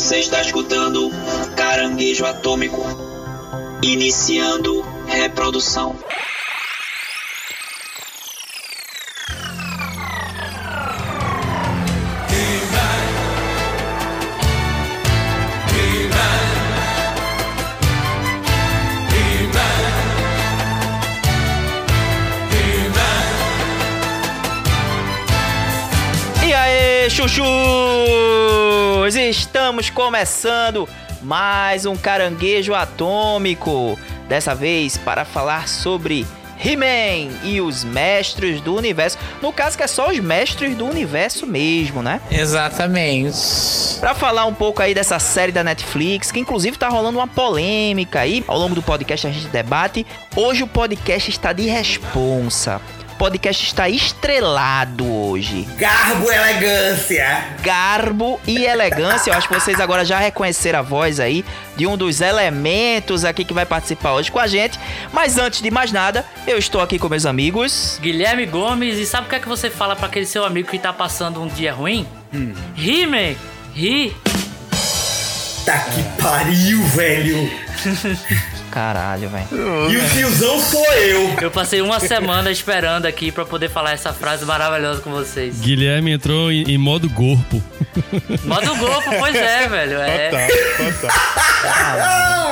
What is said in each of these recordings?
Você está escutando Caranguejo Atômico. Iniciando reprodução. E aí, Estamos começando mais um caranguejo atômico. Dessa vez para falar sobre He-Man e os mestres do universo. No caso, que é só os mestres do universo mesmo, né? Exatamente. Pra falar um pouco aí dessa série da Netflix, que inclusive tá rolando uma polêmica aí. Ao longo do podcast a gente debate. Hoje o podcast está de responsa. O podcast está estrelado hoje. Garbo e elegância. Garbo e elegância. Eu acho que vocês agora já reconheceram a voz aí de um dos elementos aqui que vai participar hoje com a gente. Mas antes de mais nada, eu estou aqui com meus amigos. Guilherme Gomes, e sabe o que é que você fala pra aquele seu amigo que tá passando um dia ruim? Ri, man. Ri. Tá que pariu, velho. Caralho, velho. E o tiozão sou eu. Eu passei uma semana esperando aqui pra poder falar essa frase maravilhosa com vocês. Guilherme entrou em, em modo corpo. Modo golfo, pois é, velho. É.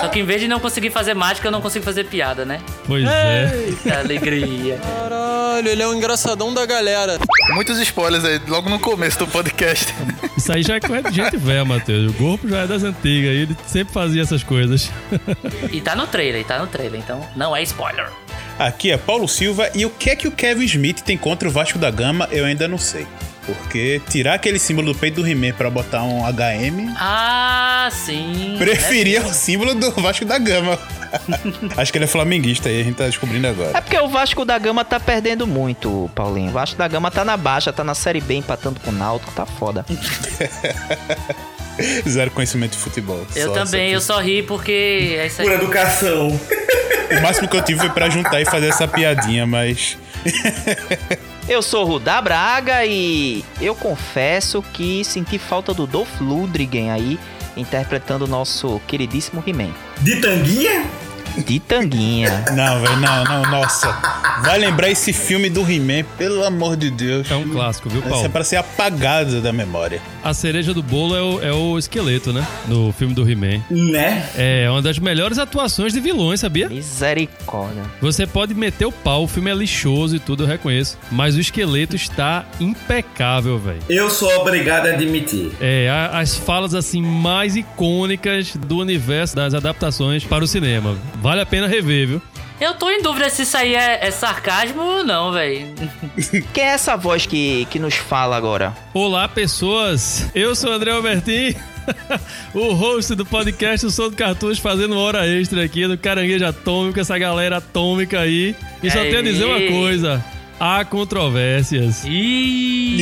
Só que em vez de não conseguir fazer mágica, eu não consigo fazer piada, né? Pois é. Eita, alegria. Caralho, ele é um engraçadão da galera. Muitos spoilers aí, logo no começo do podcast. Isso aí já é coisa de gente velha, Matheus. O corpo já é das antigas. Ele sempre fazia essas coisas. E tá no trailer, tá no trailer, então não é spoiler. Aqui é Paulo Silva e o que é que o Kevin Smith tem contra o Vasco da Gama, eu ainda não sei. Porque tirar aquele símbolo do peito do He-Man pra botar um HM, Ah, sim. preferia o símbolo do Vasco da Gama. Acho que ele é flamenguista aí, a gente tá descobrindo É agora. porque o Vasco da Gama tá perdendo muito, Paulinho. O Vasco da Gama tá na baixa, tá na Série B empatando com o Náutico, tá foda. Zero conhecimento de futebol. Eu Só- também, eu só ri porque é isso Por educação. O máximo que eu tive foi pra juntar e fazer essa piadinha, mas. Eu sou o Rudá Braga e eu confesso que senti falta do Dolph Lundgren aí, interpretando o nosso queridíssimo He-Man. De tanguinha? De tanguinha. Não, velho, não, não, nossa. Vai lembrar esse filme do He-Man, pelo amor de Deus. É um clássico, viu, Isso é Paulo? pra ser apagado da memória. A cereja do bolo é o, é o esqueleto, né? No filme do He-Man. Né? É uma das melhores atuações de vilões, sabia? Misericórdia. Você pode meter o pau, o filme é lixoso e tudo, eu reconheço. Mas o esqueleto está impecável, velho. Eu sou obrigado a admitir. É, a- as falas assim mais icônicas do universo das adaptações para o cinema. Vale a pena rever, viu? Eu tô em dúvida se isso aí é, é sarcasmo ou não, velho. Quem é essa voz que, que nos fala agora? Olá, pessoas! Eu sou o André Albertin, o host do podcast O Som do Cartucho, fazendo uma hora extra aqui do Caranguejo Atômico, essa galera atômica aí. E só Aê. tenho a dizer uma coisa: há controvérsias. Ih.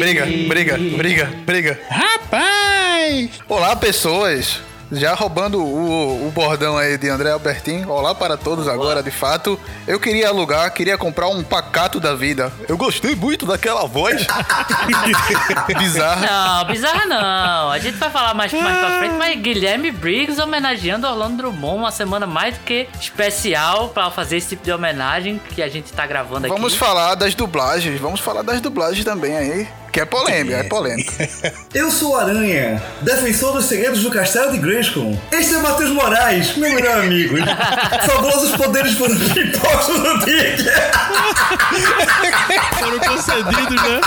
briga, briga, briga, briga. Rapaz! Olá, pessoas. Já roubando o, o bordão aí de André Albertin. Olá para todos agora, de fato. Eu queria alugar, queria comprar um pacato da vida. Eu gostei muito daquela voz. Bizarra. Não, bizarra não. A gente vai falar mais, mais pra frente, mas Guilherme Briggs homenageando Orlando Drummond, uma semana mais do que especial pra fazer esse tipo de homenagem que a gente tá gravando aqui. Vamos falar das dublagens. Vamos falar das dublagens também aí. Que é polêmica, é polêmica. Eu sou o Aranha, defensor dos segredos do castelo de Grayskull. Este é Matheus Moraes, meu melhor amigo. Fabulosos poderes foram impostos no dia. Foram concedidos, né?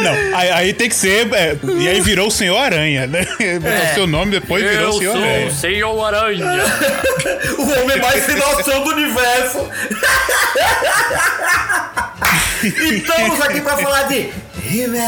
Não, aí, aí tem que ser. é, e aí virou o Senhor Aranha, né? Botou seu nome depois virou Eu o sou Senhor o Aranha. Senhor Aranha. O homem mais sem noção do universo. E estamos aqui pra falar de He-Man.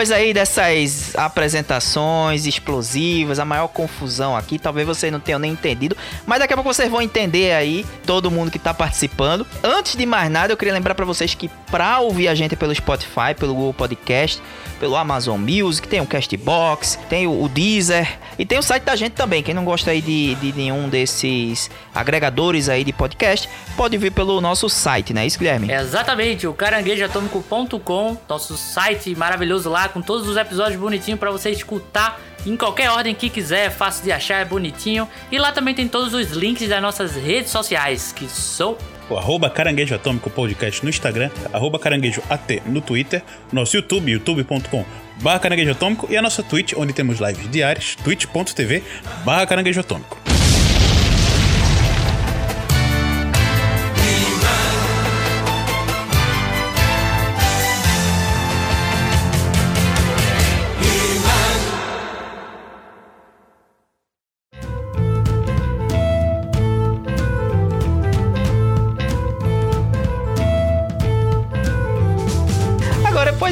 Depois aí dessas apresentações explosivas, a maior confusão aqui, talvez vocês não tenham nem entendido, Mas daqui a pouco vocês vão entender aí, todo mundo que tá participando. Antes de mais nada, eu queria lembrar para vocês que pra ouvir a gente pelo Spotify, pelo Google Podcast, pelo Amazon Music, tem o Castbox, tem o, Deezer e tem o site da gente também. Quem não gosta aí de, de nenhum desses agregadores aí de podcast, pode vir pelo nosso site, né? Isso, Guilherme? Exatamente, o caranguejoatômico.com, nosso site maravilhoso lá, com todos os episódios bonitinhos para você escutar em qualquer ordem que quiser, é fácil de achar, é bonitinho. E lá também tem todos os links das nossas redes sociais, que são O arroba Caranguejo Atômico Podcast no Instagram, arroba Caranguejo AT no Twitter, nosso YouTube, youtube.com barra Caranguejo Atômico e a nossa Twitch, onde temos lives diárias, twitch.tv barra Caranguejo Atômico.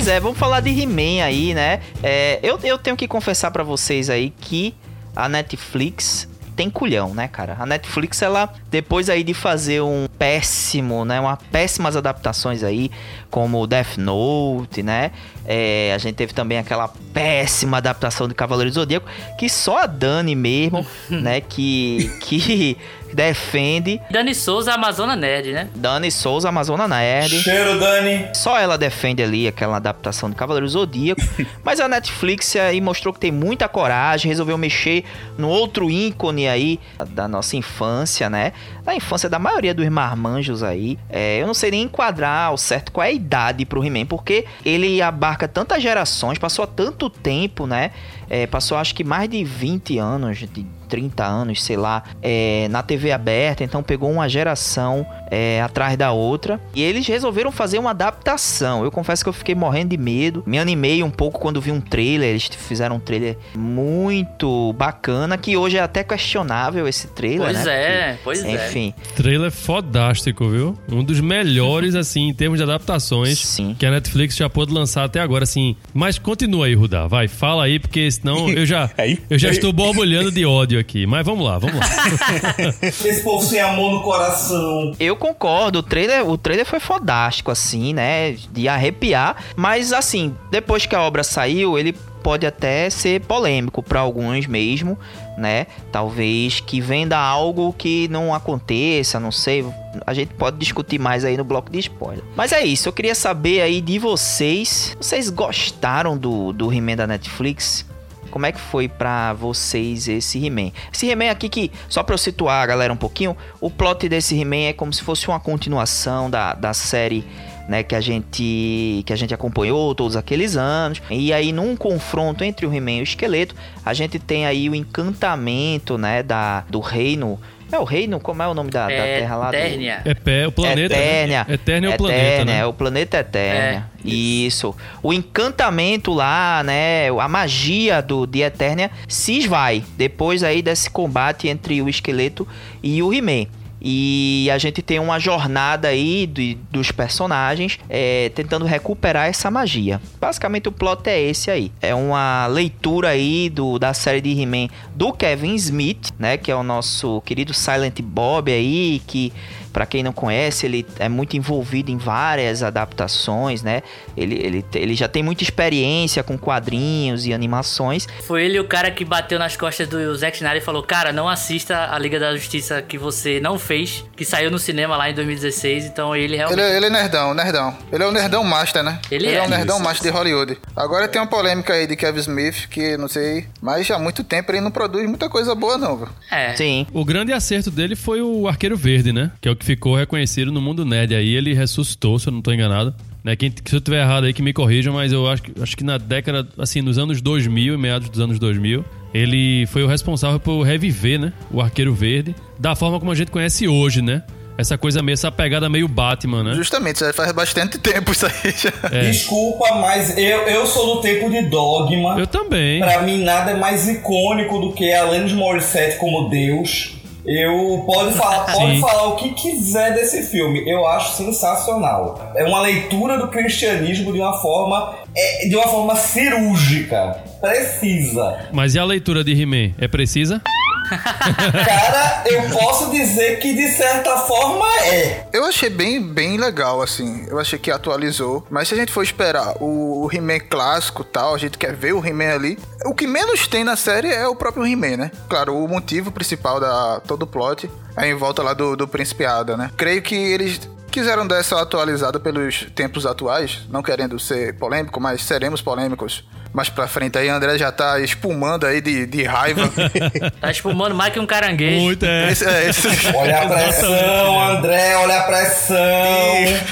É, vamos falar de He-Man aí, né? É, eu, eu tenho que confessar pra vocês aí que a Netflix tem culhão, né, cara? A Netflix, ela, depois aí de fazer um péssimo, né? Uma péssimas adaptações aí, como Death Note, né? É, a gente teve também aquela péssima adaptação de Cavaleiro do Zodíaco, que só a Dani mesmo, né, que, que defende. Dani Souza, Amazona Nerd, né? Dani Souza, Amazona Nerd. Cheiro, Dani. Só ela defende ali aquela adaptação de Cavaleiro Zodíaco. mas a Netflix aí mostrou que tem muita coragem, resolveu mexer no outro ícone aí da nossa infância, né? Da infância da maioria dos marmanjos aí. É, eu não sei nem enquadrar ao certo qual é a idade pro He-Man, porque ele abarca tantas gerações, passou tanto tempo, né? É, passou acho que mais de 20 anos, de 30 anos, sei lá, é, na TV aberta, então pegou uma geração é, atrás da outra. E eles resolveram fazer uma adaptação. Eu confesso que eu fiquei morrendo de medo. Me animei um pouco quando vi um trailer. Eles fizeram um trailer muito bacana, que hoje é até questionável esse trailer, Pois né? é, Porque, pois é. Enfim, Trailer fodástico, viu? Um dos melhores, assim, em termos de adaptações Sim. que a Netflix já pôde lançar até agora, assim. Mas continua aí, Rudá. Vai, fala aí, porque senão eu já, Aí- eu já aí- estou borbulhando de ódio aqui. Mas vamos lá, vamos lá. Esse povo sem amor no coração. Eu concordo, o trailer, o trailer foi fodástico, assim, né? De arrepiar. Mas, assim, depois que a obra saiu, ele pode até ser polêmico para alguns mesmo, né? Talvez que venda algo que não aconteça, não sei. A gente pode discutir mais aí no bloco de spoiler. Mas é isso, eu queria saber aí de vocês. Vocês gostaram do, do He-Man da Netflix? Como é que foi pra vocês esse He-Man? Esse He-Man aqui que, só pra eu situar a galera um pouquinho, o plot desse He-Man é como se fosse uma continuação da, da série né, que a gente que a gente acompanhou todos aqueles anos. E aí num confronto entre o He-Man e o Esqueleto, a gente tem aí o encantamento, né, da do reino é o reino, como é o nome da, da É terra lá? do- Eternia. É pé, o planeta. Eternia. Né? Eternia é o planeta, Eternia, né? É o planeta Eternia. Isso. O encantamento lá, né? A magia do, de Eternia se esvai. Depois aí desse combate entre o esqueleto e o He-Man. E a gente tem uma jornada aí de- dos personagens é, tentando recuperar essa magia. Basicamente o plot é esse aí. É uma leitura aí do, da série de He-Man do Kevin Smith, né? Que é o nosso querido Silent Bob aí, que Pra quem não conhece, ele é muito envolvido em várias adaptações, né? Ele, ele, ele já tem muita experiência com quadrinhos e animações. Foi ele o cara que bateu nas costas do Zack Snyder e falou: Cara, não assista a Liga da Justiça que você não fez, que saiu no cinema lá em 2016. Então ele realmente. Ele, é- ele é nerdão, nerdão. Ele é o nerdão master, né? Ele é, é. o nerdão Isso, master de Hollywood. Agora tem uma polêmica aí de Kevin Smith, que não sei, mas já há muito tempo ele não produz muita coisa boa, não, viu? É. Sim. O grande acerto dele foi o Arqueiro Verde, né? Que é o que ficou reconhecido no mundo nerd. Aí ele ressuscitou, se eu não tô enganado. Né? Quem, se eu tiver errado aí, que me corrijam, mas eu acho, que- acho que na década, assim, nos anos 2000, em meados dos anos 2000, ele foi o responsável por reviver, né? O Arqueiro Verde, da forma como a gente conhece hoje, né? Essa coisa meio, essa pegada meio Batman, né? Justamente, já faz bastante tempo isso aí. Já. É. Desculpa, mas eu, eu sou do tempo de Dogma. Eu também. Pra mim, nada é mais icônico do que Alanis Morissette como Deus. Eu pode falar, pode falar o que quiser desse filme. Eu acho sensacional. É uma leitura do cristianismo de uma forma é, de uma forma cirúrgica, precisa. Mas e a leitura de He-Man? É precisa? Cara, eu posso dizer que de certa forma é. Eu achei bem, bem legal, assim. Eu achei que atualizou. Mas se a gente for esperar o, o He-Man clássico tal, a gente quer ver o He-Man ali. O que menos tem na série é o próprio He-Man, né? Claro, o motivo principal da todo o plot é em volta lá do, do Príncipe Ada, né? Creio que eles quiseram dar essa atualizada pelos tempos atuais, não querendo ser polêmico, mas seremos polêmicos. Mais pra frente aí, André já tá espumando aí de, de raiva. Tá espumando mais que um caranguejo. Muito, é. Esse- é, esse- Olha a pressão, André, olha a pressão.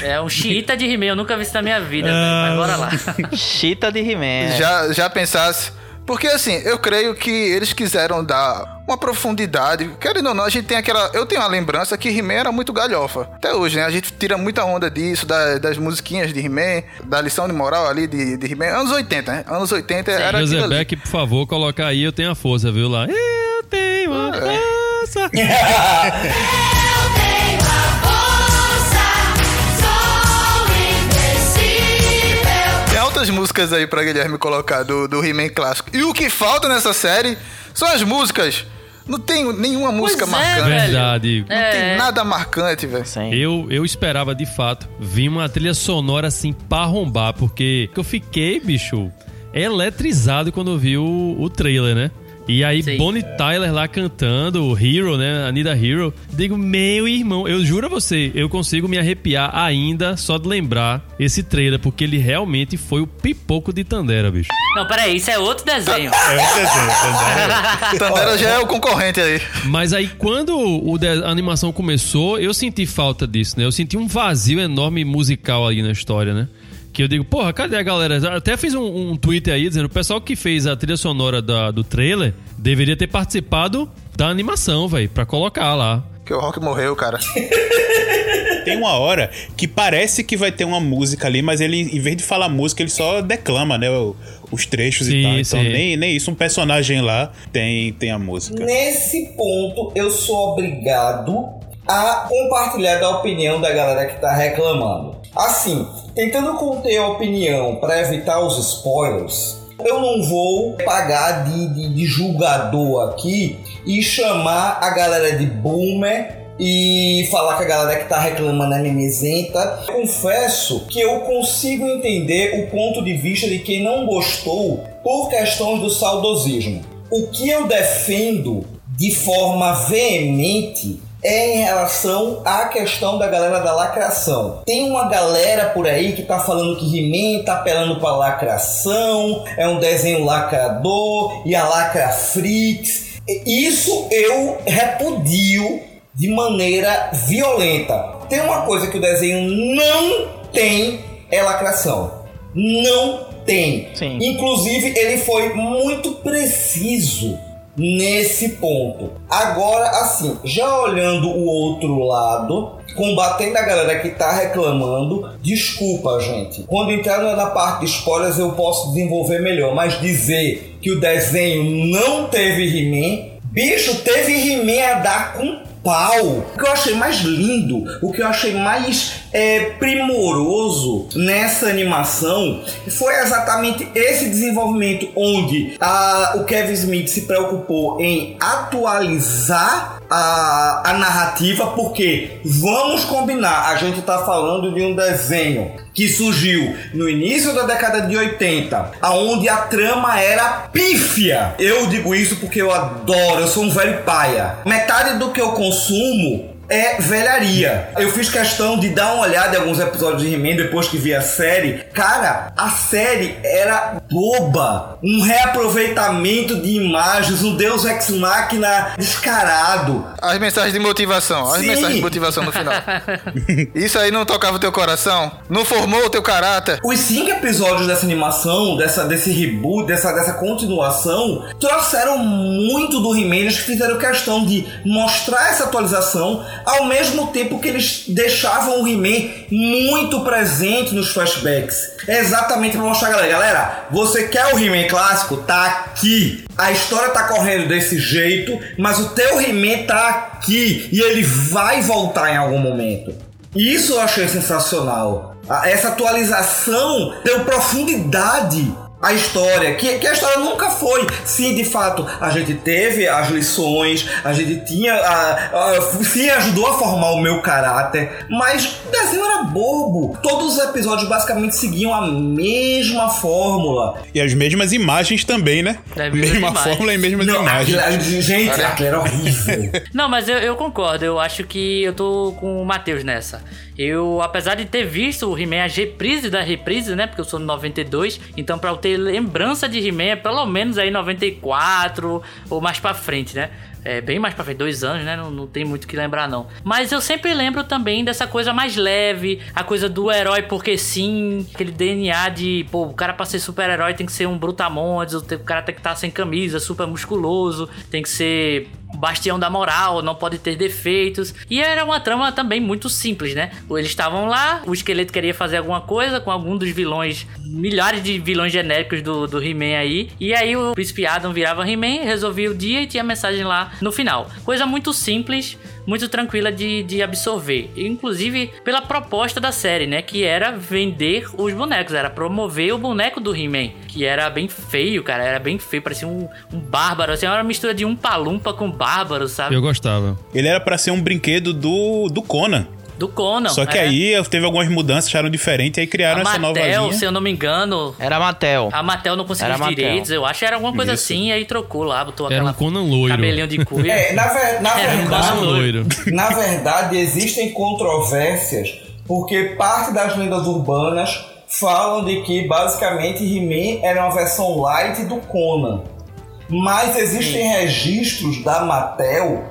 É um xiita de He-Man, eu nunca vi isso na minha vida, velho. Mas bora lá. Chita de He-Man. já, já pensasse. Porque assim, eu creio que eles quiseram dar uma profundidade. Querendo ou não, a gente tem aquela. Eu tenho uma lembrança que He-Man era muito galhofa. Até hoje, né? A gente tira muita onda disso, da- das musiquinhas de He-Man, da lição de moral ali de, de He-Man. Anos 80, né? Anos 80 era aquilo ali. Josebeck, por favor, coloca aí, eu tenho a força, viu lá? Eu tenho a força. Tem altas músicas aí pra Guilherme colocar do, do He-Man clássico. E o que falta nessa série são as músicas. Não tem nenhuma música Pois é, marcante. Verdade. Não É. tem nada marcante, velho. Eu, eu esperava de fato vir uma trilha sonora assim pra arrombar, porque eu fiquei, bicho, eletrizado quando eu vi o, o trailer, né? E aí, Sim. Bonnie Tyler lá cantando, Hero, né? Anita Hero. Digo, meu irmão, eu juro a você, eu consigo me arrepiar ainda só de lembrar esse trailer, porque ele realmente foi o pipoco de Tandera, bicho. Não, peraí, isso é outro desenho. É um desenho, entendeu? Tandera já é o concorrente aí. Mas aí, quando o de- a animação começou, eu senti falta disso, né? Eu senti um vazio enorme musical ali na história, né? Que eu digo, porra, cadê a galera? Até fiz um, um tweet aí dizendo, o pessoal que fez a trilha sonora da- do trailer deveria ter participado da animação, velho, pra colocar lá. Que o Rock morreu, cara. Tem uma hora que parece que vai ter uma música ali, mas ele, em vez de falar música, ele só declama, né? o- os trechos Sim, e tal. Então, sim. nem, nem isso, um personagem lá tem, tem a música. Nesse ponto, eu sou obrigado a compartilhar da opinião da galera que tá reclamando. Assim, tentando conter a opinião para evitar os spoilers, eu não vou pagar de, de- de julgador aqui e chamar a galera de boomer e falar que a galera que tá reclamando é mimizenta. Confesso que eu consigo entender o ponto de vista de quem não gostou por questões do saudosismo. O que eu defendo de forma veemente é em relação à questão da galera da lacração. Tem uma galera por aí que tá falando que He-Man tá apelando pra lacração, é um desenho lacrador e a lacra freaks. Isso eu repudio de maneira violenta. Tem uma coisa que o desenho não tem é lacração. Não tem. Sim. Inclusive, ele foi muito preciso nesse ponto. Agora, assim, já olhando o outro lado, combatendo a galera que tá reclamando, desculpa, gente. Quando entrar na parte de spoilers, eu posso desenvolver melhor, mas dizer que o desenho não teve He-Man, bicho, teve He-Man a dar com pau. O que eu achei mais lindo, o que eu achei mais é, primoroso nessa animação foi exatamente esse desenvolvimento onde a- o Kevin Smith se preocupou em atualizar a, a narrativa, porque vamos combinar, a gente tá falando de um desenho que surgiu no início da década de 80, aonde a trama era pífia. Eu digo isso porque eu adoro, eu sou um velho paia. Metade do que eu consumo é velharia. Eu fiz questão de dar uma olhada em alguns episódios de He-Man depois que vi a série. Cara, a série era boba. Um reaproveitamento de imagens, um Deus Ex Machina descarado. As mensagens de motivação, as Sim. mensagens de motivação no final. Isso aí não tocava o teu coração? Não formou o teu caráter? Os cinco episódios dessa animação, dessa, desse reboot, dessa, dessa continuação, trouxeram muito do He-Man. Eles fizeram questão de mostrar essa atualização, ao mesmo tempo que eles deixavam o He-Man muito presente nos flashbacks. É exatamente pra mostrar, galera. Galera, você quer o He-Man clássico? Tá aqui. A história tá correndo desse jeito, mas o teu He-Man tá aqui. E ele vai voltar em algum momento. Isso eu achei sensacional. Essa atualização deu profundidade a história, que, que a história nunca foi. Sim, de fato, a gente teve as lições, a gente tinha. A, a, sim, ajudou a formar o meu caráter, mas o desenho era bobo. Todos os episódios basicamente seguiam a mesma fórmula. E as mesmas imagens também, né? É, Mesma imagens. fórmula e mesmas Não, imagens. aquilo- gente, aquilo era horrível. Não, mas eu, eu concordo. Eu acho que eu tô com o Matheus nessa. Eu, apesar de ter visto o He-Man, as reprises da reprise, né? Porque eu sou de 92. Então, pra eu ter lembrança de He-Man, é pelo menos aí 94 ou mais pra frente, né? É bem mais pra frente, dois anos, né? Não, não tem muito que lembrar, não. Mas eu sempre lembro também dessa coisa mais leve, a coisa do herói porque sim, aquele DNA de, pô, o cara pra ser super-herói tem que ser um brutamontes, o cara tem que estar sem camisa, super musculoso, tem que ser bastião da moral, não pode ter defeitos. E era uma trama também muito simples, né? Eles estavam lá, o esqueleto queria fazer alguma coisa com algum dos vilões, milhares de vilões genéricos do, do He-Man aí. E aí o Príncipe Adam virava He-Man, resolvia o dia e tinha mensagem lá no final. Coisa muito simples, muito tranquila de, de absorver. Inclusive pela proposta da série, né? Que era vender os bonecos, era promover o boneco do He-Man. Que era bem feio, cara. Era bem feio, parecia um, um bárbaro. Assim, era uma mistura de um palumpa com bárbaro, sabe? Eu gostava. Ele era pra ser um brinquedo do, do Conan. Do Conan. Só que é. aí teve algumas mudanças, acharam diferente, aí criaram A essa nova Mattel, linha. se eu não me engano, Era a Mattel. a Mattel não conseguiu Era os direitos, eu acho. Era alguma coisa Isso. assim, e aí trocou lá, botou Era aquela um Conan loiro. cabelinho de cuia. É, na, ver- na Era um verdade. Conan Loiro. Na verdade, existem controvérsias porque parte das lendas urbanas falam de que basicamente He-Man era uma versão light do Conan. Mas existem registros da Mattel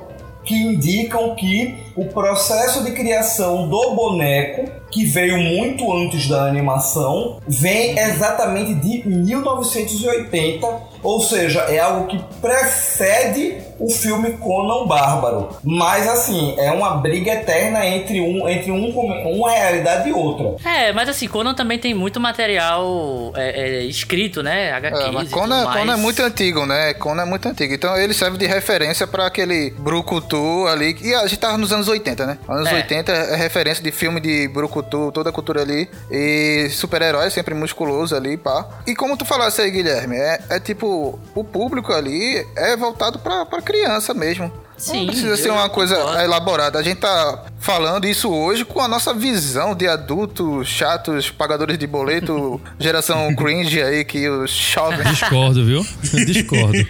que indicam que o processo de criação do boneco, que veio muito antes da animação, vem exatamente de 1980, ou seja, é algo que precede o filme Conan o Bárbaro. Mas assim, é uma briga eterna entre um entre um, uma realidade e outra. É, mas assim, Conan também tem muito material é, é, escrito, né? HQs É, mas e Conan, tudo mais. Conan é muito antigo, né? Conan é muito antigo. Então ele serve de referência pra aquele Brucutu ali. E a gente tava nos anos 80, né? Anos É. 80 é referência de filme de Brucutu, toda a cultura ali. E super-herói sempre musculoso ali, pá. E como tu falasse aí, Guilherme, é, é tipo, o público ali é voltado pra, pra criança mesmo. Sim, Não precisa ser uma coisa concordo. elaborada. A gente tá falando isso hoje com a nossa visão de adultos chatos, pagadores de boleto, geração cringe aí que os jovens. Discordo, viu? Discordo.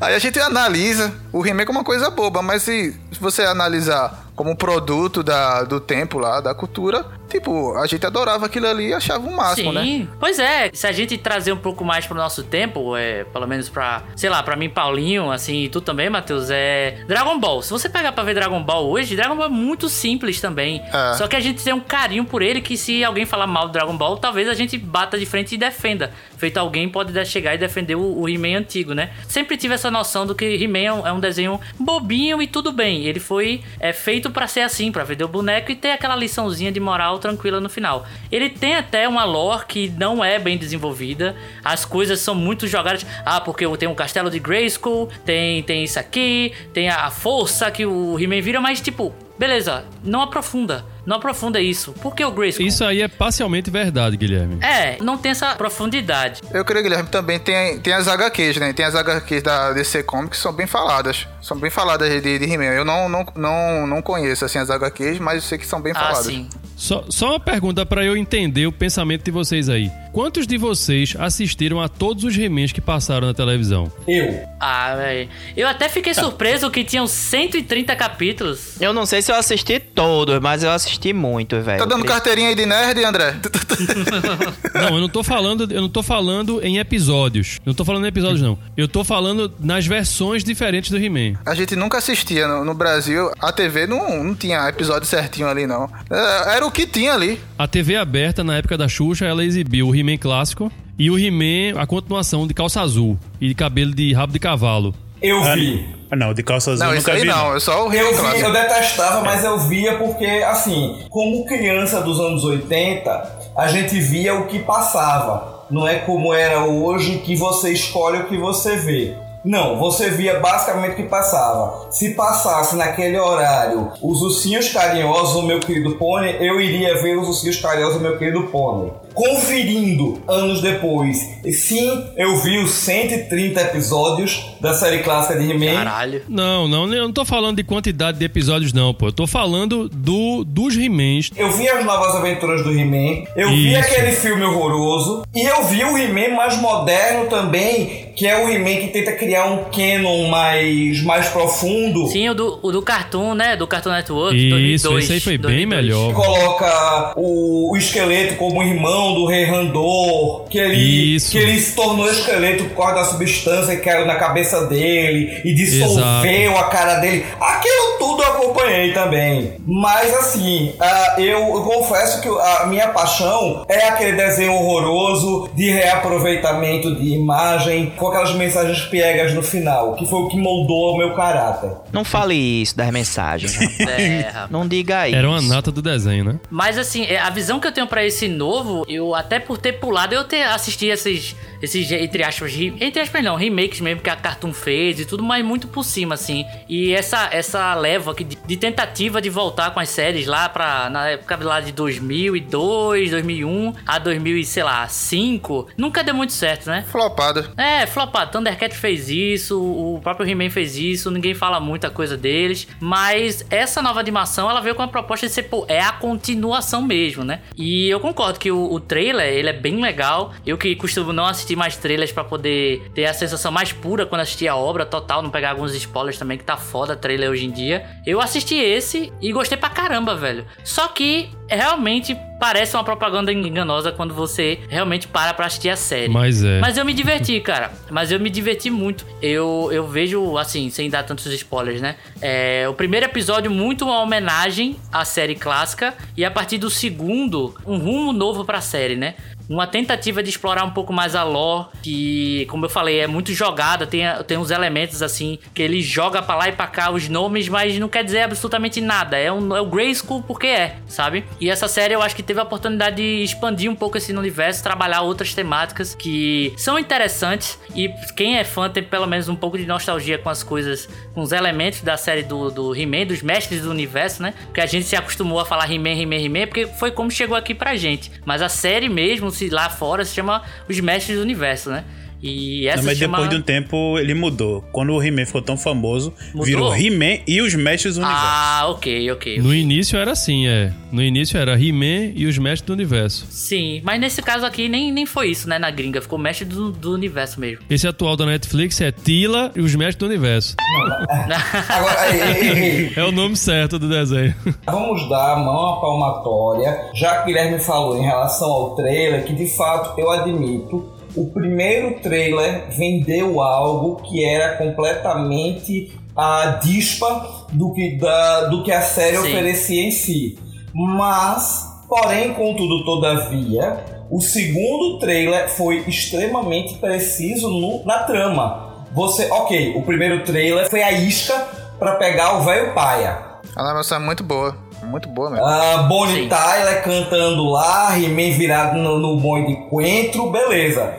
aí a gente analisa o He-Man como uma coisa boba, mas se você analisar como um produto da, do tempo lá, da cultura, tipo, a gente adorava aquilo ali e achava o máximo, Sim, né? pois é. Se a gente trazer um pouco mais pro nosso tempo, é, pelo menos pra, sei lá, pra mim, Paulinho, assim, e tu também, Matheus, é Dragon Ball. Se você pegar pra ver Dragon Ball hoje, Dragon Ball é muito simples também. É. Só que a gente tem um carinho por ele que se alguém falar mal do Dragon Ball, talvez a gente bata de frente e defenda. Feito alguém pode de- chegar e defender o, o He-Man antigo, né? Sempre tive essa noção do que He-Man é um- é desenho bobinho e tudo bem. Ele foi é, feito pra ser assim, pra vender o boneco e ter aquela liçãozinha de moral tranquila no final. Ele tem até uma lore que não é bem desenvolvida. As coisas são muito jogadas. Ah, porque tem um castelo de Grayskull, tem, tem isso aqui, tem a força que o He-Man vira, mas tipo, beleza, não aprofunda. Não aprofunda isso. Por que o Grayskull? Isso aí é parcialmente verdade, Guilherme. É, não tem essa profundidade. Eu creio, Guilherme, também tem, tem as HQs, né? Tem as HQs da DC Comics que são bem faladas. São bem faladas de, de He-Man. Eu não, não, não, não conheço, assim, as HQs, mas eu sei que são bem Ah, faladas. sim. Só, só uma pergunta pra eu entender o pensamento de vocês aí. Quantos de vocês assistiram a todos os remakes que passaram na televisão? Eu. Ah, velho. Eu até fiquei surpreso que tinham 130 capítulos. Eu não sei se eu assisti todos, mas eu assisti muito, velho. Tá dando carteirinha aí de nerd, André? Não, eu não tô falando, eu não tô falando em episódios. Eu não tô falando em episódios não. Eu tô falando nas versões diferentes do He-Man. A gente nunca assistia no, no Brasil. A TV não, não tinha episódio certinho ali, não. É, Era o que tinha ali. A TV aberta na época da Xuxa, ela exibiu o He-Man clássico e o He-Man, a continuação de calça azul e de cabelo de rabo de cavalo. Eu Ah, vi. ah, não, de calça azul Não, eu isso nunca aí vi. não. É só o Eu He-Man vi, eu detestava, mas eu via porque, assim, como criança dos anos 80, a gente via o que passava. Não é como era hoje que você escolhe o que você vê. Não, você via basicamente o que passava. Se passasse naquele horário os ursinhos carinhosos do meu querido pônei, eu iria ver os ursinhos carinhosos do meu querido pônei. Conferindo anos depois, sim, eu vi os 130 episódios da série clássica de He-Man. Caralho. Não, não, eu não tô falando de quantidade de episódios, não, pô. Eu tô falando do, dos He-Mans. Eu vi as novas aventuras do He-Man, eu vi Isso. aquele filme horroroso, e eu vi o He-Man mais moderno também, que é o He-Man que tenta criar um canon mais, mais profundo. Sim, o do, o do Cartoon, né? Do Cartoon Network. Isso, 2002, esse aí foi bem 2002. melhor. coloca o, o esqueleto como irmão do rei Randor, que ele, Isso. que ele se tornou esqueleto por causa da substância que caiu na cabeça dele e dissolveu a cara dele. Aquilo tudo eu acompanhei também. Mas assim, ah, eu, eu confesso que a minha paixão é aquele desenho horroroso de reaproveitamento de imagem com aquelas mensagens piegas no final, que foi o que moldou o meu caráter. Não fale isso das mensagens. É. Não diga isso. Era uma nata do desenho, né? Mas assim, é, a visão que eu tenho pra esse novo, eu até por ter pulado, eu ter assisti esses, esses entre aspas, re- entre aspas não, remakes mesmo que a Cartoon fez e tudo, mas muito por cima, assim. E essa, essa leva aqui de, de tentativa de voltar com as séries lá pra, na época lá de 2002, 2001 a 2000 e, sei lá, 5, nunca deu muito certo, né? Flopada. É, flopado. Thundercat fez isso, o próprio He-Man fez isso, ninguém fala muita coisa deles. Mas essa nova animação, ela veio com a proposta de ser, pô, é a continuação mesmo, né? E eu concordo que o, o trailer, ele é bem legal. Eu que costumo não assistir mais trailers pra poder ter a sensação mais pura quando assistir a obra total, não pegar alguns spoilers também, que tá foda trailer hoje em dia. Eu assisti esse e gostei pra caramba, velho. Só que realmente parece uma propaganda enganosa quando você realmente para pra assistir a série. Mas é. Mas eu me diverti, cara. Mas eu me diverti muito. Eu, eu vejo, assim, sem dar tantos spoilers, né? É, o primeiro episódio, muito uma homenagem à série clássica. E a partir do segundo, um rumo novo pra série, né? Uma tentativa de explorar um pouco mais a lore, que, como eu falei, é muito jogada, tem, tem uns elementos assim, que ele joga pra lá e pra cá os nomes, mas não quer dizer absolutamente nada. É, um, é o Grayskull porque é, sabe? E essa série eu acho que teve a oportunidade de expandir um pouco esse universo, trabalhar outras temáticas que são interessantes. E quem é fã tem pelo menos um pouco de nostalgia com as coisas, com os elementos da série do, do He-Man, dos mestres do universo, né? Porque a gente se acostumou a falar He-Man, He-Man, He-Man, porque foi como chegou aqui pra gente. Mas a série mesmo, se lá fora, se chama Os Mestres do Universo, né? E essa Não, mas chama... depois de um tempo ele mudou. Quando o He-Man ficou tão famoso, Mudou? virou He-Man e os Mestres do Universo. Ah, ok, ok. No início era assim, é. No início era He-Man e os Mestres do Universo. Sim, mas nesse caso aqui nem, nem foi isso, né? Na gringa, ficou mestre do, do universo mesmo. Esse atual da Netflix é Tila e os Mestres do Universo. Agora, ei, ei, ei, ei. É o nome certo do desenho. Vamos dar a mão à palmatória, já que o Guilherme falou em relação ao trailer, que de fato eu admito, o primeiro trailer vendeu algo que era completamente a dispa do que, da, do que a série Sim. oferecia em si. Mas, porém, contudo, todavia, o segundo trailer foi extremamente preciso no- na trama. Você, ok, o primeiro trailer foi a isca para pegar o velho paia. A animação é muito boa. Muito boa mesmo. Ah, Bonnie Sim. Tyler cantando lá, He-Man virado no, no bom de coentro, beleza.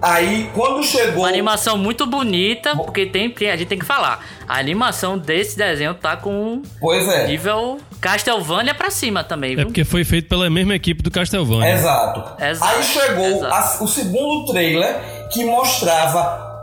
Aí, quando chegou... Uma animação muito bonita, porque tem, tem- a gente tem que falar. A animação desse desenho tá com Pois é, nível Castlevania pra cima também, É viu? porque foi feito pela mesma equipe do Castlevania. exato. Exato, Aí chegou exato. a- o segundo trailer que mostrava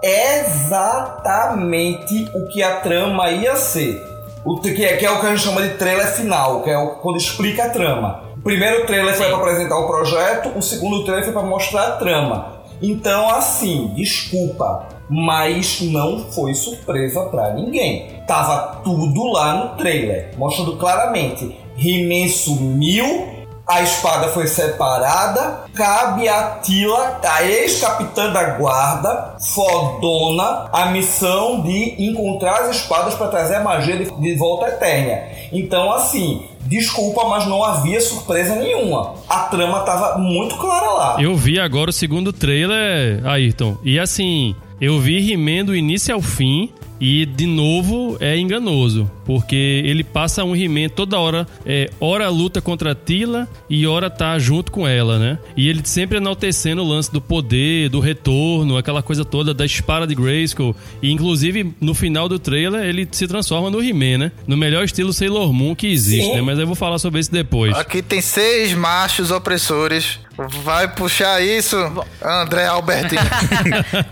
exatamente o que a trama ia ser. O, que, é, que é o que a gente chama de trailer final, que é o, quando explica a trama. O primeiro trailer foi para apresentar o projeto, o segundo trailer foi para mostrar a trama. Então, assim, desculpa, mas não foi surpresa pra ninguém. Tava tudo lá no trailer, mostrando claramente. He-Man sumiu, a espada foi separada, cabe a Tila, a ex-capitã da guarda, fodona, a missão de encontrar as espadas para trazer a magia de, de volta eterna. Então, assim, desculpa, mas não havia surpresa nenhuma. A trama tava muito clara lá. Eu vi agora o segundo trailer, Ayrton. E assim, eu vi He-Man do início ao fim. E, de novo, é enganoso, porque ele passa um He-Man toda hora, é, hora luta contra a Tila e hora tá junto com ela, né? E ele sempre enaltecendo o lance do poder, do retorno, aquela coisa toda da espada de Grayskull. E, inclusive, no final do trailer, ele se transforma no He-Man, né? No melhor estilo Sailor Moon que existe, Sim. né? Mas eu vou falar sobre isso depois. Aqui tem seis machos opressores. Vai puxar isso, André Albertino.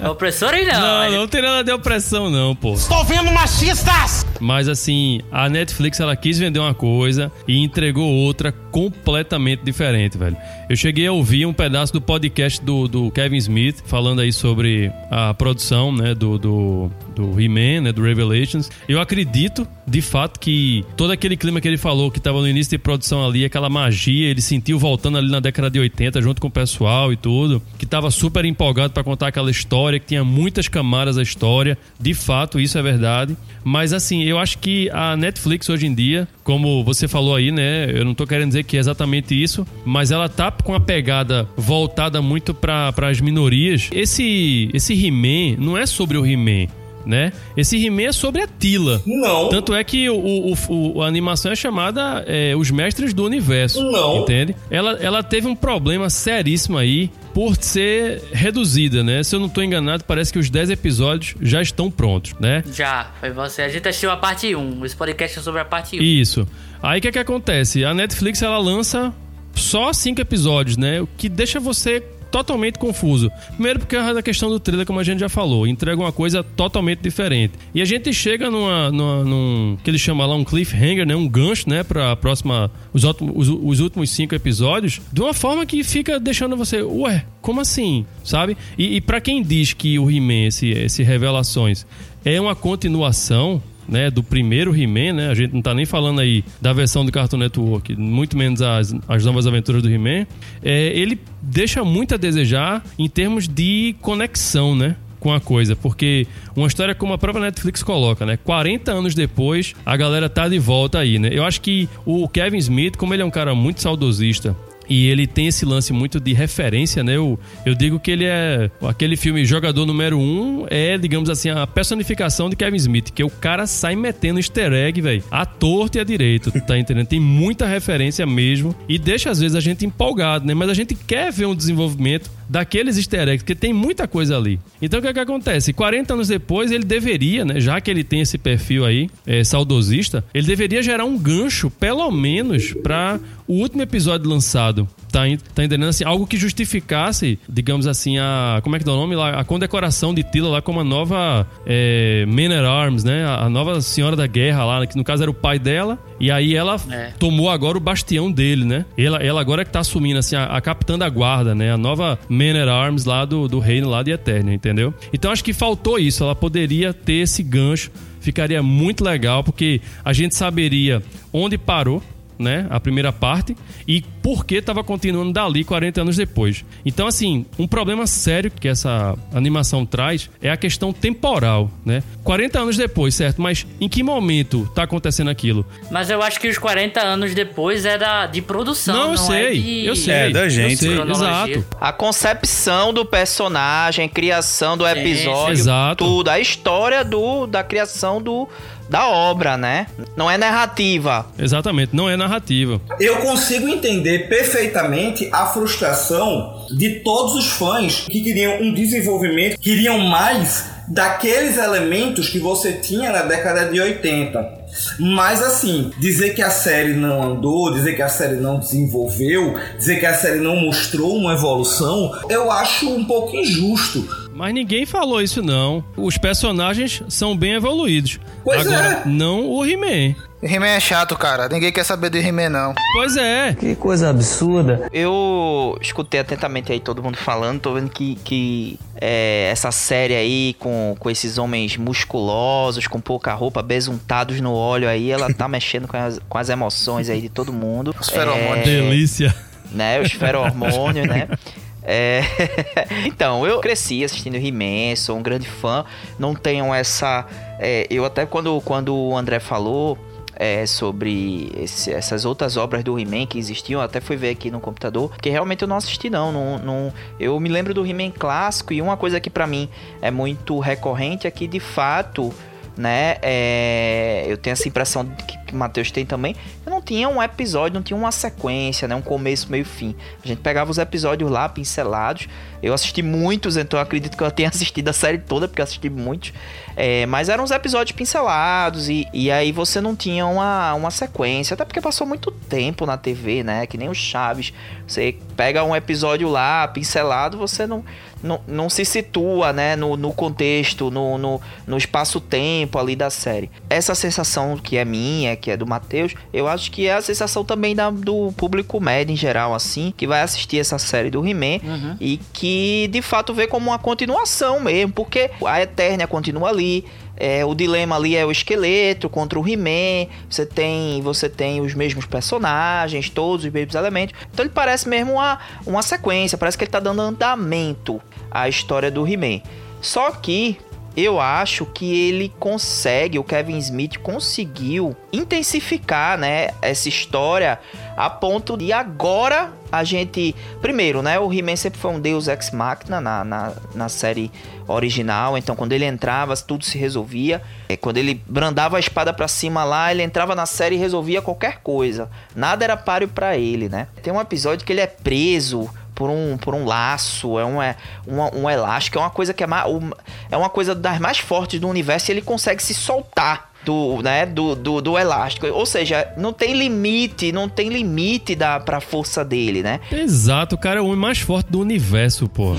Não, opressor aí não. Não, não tem nada de opressão, não, pô. Estou vendo machistas! Mas assim, a Netflix ela quis vender uma coisa e entregou outra completamente diferente, velho. Eu cheguei a ouvir um pedaço do podcast do, do Kevin Smith falando aí sobre a produção, né, do, do, do He-Man, né, do Revelations. Eu acredito, de fato, que todo aquele clima que ele falou, que tava no início de produção ali, aquela magia, ele sentiu voltando ali na década de 80 junto com o pessoal e tudo, que tava super empolgado pra contar aquela história, que tinha muitas camadas a história. De fato, isso é verdade. Mas assim, eu acho que a Netflix hoje em dia, como você falou aí, né? Eu não tô querendo dizer que é exatamente isso, mas ela tá com a pegada voltada muito para as minorias. Esse esse He-Man não é sobre o He-Man, né? Esse He-Man é sobre a Tila. Não. Tanto é que o, o- o- a animação é chamada é, Os Mestres do Universo. Não. Entende? Ela, ela teve um problema seríssimo aí por ser reduzida, né? Se eu não tô enganado, parece que os 10 episódios já estão prontos, né? Já, foi você. A gente assistiu a parte 1. Esse podcast é sobre a parte 1. Isso. Aí o que, que acontece? A Netflix ela lança só cinco episódios, né? O que deixa você totalmente confuso. Primeiro porque é da questão do trailer, como a gente já falou, entrega uma coisa totalmente diferente. E a gente chega numa, numa num que ele chama lá um cliffhanger, né, um gancho, né, para próxima os, os, os últimos cinco episódios, de uma forma que fica deixando você, ué, como assim, sabe? E, e para quem diz que o He-Man, esse, esse revelações, é uma continuação né, do primeiro He-Man, né? A gente não tá nem falando aí da versão do Cartoon Network, muito menos as, as novas aventuras do He-Man. É, ele deixa muito a desejar em termos de conexão, né? Com a coisa, porque uma história como a própria Netflix coloca, né? 40 anos depois, a galera tá de volta aí, né? Eu acho que o Kevin Smith, como ele é um cara muito saudosista, e ele tem esse lance muito de referência, né? Eu, eu digo que ele é. Aquele filme Jogador Número 1 um é, digamos assim, a personificação de Kevin Smith, que o cara sai metendo easter egg, velho, à torta e à direita, tá entendendo? Tem muita referência mesmo e deixa às vezes a gente empolgado, né? Mas a gente quer ver um desenvolvimento daqueles easter eggs, porque tem muita coisa ali. Então o que, é que acontece? 40 anos depois, ele deveria, né? Já que ele tem esse perfil aí, é, saudosista, ele deveria gerar um gancho, pelo menos, para o último episódio lançado. Tá, tá entendendo? Assim, algo que justificasse, digamos assim, a. Como é que dá o nome lá? A condecoração de Tila lá como a nova é, Man at Arms, né? A, a nova Senhora da Guerra lá, que no caso era o pai dela. E aí ela É. tomou agora o bastião dele, né? Ela, ela agora é que tá assumindo, assim, a, a capitã da guarda, né? A nova Man at Arms lá do, do reino lá de Eternia, entendeu? Então acho que faltou isso. Ela poderia ter esse gancho. Ficaria muito legal, porque a gente saberia onde parou, né? A primeira parte. E por que estava continuando dali 40 anos depois. Então, assim, um problema sério que essa animação traz é a questão temporal, né? 40 anos depois, certo? Mas em que momento tá acontecendo aquilo? Mas eu acho que os 40 anos depois é da, de produção. Não, Não, eu sei, é de... eu sei. É, da gente. Eu exato. A concepção do personagem, criação do episódio, Exato. tudo. A história do, da criação do, da obra, né? Não é narrativa. Exatamente, não é narrativa. Eu consigo entender perfeitamente a frustração de todos os fãs que queriam um desenvolvimento, queriam mais daqueles elementos que você tinha na década de 80. Mas assim, dizer que a série não andou, dizer que a série não desenvolveu, dizer que a série não mostrou uma evolução, eu acho um pouco injusto. Mas ninguém falou isso, não. Os personagens são bem evoluídos. Pois Agora, é. não o He-Man. He-Man é chato, cara. Ninguém quer saber de He-Man, não. Pois é. Que coisa absurda. Eu escutei atentamente aí todo mundo falando, tô vendo que, que é, essa série aí com, com esses homens musculosos, com pouca roupa, besuntados no óleo aí, ela tá mexendo com as, com as emoções aí de todo mundo. Os feromônios. Delícia. né? Os feromônios, né? É... então, eu cresci assistindo He-Man, sou um grande fã. Não tenho essa. é, eu até quando, quando o André falou. É, sobre esse- essas outras obras do He-Man que existiam. Até fui ver aqui no computador, porque realmente eu não assisti não. não, não- eu me lembro do He-Man clássico e uma coisa que pra mim é muito recorrente é que de fato, né, é, eu tenho essa impressão que, que Matheus tem também. Eu não tinha um episódio, não tinha uma sequência, né, um começo, meio, fim. A gente pegava os episódios lá pincelados. Eu assisti muitos, então eu acredito que eu tenha assistido a série toda, porque eu assisti muitos. É, mas eram uns episódios pincelados e, e aí você não tinha uma, uma sequência, até porque passou muito tempo na TV, né? Que nem o Chaves. Você pega um episódio lá, pincelado, você não, não, não se situa, né? No, no contexto, no, no, no espaço-tempo ali da série. Essa sensação que é minha, que é do Matheus, eu acho que é a sensação também da, do público médio em geral, assim, que vai assistir essa série do He-Man e que de fato vê como uma continuação mesmo, porque a Eternia continua ali. É, o dilema ali é o esqueleto contra o He-Man. Você tem, você tem os mesmos personagens, todos os mesmos elementos. Então ele parece mesmo uma, uma sequência, parece que ele tá dando andamento à história do He-Man. Só que eu acho que ele consegue, o Kevin Smith conseguiu intensificar, né, essa história a ponto de agora a gente, primeiro, né, o He-Man sempre foi um deus ex machina na, na, na série original, então quando ele entrava, tudo se resolvia. É, quando ele brandava a espada pra cima lá, ele entrava na série e resolvia qualquer coisa. Nada era páreo pra ele, né? Tem um episódio que ele é preso por um, por um laço, é um, é um, um elástico, é uma coisa que é, ma- um- é uma coisa das mais fortes do universo e ele consegue se soltar do, né, do, do, do elástico. Ou seja, não tem limite, não tem limite da, pra força dele, né? Exato, o cara é o homem mais forte do universo, porra.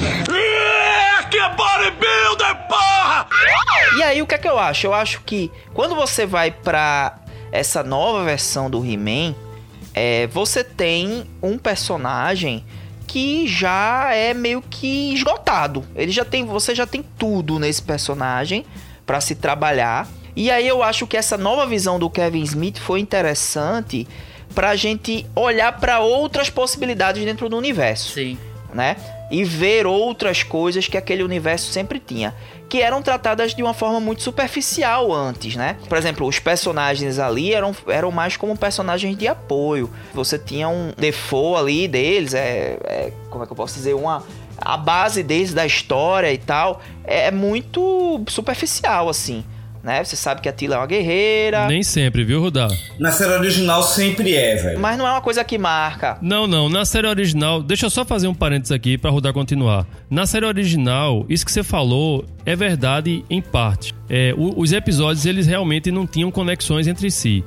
Que bodybuilder, porra! E aí, o que é que eu acho? Eu acho que quando você vai pra essa nova versão do He-Man, é, você tem um personagem que já é meio que esgotado. Ele já tem, você já tem tudo nesse personagem pra se trabalhar. E aí eu acho que essa nova visão do Kevin Smith foi interessante pra gente olhar pra outras possibilidades dentro do universo Sim. né? E ver outras coisas que aquele universo sempre tinha, que eram tratadas de uma forma muito superficial antes, né? Por exemplo, os personagens ali eram, eram mais como personagens de apoio. Você tinha um default ali deles, é, é- como é que eu posso dizer, uma a base deles da história e tal é muito superficial assim, né? Você sabe que a Tila é uma guerreira, Nem sempre, viu, Rudá? Na série original sempre é, velho. mas não é uma coisa que marca. Não, não. Na série original, deixa eu só fazer um parênteses aqui pra Rudá continuar. Na série original, isso que você falou é verdade em parte. É, o- os episódios, eles realmente não tinham conexões entre si.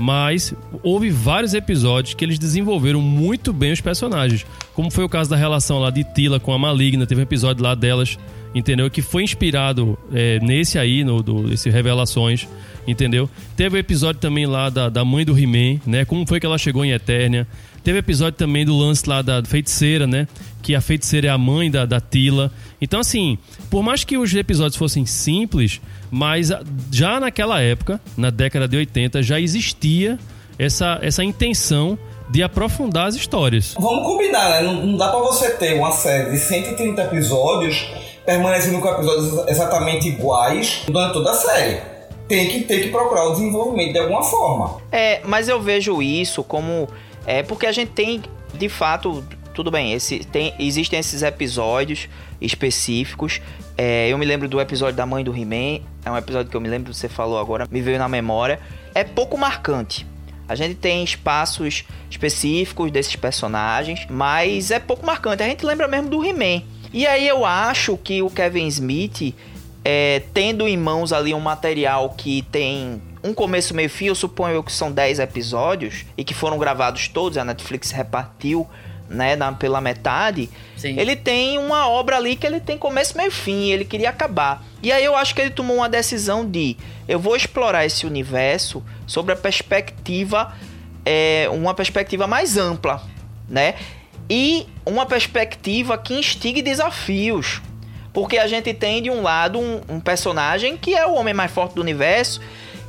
Mas houve vários episódios que eles desenvolveram muito bem os personagens. Como foi o caso da relação lá de Tila com a Maligna. Teve um episódio lá delas, entendeu? Que foi inspirado é, nesse aí, no, do, esse Revelações, entendeu? Teve o episódio também lá da, da mãe do He-Man, né? Como foi que ela chegou em Eternia. Teve episódio também do lance lá da feiticeira, né? Que a feiticeira é a mãe da, da Tila. Então, assim, por mais que os episódios fossem simples, mas já naquela época, na década de 80, já existia essa, essa intenção de aprofundar as histórias. Vamos combinar, né? Não, não dá pra você ter uma série de 130 episódios permanecendo com episódios exatamente iguais durante toda a série. Tem que ter que procurar o desenvolvimento de alguma forma. É, mas eu vejo isso como. É porque a gente tem, de fato, tudo bem, esse, tem, existem esses episódios específicos. É, eu me lembro do episódio da mãe do He-Man. É um episódio que eu me lembro, você falou agora, me veio na memória. É pouco marcante. A gente tem espaços específicos desses personagens, mas é pouco marcante. A gente lembra mesmo do He-Man. E aí eu acho que o Kevin Smith, é, tendo em mãos ali um material que tem um começo, meio fim, eu suponho que são 10 episódios e que foram gravados todos, a Netflix repartiu, né, na- pela metade. Sim. Ele tem uma obra ali que ele tem começo, meio fim, ele queria acabar. E aí eu acho que ele tomou uma decisão de eu vou explorar esse universo sobre a perspectiva é, uma perspectiva mais ampla, né? E uma perspectiva que instigue desafios. Porque a gente tem de um lado um, um personagem que é o homem mais forte do universo,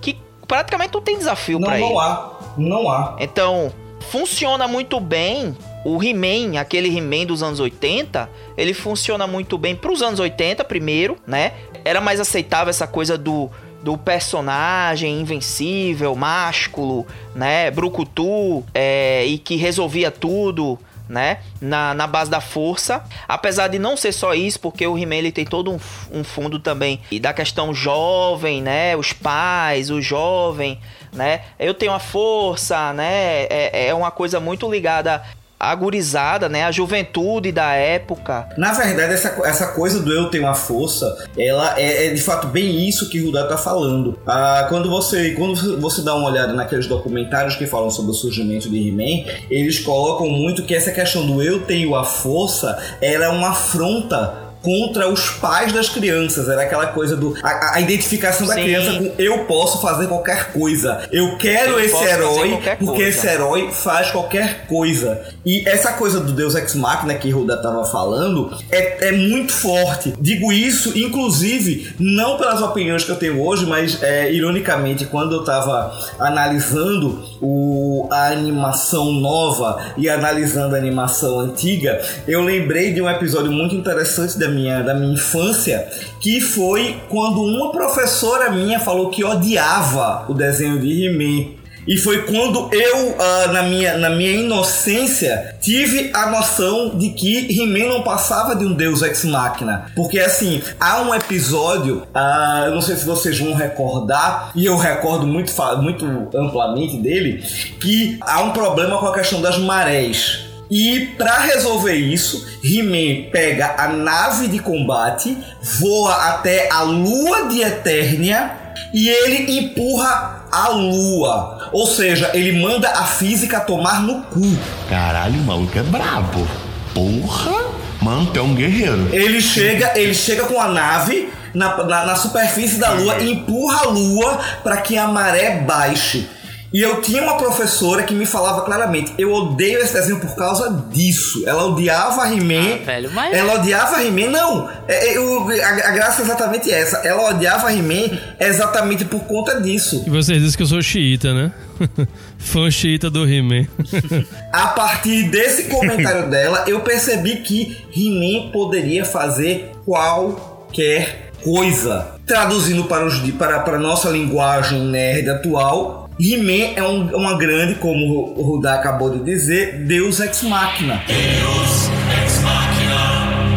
que praticamente não tem desafio pra ele. não há. Não há. Então, funciona muito bem o He-Man, aquele He-Man dos anos 80, ele funciona muito bem pros anos 80 primeiro, né? Era mais aceitável essa coisa do do personagem invencível, másculo, né, brucutu, é, e que resolvia tudo, né, na, na base da força. Apesar de não ser só isso, porque o He-Man ele tem todo um, um fundo também e da questão jovem, né, os pais, o jovem, né, eu tenho a força, né, é, é uma coisa muito ligada a gurizada, né? A juventude da época. Na verdade, essa, essa coisa do eu tenho a força, ela é, é de fato bem isso que o Rudá tá falando. Ah, quando, você, quando você dá uma olhada naqueles documentários que falam sobre o surgimento de He-Man, eles colocam muito que essa questão do eu tenho a força, ela é uma afronta contra os pais das crianças. Era aquela coisa do. A, a identificação da Sim. criança com eu posso fazer qualquer coisa. Eu quero Eu esse herói porque coisa. esse herói faz qualquer coisa. E essa coisa do Deus Ex Machina que Ruda tava falando é, é muito forte. Digo isso, inclusive, não pelas opiniões que eu tenho hoje, mas é, ironicamente, quando eu tava analisando o, a animação nova e analisando a animação antiga, eu lembrei de um episódio muito interessante da minha, da minha infância, que foi quando uma professora minha falou que odiava o desenho de He-Man. E foi quando eu, ah, na, minha, na minha inocência, tive a noção de que He-Man não passava de um deus ex-máquina. Porque, assim, há um episódio, ah, eu não sei se vocês vão recordar, e eu recordo muito, muito amplamente dele, que há um problema com a questão das marés. E para resolver isso, He-Man pega a nave de combate, voa até a lua de Eternia e ele empurra a lua. Ou seja, ele manda a física tomar no cu. Caralho, o maluco é brabo. Porra! Mano, é um guerreiro. Ele chega, ele chega com a nave na, na, na superfície da lua e empurra a lua para que a maré baixe. E eu tinha uma professora que me falava claramente: eu odeio esse desenho por causa disso. Ela odiava He-Man. Ah, velho, mas- Ela odiava He-Man. Não, é, é, o- a, a graça é exatamente essa. Ela odiava He-Man exatamente por conta disso. E você disse que eu sou xiita, né? Fã xiita do He-Man. A partir desse comentário dela, eu percebi que He-Man poderia fazer qualquer coisa. Traduzindo para, os, para, para a nossa linguagem nerd atual, He-Man é um- uma grande, como o Rudá acabou de dizer, Deus Ex Machina.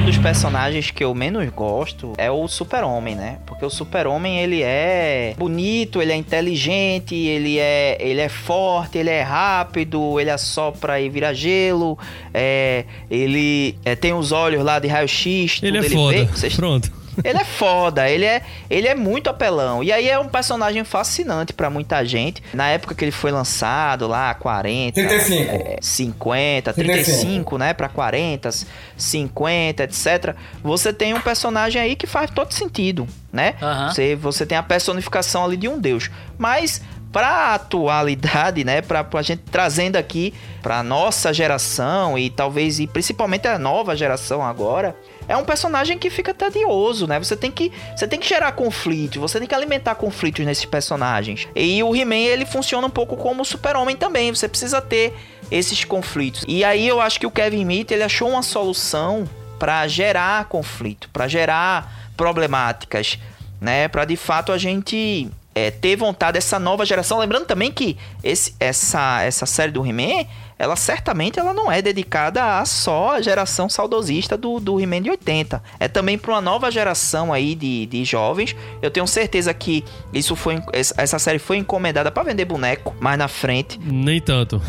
Um dos personagens que eu menos gosto é o Super-Homem, né? Porque o Super-Homem, ele é bonito, ele é inteligente, ele é, ele é forte, ele é rápido, ele assopra e vira gelo, é, ele é, tem os olhos lá de raio-x, tudo Ele é vê. foda. Vocês- Pronto. Ele é foda, ele é, ele é muito apelão. E aí é um personagem fascinante pra muita gente. Na época que ele foi lançado, lá, 40, 35. é, 50, 35. 35, né, pra 40, 50, etc. Você tem um personagem aí que faz todo sentido, né? Aham. Você, você tem a personificação ali de um deus. Mas pra atualidade, né, pra, pra gente trazendo aqui pra nossa geração e talvez e principalmente a nova geração agora, é um personagem que fica tedioso, né? Você tem que, você tem que gerar conflitos, você tem que alimentar conflitos nesses personagens. E o He-Man, ele funciona um pouco como o Super-Homem também, você precisa ter esses conflitos. E aí eu acho que o Kevin Smith, ele achou uma solução pra gerar conflito, pra gerar problemáticas, né? Pra de fato a gente é, ter vontade dessa nova geração. Lembrando também que esse, essa, essa série do He-Man, ela certamente ela não é dedicada a só a geração saudosista do, do He-Man de 80. É também para uma nova geração aí de, de jovens. Eu tenho certeza que isso foi essa série foi encomendada para vender boneco mais na frente. Nem tanto.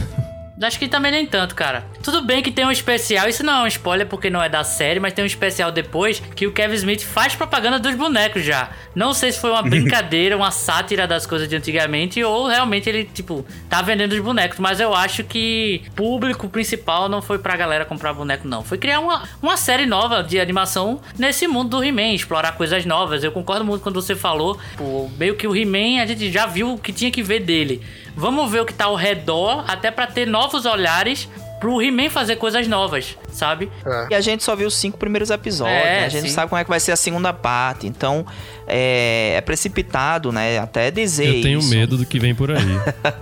Acho que também nem tanto, cara. Tudo bem que tem um especial, isso não é um spoiler porque não é da série, mas tem um especial depois que o Kevin Smith faz propaganda dos bonecos já. Não sei se foi uma brincadeira, uma sátira das coisas de antigamente ou realmente ele, tipo, tá vendendo os bonecos, mas eu acho que público principal não foi pra galera comprar boneco, não. Foi criar uma, uma série nova de animação nesse mundo do He-Man, explorar coisas novas. Eu concordo muito quando você falou, pô, meio que o He-Man a gente já viu o que tinha que ver dele. Vamos ver o que tá ao redor, até pra ter novos olhares pro He-Man fazer coisas novas, sabe? E a gente só viu os cinco primeiros episódios, É, né? a gente sim. não sabe como é que vai ser a segunda parte. Então é, é precipitado, né? Até dizer Eu tenho isso. medo do que vem por aí.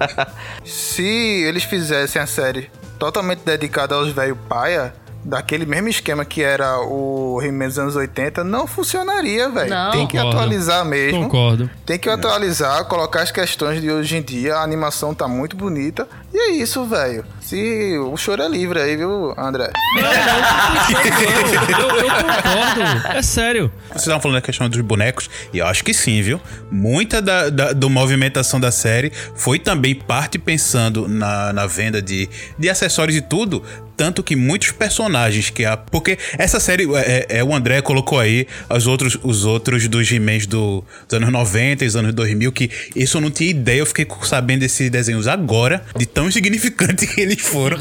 Se eles fizessem a série totalmente dedicada aos velho paia, daquele mesmo esquema que era o He-Man dos anos 80, não funcionaria, velho. Não. Tem que Concordo. atualizar mesmo. Concordo. Tem que atualizar, colocar as questões de hoje em dia. A animação tá muito bonita. E é isso, velho. Se o choro é livre aí, viu, André? Eu, eu concordo. É sério. Vocês estavam falando da questão dos bonecos, e eu acho que sim, viu? Muita da, da do movimentação da série foi também parte pensando na, na venda de, de acessórios e tudo. Tanto que muitos personagens que a. Porque essa série, é, é, o André colocou aí os outros, os outros dos He-Mans do, dos anos 90 e dos anos 2000, que isso eu não tinha ideia, eu fiquei sabendo desses desenhos agora, de tão insignificante que eles foram.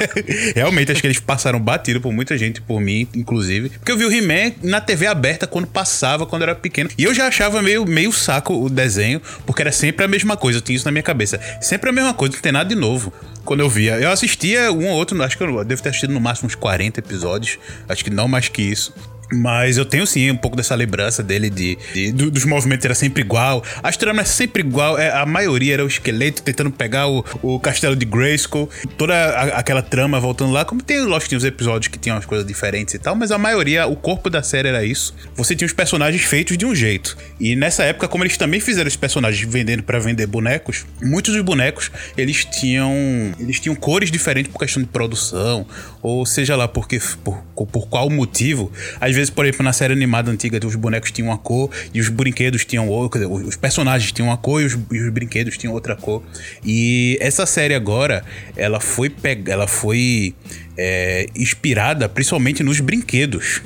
Realmente, acho que eles passaram batido por muita gente, por mim, inclusive. Porque eu vi o He-Man na TV aberta quando passava, quando era pequeno. E eu já achava meio, meio saco o desenho, porque era sempre a mesma coisa. Eu tinha isso na minha cabeça. Sempre a mesma coisa, não tem nada de novo. Quando eu via. Eu assistia um ou outro, acho que eu devo ter assistido no máximo uns 40 episódios. Acho que não mais que isso. Mas eu tenho sim um pouco dessa lembrança dele de, de- do- dos movimentos era sempre igual. A história não é sempre igual. É, a maioria era o esqueleto tentando pegar o, o castelo de Grayskull. Toda a- aquela trama voltando lá. Como tem, lógico, tinha os episódios que tinham as coisas diferentes e tal. Mas a maioria, o corpo da série era isso. Você tinha os personagens feitos de um jeito. E nessa época, como eles também fizeram os personagens vendendo pra vender bonecos, muitos dos bonecos eles tinham eles tinham cores diferentes por questão de produção ou seja lá porque por, por qual motivo. Às vezes, por exemplo, na série animada antiga, os bonecos tinham uma cor e os brinquedos tinham outra, os personagens tinham uma cor e os, e os brinquedos tinham outra cor. E essa série agora, ela foi pega, ela foi é, inspirada principalmente nos brinquedos.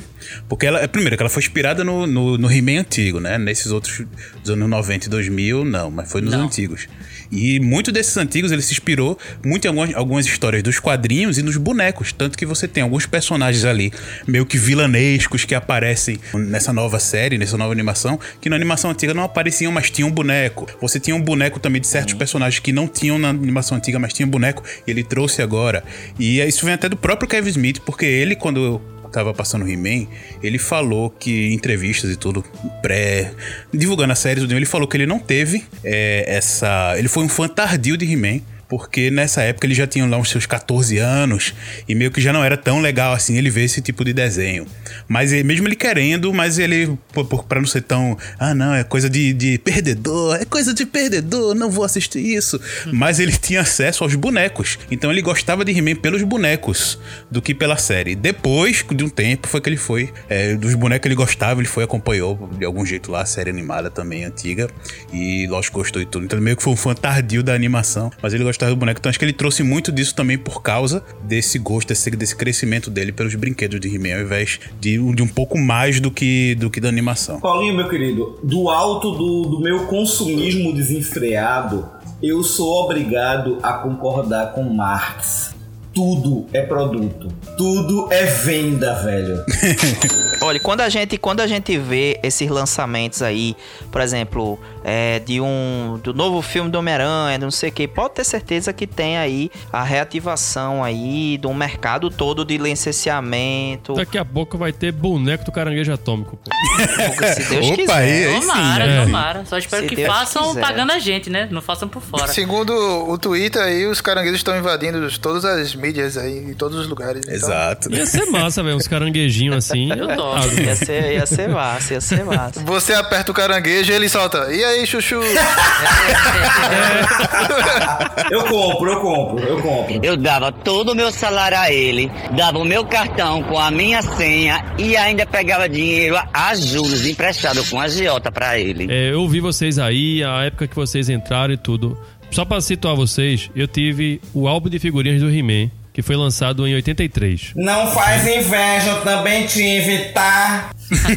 Porque ela, primeiro, que ela foi inspirada no, no, no He-Man antigo, né? Nesses outros dos anos 90 e 2000, não, mas foi nos Não. antigos. E muito desses antigos ele se inspirou muito em algumas, algumas histórias dos quadrinhos e nos bonecos. Tanto que você tem alguns personagens ali, meio que vilanescos, que aparecem nessa nova série, nessa nova animação, que na animação antiga não apareciam, mas tinham um boneco. Você tinha um boneco também de certos personagens que não tinham na animação antiga, mas tinham boneco, e ele trouxe agora. E isso vem até do próprio Kevin Smith, porque ele, quando tava passando He-Man, ele falou que em entrevistas e tudo, pré divulgando a série, ele falou que ele não teve é, essa, ele foi um fã tardio de He-Man. Porque nessa época ele já tinha lá os seus 14 anos e meio que já não era tão legal assim ele ver esse tipo de desenho. Mas mesmo ele querendo, mas ele, pra não ser tão. Ah, não, é coisa de, de perdedor, é coisa de perdedor, não vou assistir isso. Mas ele tinha acesso aos bonecos. Então ele gostava de He-Man pelos bonecos do que pela série. Depois de um tempo foi que ele foi. é, dos bonecos ele gostava, ele foi acompanhou de algum jeito lá a série animada também antiga. E lógico, gostou e tudo. Então meio que foi um fã tardio da animação. Mas ele gostava do boneco. Então acho que ele trouxe muito disso também por causa desse gosto, desse, desse crescimento dele pelos brinquedos de He-Man, ao invés de, de um pouco mais do que, do que da animação. Paulinho, meu querido, do alto do, do meu consumismo desenfreado, eu sou obrigado a concordar com Marx. Tudo é produto. Tudo é venda, velho. Olha, quando a gente quando a gente vê esses lançamentos aí, por exemplo, é, de um do novo filme do Homem-Aranha, não sei o que, pode ter certeza que tem aí a reativação aí do mercado todo de licenciamento. Daqui a pouco vai ter boneco do caranguejo atômico. Pô. Se Deus Opa, quiser. aí, aí sim. Tomara, é. tomara. Só espero Se que Deus façam quiser. pagando a gente, né? Não façam por fora. Segundo o Twitter aí, os caranguejos estão invadindo todas as mídias aí, em todos os lugares. Então, Exato. Ia ser massa, velho. Uns caranguejinhos assim. Eu Ah, topo. Ia ser, ia ser massa, ia ser massa. Você aperta o caranguejo e ele solta. E aí, chuchu? Eu compro, eu compro, eu compro. Eu dava todo o meu salário a ele, dava o meu cartão com a minha senha e ainda pegava dinheiro a juros emprestado com a agiota pra ele. É, eu vi vocês aí, a época que vocês entraram e tudo. Só pra situar vocês, eu tive o álbum de figurinhas do He-Man, que foi lançado em 83. Não faz inveja, eu também tive, tá?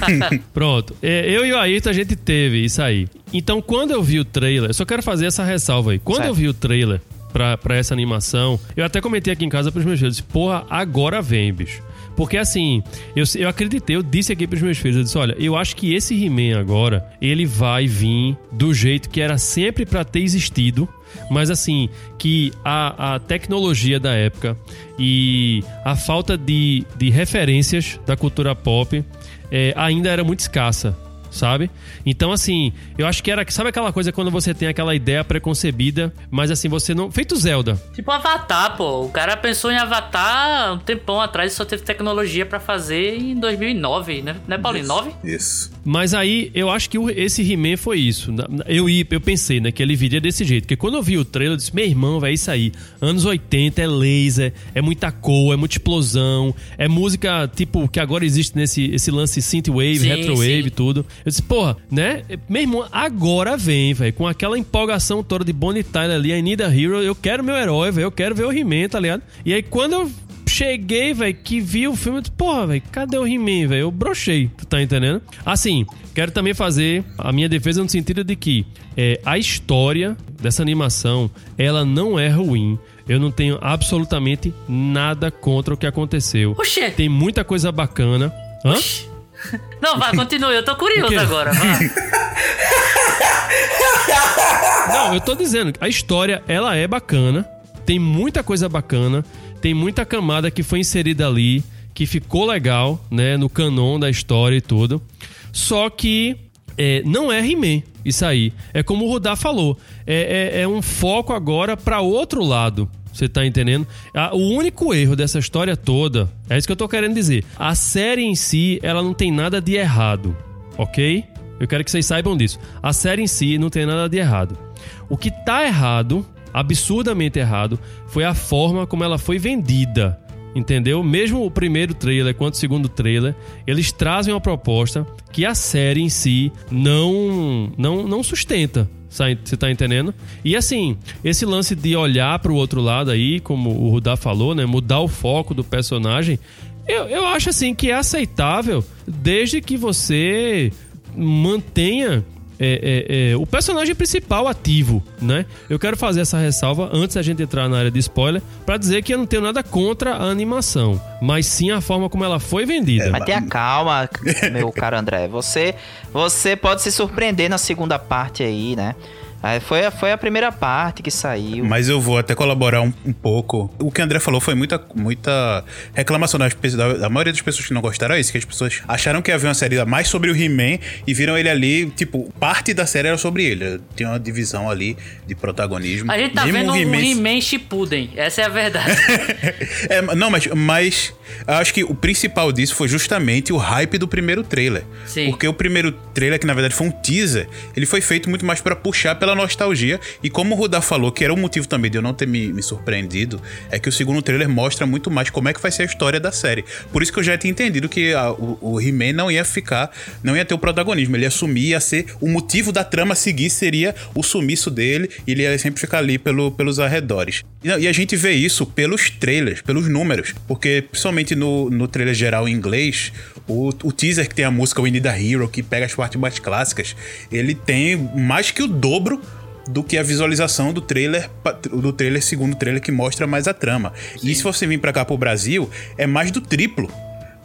Pronto. É, eu e o Ayrton a gente teve isso aí. Então, quando eu vi o trailer, eu só quero fazer essa ressalva aí. Quando Certo. eu vi o trailer pra, pra essa animação, eu até comentei aqui em casa pros meus filhos: porra, agora vem, bicho. Porque assim, eu, eu acreditei, eu disse aqui pros meus filhos, eu disse, olha, eu acho que esse He-Man agora, ele vai vir do jeito que era sempre pra ter existido, mas assim, que a, a tecnologia da época e a falta de, de referências da cultura pop é, ainda era muito escassa. sabe? Então, assim, eu acho que era. Sabe aquela coisa quando você tem aquela ideia preconcebida, mas assim, você não. Feito Zelda. Tipo Avatar, pô. O cara pensou em Avatar um tempão atrás e só teve tecnologia pra fazer em 2009, né? Né, Paulinho? 9? Isso. Mas aí eu acho que esse He-Man foi isso. Eu, eu pensei, né, que ele viria desse jeito. Porque quando eu vi o trailer, eu disse: meu irmão, vai isso aí. Anos 80, é laser, é muita cor, é muita explosão, é música tipo que agora existe nesse esse lance synthwave, Sim, retrowave sim. e tudo. Eu disse, porra, né? Meu irmão, agora vem, velho. Com aquela empolgação toda de Bonnie Tyler ali, I Need a Hero, eu quero meu herói, velho. Eu quero ver o He-Man, tá ligado? E aí quando eu cheguei, velho, que vi o filme, porra, velho, cadê o He-Man, velho? Eu brochei, tu tá entendendo? Assim, quero também fazer a minha defesa no sentido de que é, a história dessa animação, ela não é ruim. Eu não tenho absolutamente nada contra o que aconteceu. Oxê. Tem muita coisa bacana. Hã? Não, vai, continue. Eu tô curioso agora. Vai. Não, eu tô dizendo, a história, ela é bacana, tem muita coisa bacana, tem muita camada que foi inserida ali, que ficou legal, né, no canon da história e tudo. Só que é, não é He-Man, isso aí. É como o Rudá falou, é, é- é um foco agora pra outro lado. Você tá entendendo? O único erro dessa história toda, é isso que eu tô querendo dizer. A série em si, ela não tem nada de errado, ok? Eu quero que vocês saibam disso. A série em si não tem nada de errado. O que tá errado, absurdamente errado, foi a forma como ela foi vendida. Entendeu? Mesmo o primeiro trailer quanto o segundo trailer, eles trazem uma proposta que a série em si não não, não sustenta. Você tá entendendo? E assim, esse lance de olhar pro outro lado aí, como o Rudá falou, né? Mudar o foco do personagem, eu, eu acho assim que é aceitável desde que você mantenha é, é, é, o personagem principal ativo, né? Eu quero fazer essa ressalva antes da gente entrar na área de spoiler pra dizer que eu não tenho nada contra a animação, mas sim a forma como ela foi vendida. Mas tenha calma, meu caro André. Você, você pode se surpreender na segunda parte aí, né? Aí foi, a- foi a primeira parte que saiu. Mas eu vou até colaborar um, um pouco. O que o André falou foi muita, muita reclamação das pessoas, da, da maioria das pessoas que não gostaram é isso, que as pessoas acharam que havia uma série mais sobre o He-Man e viram ele ali, tipo, parte da série era sobre ele. Tinha uma divisão ali de protagonismo. A gente tá Mesmo vendo o um He-Man- He-Man Shippuden. Essa é a verdade. É, não, mas, mas eu acho que o principal disso foi justamente o hype do primeiro trailer. Sim. Porque o primeiro trailer, que na verdade foi um teaser, ele foi feito muito mais pra puxar pela nostalgia. E como o Rudá falou, que era o motivo também de eu não ter me, me surpreendido, é que o segundo trailer mostra muito mais como é que vai ser a história da série. Por isso que eu já tinha entendido que a- o, o He-Man não ia ficar, não ia ter o protagonismo, ele ia sumir, ia ser. O motivo da trama a seguir seria o sumiço dele, e ele ia sempre ficar ali pelo, pelos arredores. E, e a gente vê isso pelos trailers, pelos números, porque principalmente no, no trailer geral em inglês, o, o teaser que tem a música We Need a Hero, que pega as partes mais clássicas, ele tem mais que o dobro do que a visualização do trailer do trailer segundo trailer que mostra mais a trama. E se você vir pra cá pro Brasil, é mais do triplo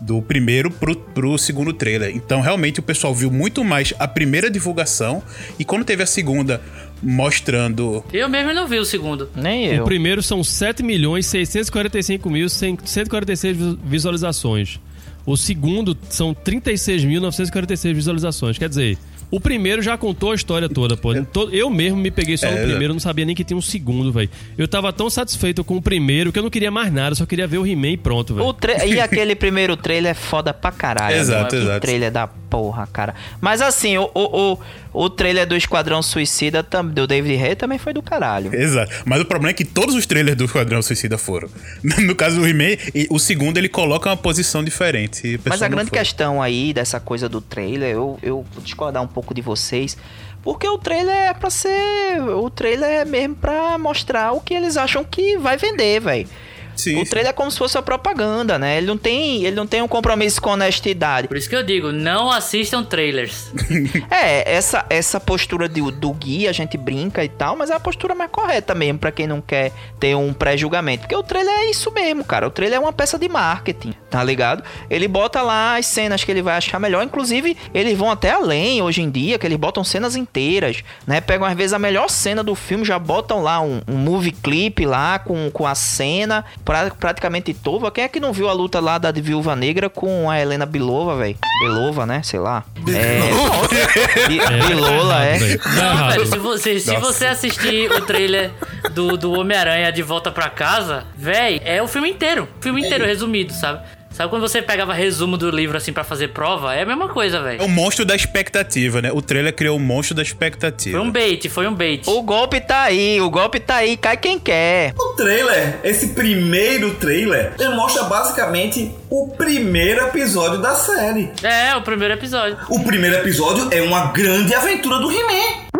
do primeiro pro, pro segundo trailer. Então, realmente, o pessoal viu muito mais a primeira divulgação e quando teve a segunda mostrando Eu mesmo não vi o segundo. Nem O primeiro são 7 milhões 645 mil 146 vi- visualizações. O segundo são 36.946 visualizações. Quer dizer, o primeiro já contou a história toda, pô. To- Eu mesmo me peguei só É, no é. primeiro, não sabia nem que tinha um segundo, velho. Eu tava tão satisfeito com o primeiro que eu não queria mais nada, só queria ver o He-Man e pronto, velho. O tra- E aquele primeiro trailer é foda pra caralho. Exato, mano. Que exato. trailer da porra, cara. Mas assim, o, o, o, o trailer do Esquadrão Suicida do David Hay também foi do caralho. Exato. Mas o problema é que todos os trailers do Esquadrão Suicida foram. No caso do He-Man, o segundo ele coloca uma posição diferente. o Mas a grande foi. questão aí dessa coisa do trailer, eu, eu vou discordar um pouco de vocês. Porque o trailer é pra ser. O trailer é mesmo pra mostrar o que eles acham que vai vender, velho. O trailer é como se fosse uma propaganda, né? Ele não tem, ele não tem um compromisso com honestidade. Por isso que eu digo, não assistam trailers. É, essa, essa postura do, do Gui, a gente brinca e tal, mas é a postura mais correta mesmo pra quem não quer ter um pré-julgamento. Porque o trailer é isso mesmo, cara. O trailer é uma peça de marketing, tá ligado? Ele bota lá as cenas que ele vai achar melhor. Inclusive, eles vão até além hoje em dia, que eles botam cenas inteiras, né? Pegam às vezes a melhor cena do filme, já botam lá um, um movie clip lá com, com a cena pra- praticamente Tova. Quem é que não viu a luta lá da de Viúva Negra com a Helena Bilova, velho? Belova, né? Sei lá. É. Bi- Bilola, é. Não, velho, se você, se você assistir o trailer do, do Homem-Aranha de Volta Pra Casa, véi, é o filme inteiro. O filme inteiro resumido, sabe? Sabe quando você pegava resumo do livro assim pra fazer prova? É a mesma coisa, É velho. o monstro da expectativa, né? O trailer criou o monstro da expectativa. Foi um bait, foi um bait. O golpe tá aí, o golpe tá aí, cai quem quer. O trailer, esse primeiro trailer, ele mostra basicamente o primeiro episódio da série. É, o primeiro episódio. O primeiro episódio é uma grande aventura do He-Man.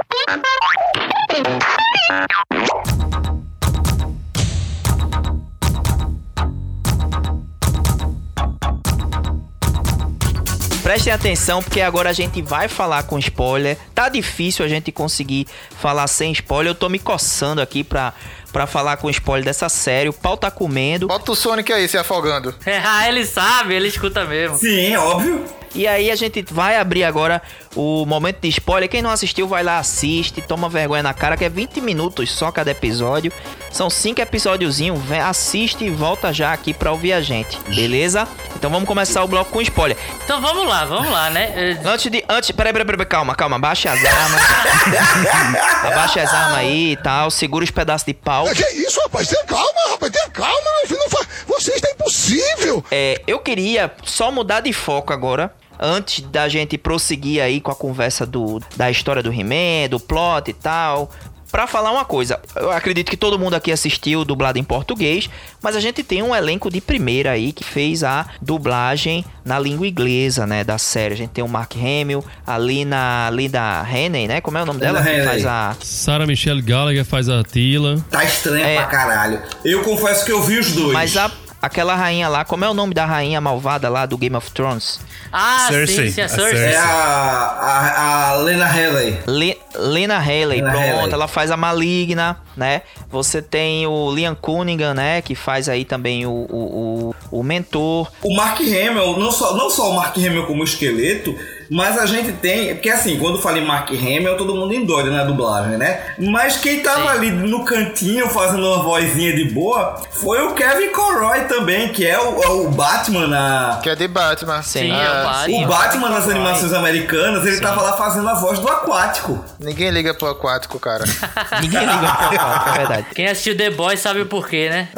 Prestem atenção porque agora a gente vai falar com spoiler. Tá difícil a gente conseguir falar sem spoiler. Eu tô me coçando aqui pra, pra falar com spoiler dessa série. O pau tá comendo. Bota o Sonic aí se afogando. É, ah, ele sabe, ele escuta mesmo. Sim, óbvio. E aí a gente vai abrir agora o momento de spoiler. Quem não assistiu, vai lá, assiste, toma vergonha na cara, que é 20 minutos só cada episódio. São cinco episódiozinhos, vem, assiste e volta já aqui pra ouvir a gente, beleza? Então vamos começar o bloco com spoiler. Então vamos lá, vamos lá, né? É, Antes de. Antes. Peraí, peraí, peraí, calma, calma. Baixa as armas. Abaixa as armas aí e tal. Segura os pedaços de pau. Que isso, rapaz? Tenha calma, rapaz. Tenha calma, meu filho. Não fa... Você está impossível. É, eu queria só mudar de foco agora. Antes da gente prosseguir aí com a conversa do, da história do He-Man, do plot e tal. Pra falar uma coisa, eu acredito que todo mundo aqui assistiu dublado em português, mas a gente tem um elenco de primeira aí que fez a dublagem na língua inglesa, né, da série. A gente tem o Mark Hamill, a Lina, Lina Heaney, né, como é o nome dela? Lina Que faz a... Sarah Michelle Gallagher faz a Tila. Tá estranho É. pra caralho. Eu confesso que eu vi os dois. Mas a, aquela rainha lá, como é o nome da rainha malvada lá do Game of Thrones? Ah, Cersei, sim, sim, a Cersei. É a, a, a Lena Headey. Le- Lena Haley, Lena pronto, Headey. ela faz a Maligna, né? Você tem o Liam Cunningham, né? Que faz aí também o, o, o, o Mentor. O Mark Hamill, não só, não só o Mark Hamill como esqueleto, mas a gente tem. Porque assim, quando fala em Mark Hamill, todo mundo endoida na dublagem, né? Mas quem tava Sim. ali no cantinho fazendo uma vozinha de boa foi o Kevin Conroy também, que é o, é o Batman na. Que é de Batman. Sim, Sim, é o Batman. O Batman nas animações americanas, ele tava lá fazendo a voz do aquático. Ninguém liga pro aquático, cara. Ninguém liga pra falar, é verdade. Quem assistiu The Boys sabe o porquê, né?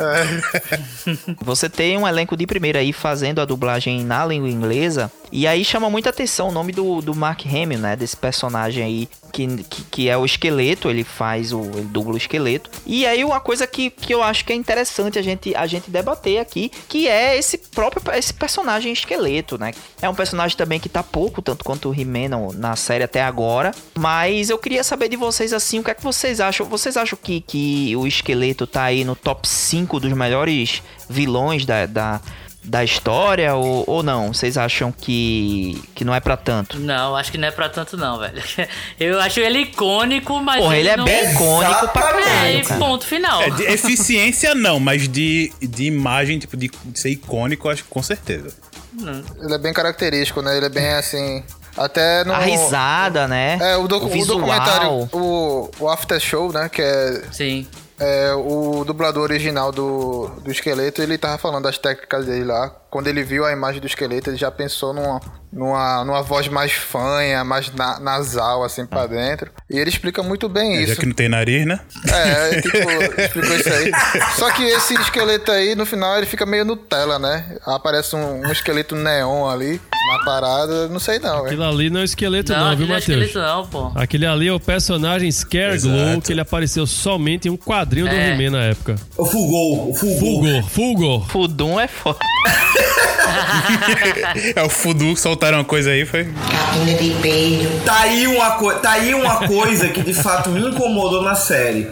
Você tem um elenco de primeira aí fazendo a dublagem na língua inglesa. E aí chama muita atenção o nome do, do Mark Hamill, né? Desse personagem aí que, que, que é o esqueleto. Ele faz o. Ele dubla o esqueleto. E aí uma coisa que, que eu acho que é interessante a gente, a gente debater aqui, que é esse próprio esse personagem esqueleto, né? É um personagem também que tá pouco, tanto quanto o no- na série até agora. Mas eu queria saber de vocês assim, o que é que vocês acham? Vocês acham que, que o esqueleto tá aí no top 5 dos melhores vilões da, da, da história ou, ou não? Vocês acham que, que não é pra tanto? Não, acho que não é pra tanto não, velho. Eu acho ele icônico, mas Porra, ele é não... bem icônico pra caralho, cara. ponto final. É, de eficiência não, mas de, de imagem, tipo, de, de ser icônico, acho que com certeza. Ele é bem característico, né? Ele é bem assim. Até no. A risada, né? É, o, docu- o o documentário, o, o After Show, né? Que é, Sim. É o dublador original do, do esqueleto, ele tava falando das técnicas dele lá. Quando ele viu a imagem do esqueleto, ele já pensou numa, numa, numa voz mais fanha, mais na- nasal, assim, pra dentro. E ele explica muito bem Já isso. que não tem nariz, né? É, tipo, explicou isso aí. Só que esse esqueleto aí, no final, ele fica meio Nutella, né? Aparece um, um esqueleto neon ali, na parada, não sei não, Aquilo velho. ali não é esqueleto, Não, não, viu, não é Matheus? esqueleto não, pô. Aquele ali é o personagem Scareglow, que ele apareceu somente em um quadrinho do É. He-Man na época. O Fulgor, o Fulgor. Fulgor, Fulgor. Fudum é foda. É o Fudu, soltaram uma coisa aí, foi. Tá aí, uma co- tá aí uma coisa que de fato me incomodou na série.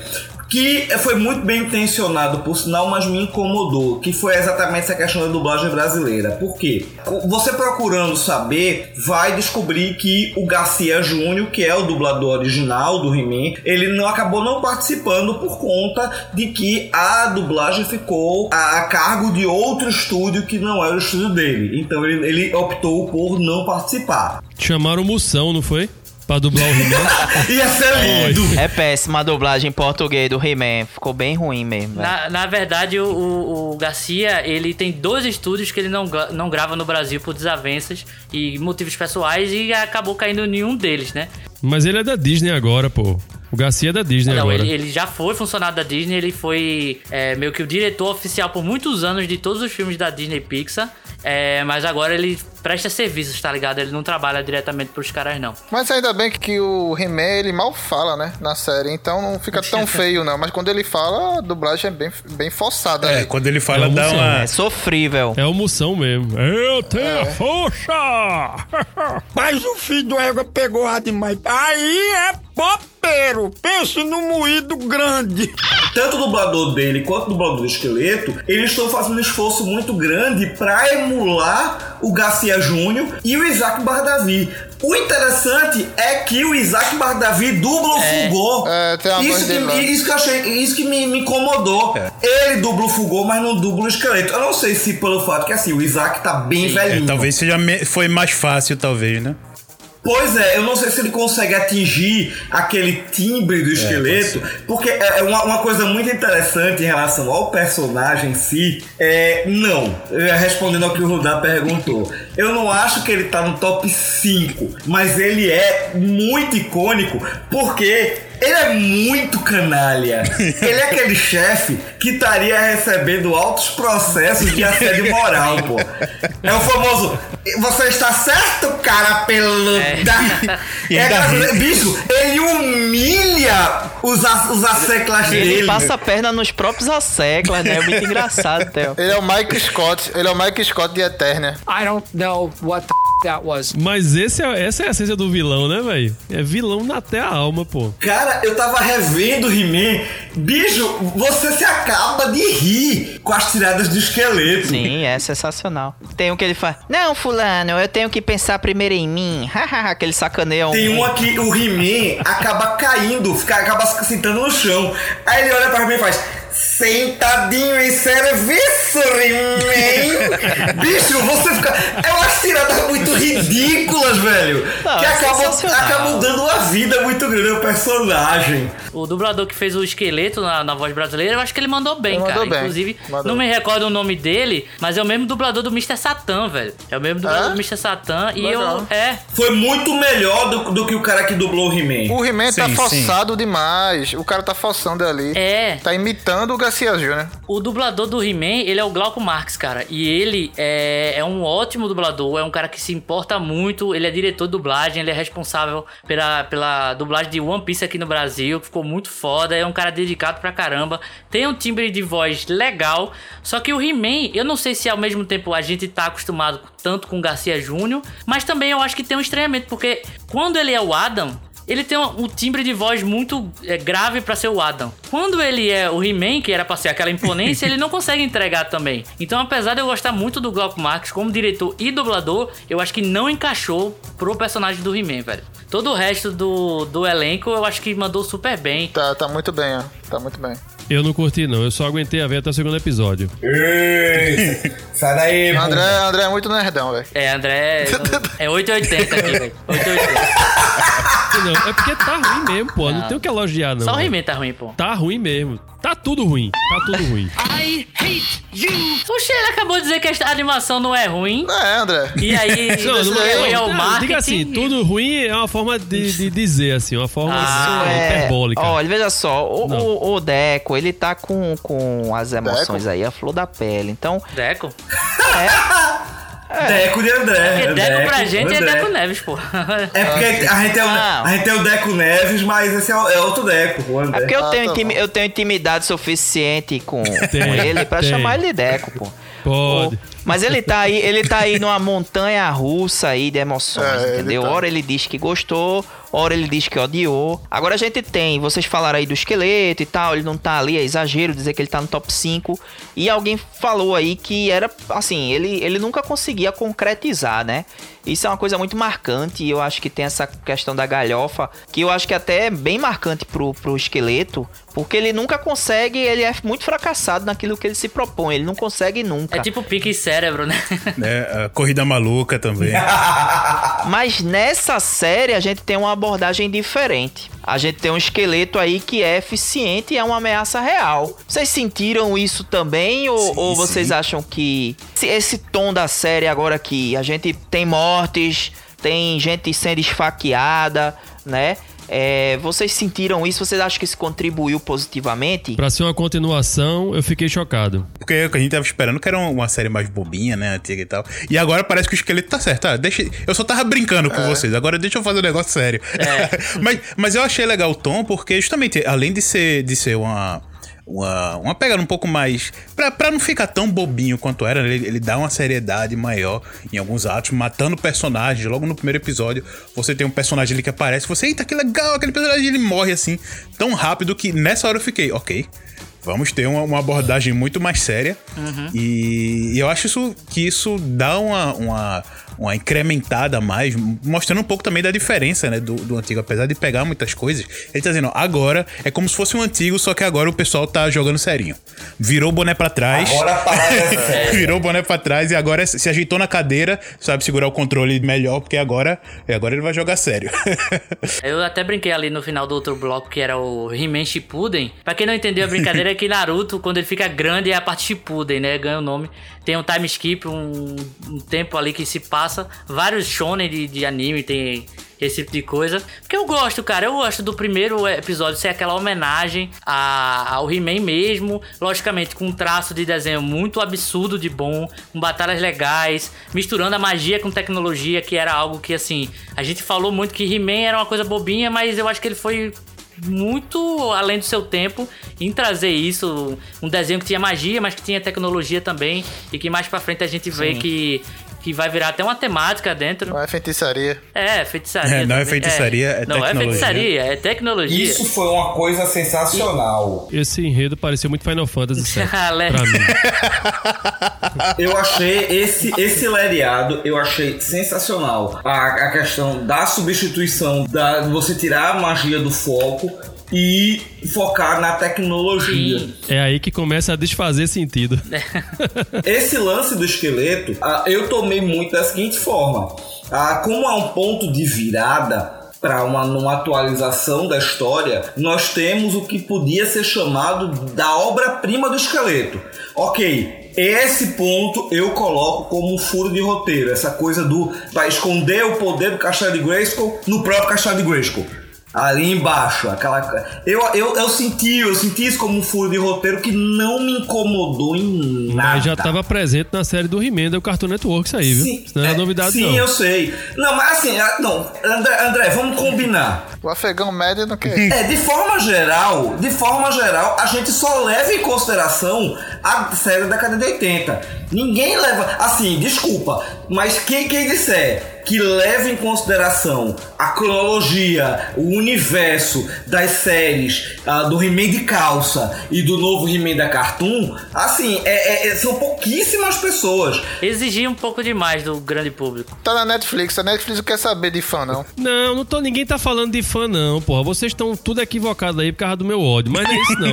Que foi muito bem intencionado, por sinal, mas me incomodou. Que foi exatamente essa questão da dublagem brasileira. Por quê? Você procurando saber, vai descobrir que o Garcia Júnior, que é o dublador original do He-Man, ele não acabou não participando por conta de que a dublagem ficou a, cargo de outro estúdio que não era o estúdio dele. Então ele, ele optou por não participar. Chamaram Moção, não foi? Pra dublar o He-Man. Ia ser lindo. É péssima a dublagem em português do He-Man. Ficou bem ruim mesmo. velho. Na, na verdade, o, o- o Garcia, ele tem dois estúdios que ele não, gra- não grava no Brasil por desavenças e motivos pessoais e acabou caindo em nenhum deles, né? Mas ele é da Disney agora, pô. O Garcia é da Disney Não, agora. ele, ele já foi funcionário da Disney, ele foi é, meio que o diretor oficial por muitos anos de todos os filmes da Disney Pixar. É, mas agora ele presta serviços, tá ligado? Ele não trabalha diretamente pros caras, não. Mas ainda bem que, o He-Man, ele mal fala, né? Na série. Então não fica tão feio, não. Mas quando ele fala, a dublagem é bem, bem forçada. É, ali. quando ele fala, É dá uma. É sofrível. É o Moção mesmo. Eu tenho a força! Mas o filho do égua pegou a demais. Aí é popeiro. Pense no moído grande. Tanto o dublador dele quanto o dublador do esqueleto, eles estão fazendo um esforço muito grande pra emular o Garcia Júnior e o Isaac Bardavi. O interessante é que o Isaac Bardavi dubla o Fugô. É, tem uma isso, que, isso que eu achei, isso que me, me incomodou. Ele dubla o Fugô, mas não dubla o esqueleto. Eu não sei se pelo fato que assim, o Isaac tá bem É, velhinho. talvez seja me- foi mais fácil, talvez, né? Pois é, eu não sei se ele consegue atingir aquele timbre do esqueleto, porque é é uma, uma coisa muito interessante em relação ao personagem em si. É, não, é, respondendo ao que o Rudá perguntou, eu não acho que ele tá no top 5, mas ele é muito icônico porque ele é muito canalha. Ele é aquele chefe que estaria recebendo altos processos de assédio moral, pô. É o famoso. Você está certo, cara peluda? E É ri. bicho, ele humilha os, as- os asseclas Ele dele. passa a perna nos próprios asseclas, né? É muito engraçado, Theo. Ele é o Mike Scott. Ele é o Mike Scott de Eternia. I don't know what the that was. Mas esse é, essa é a essência do vilão, né, velho? É vilão até a alma, pô. Cara, eu tava revendo He-Man. Bicho, você se acaba de rir com as tiradas do esqueleto. Sim, é sensacional. Tem um que ele fala: Não, Fulano, eu tenho que pensar primeiro em mim. que ele sacaneia um. Tem uma que o He-Man acaba caindo, fica, acaba se sentando no chão. Aí ele olha pra mim e faz. Sentadinho em serviço, He-Man! Bicho, você fica. É umas tiradas muito ridículas, velho. Não, que é acabam, acabam dando uma vida muito grande ao personagem. O dublador que fez o esqueleto na, na voz brasileira, eu acho que ele mandou bem, Ele cara. mandou bem. Inclusive, Mandou. não me recordo o nome dele, mas é o mesmo dublador do Mr. Satan, velho. É o mesmo dublador É? do Mr. Satan. E Legal. eu. É. Foi muito melhor do, do que o cara que dublou o He-Man. O He-Man tá Sim, forçado demais. O cara tá forçando ali. É. Tá imitando o Garcia Júnior. O dublador do He-Man, ele é o Glauco Marx, cara. E ele é, é um ótimo dublador, é um cara que se importa muito. Ele é diretor de dublagem, ele é responsável pela, pela dublagem de One Piece aqui no Brasil, que ficou muito foda. É um cara dedicado pra caramba. Tem um timbre de voz legal. Só que o He-Man, eu não sei se ao mesmo tempo a gente tá acostumado tanto com Garcia Júnior, mas também eu acho que tem um estranhamento, porque quando ele é o Adam, ele tem um, um timbre de voz muito é, grave pra ser o Adam. Quando ele é o He-Man, que era pra ser aquela imponência, ele não consegue entregar também. Então, apesar de eu gostar muito do Glauco Marx como diretor e dublador, eu acho que não encaixou pro personagem do He-Man, velho. Todo o resto do, do elenco eu acho que mandou super bem. Tá, tá muito bem, ó. Tá muito bem. Eu não curti, não. Eu só aguentei a ver até o segundo episódio. Ei, sai daí, pô. André, André é muito nerdão, velho. É, André. É 880 aqui, velho. 880. Não, é porque tá ruim mesmo, pô. Não, Não. tem o que elogiar, não. Só o. He-Man tá ruim, pô. Tá ruim mesmo. Tá tudo ruim. Tá tudo ruim. I hate you. Oxe, ele acabou de dizer que a animação não é ruim. É, André. E aí, Não, não, é, é o não, marketing. diga assim, tudo ruim é uma forma de, de dizer, assim, uma forma Ah, assim, É, hiperbólica. olha, veja só, o, Não. o- o Deco, ele tá com, com as emoções aí, a flor da pele. Então, Deco? Deco de André. Porque Deco pra gente é André. Deco Neves, pô. É porque a gente, é o, a gente tem o Deco Neves, mas esse é, o- é outro Deco, o André. é porque eu Ah, tenho, tá intimi- eu tenho intimidade suficiente com, Tem, com ele pra tem. chamar ele de Deco, pô. Pode. Mas ele tá aí, ele tá aí numa montanha russa aí de emoções, É, ele entendeu? tá. Ora ele diz que gostou, ora ele diz que odiou. Agora a gente tem, vocês falaram aí do esqueleto e tal, ele não tá ali, é exagero dizer que ele tá no top 5. E alguém falou aí que era, assim, ele, ele nunca conseguia concretizar, né? Isso é uma coisa muito marcante e eu acho que tem essa questão da galhofa, que eu acho que até é bem marcante pro, pro esqueleto, Porque ele nunca consegue, ele é muito fracassado naquilo que ele se propõe, ele não consegue nunca. É tipo pique cérebro, né? É, a Corrida Maluca também. Mas nessa série a gente tem uma abordagem diferente. A gente tem um esqueleto aí que é eficiente e é uma ameaça real. Vocês sentiram isso também ou, ou vocês acham que se esse tom da série agora aqui, a gente tem mortes, tem gente sendo esfaqueada, né? É, vocês sentiram isso? Vocês acham que isso contribuiu positivamente? Pra ser uma continuação, eu fiquei chocado. Porque a gente tava esperando que era uma série mais bobinha, né? Antiga e tal. E agora parece que o esqueleto tá certo. Ah, deixa, eu só tava brincando com vocês. Agora deixa eu fazer um negócio sério. mas, mas eu achei legal o tom, porque justamente, além de ser, de ser uma. Uma, uma pegada um pouco mais. Pra, pra não ficar tão bobinho quanto era, ele, ele dá uma seriedade maior em alguns atos, matando personagens. Logo no primeiro episódio, você tem um personagem ali que aparece, você, eita, que legal, aquele personagem ele morre assim, tão rápido que nessa hora eu fiquei, ok. Vamos ter uma, uma abordagem muito mais séria. E, e eu acho isso, que isso dá uma, uma, uma incrementada a mais, mostrando um pouco também da diferença né, do, do antigo. Apesar de pegar muitas coisas, ele tá dizendo, ó, agora é como se fosse um antigo, só que agora o pessoal tá jogando serinho. Virou o boné pra trás. Agora a é. Virou o boné pra trás e agora se ajeitou na cadeira, sabe segurar o controle melhor, porque agora, agora ele vai jogar sério. Eu até brinquei ali no final do outro bloco que era o He-Man Shippuden. Pra quem não entendeu a brincadeira é que Naruto, quando ele fica grande, é a parte Shippuden, né? Ganha o nome. Tem um time skip, um, um tempo ali que se passa. Vários shonen de, de anime tem esse tipo de coisa. Porque eu gosto, cara. Eu gosto do primeiro episódio ser aquela homenagem a- ao He-Man mesmo. Logicamente, com um traço de desenho muito absurdo de bom, com batalhas legais, misturando a magia com tecnologia, que era algo que, assim, a gente falou muito que He-Man era uma coisa bobinha, mas eu acho que ele foi muito além do seu tempo em trazer isso, um desenho que tinha magia, mas que tinha tecnologia também e que mais pra frente a gente vê Sim. que que vai virar até uma temática dentro. Não é feitiçaria. É, feitiçaria. É, não é também. feitiçaria, é Não é tecnologia. feitiçaria, é tecnologia. Isso foi uma coisa sensacional. Esse enredo parecia muito Final Fantasy VII. Pra mim. Eu achei esse, esse lereado, eu achei sensacional. A, a questão da substituição, da de você tirar a magia do foco e focar na tecnologia. É aí que começa a desfazer sentido. Esse lance do esqueleto, ah, eu tomei muito da seguinte forma: Ah, como há um ponto de virada para uma, uma atualização da história, nós temos o que podia ser chamado da obra-prima do esqueleto. Ok, esse ponto eu coloco como um furo de roteiro, essa coisa do para esconder o poder do Castelo de Grayskull no próprio Castelo de Grayskull. Ali embaixo, aquela. Eu, eu, eu senti, eu senti isso como um furo de roteiro que não me incomodou em nada. Mas já tava presente na série do He-Man do Cartoon Network, isso aí, viu? Isso não era novidade, Sim, não. eu sei. Não, mas assim, ah, não, André, André, vamos combinar. O afegão médio não quer. É, de forma geral, de forma geral, a gente só leva em consideração a série da década de 80. Ninguém leva, assim, desculpa, mas quem quem disser que leva em consideração a cronologia, o universo das séries ah, do He-Man de calça e do novo He-Man da Cartoon, assim, é- é- é- são pouquíssimas pessoas. Exigia um pouco demais do grande público. Tá na Netflix, a Netflix não quer saber de fã, não. Não, não tô, ninguém tá falando de fã, não, porra. Vocês estão tudo equivocado aí por causa do meu ódio. Mas não é isso, não.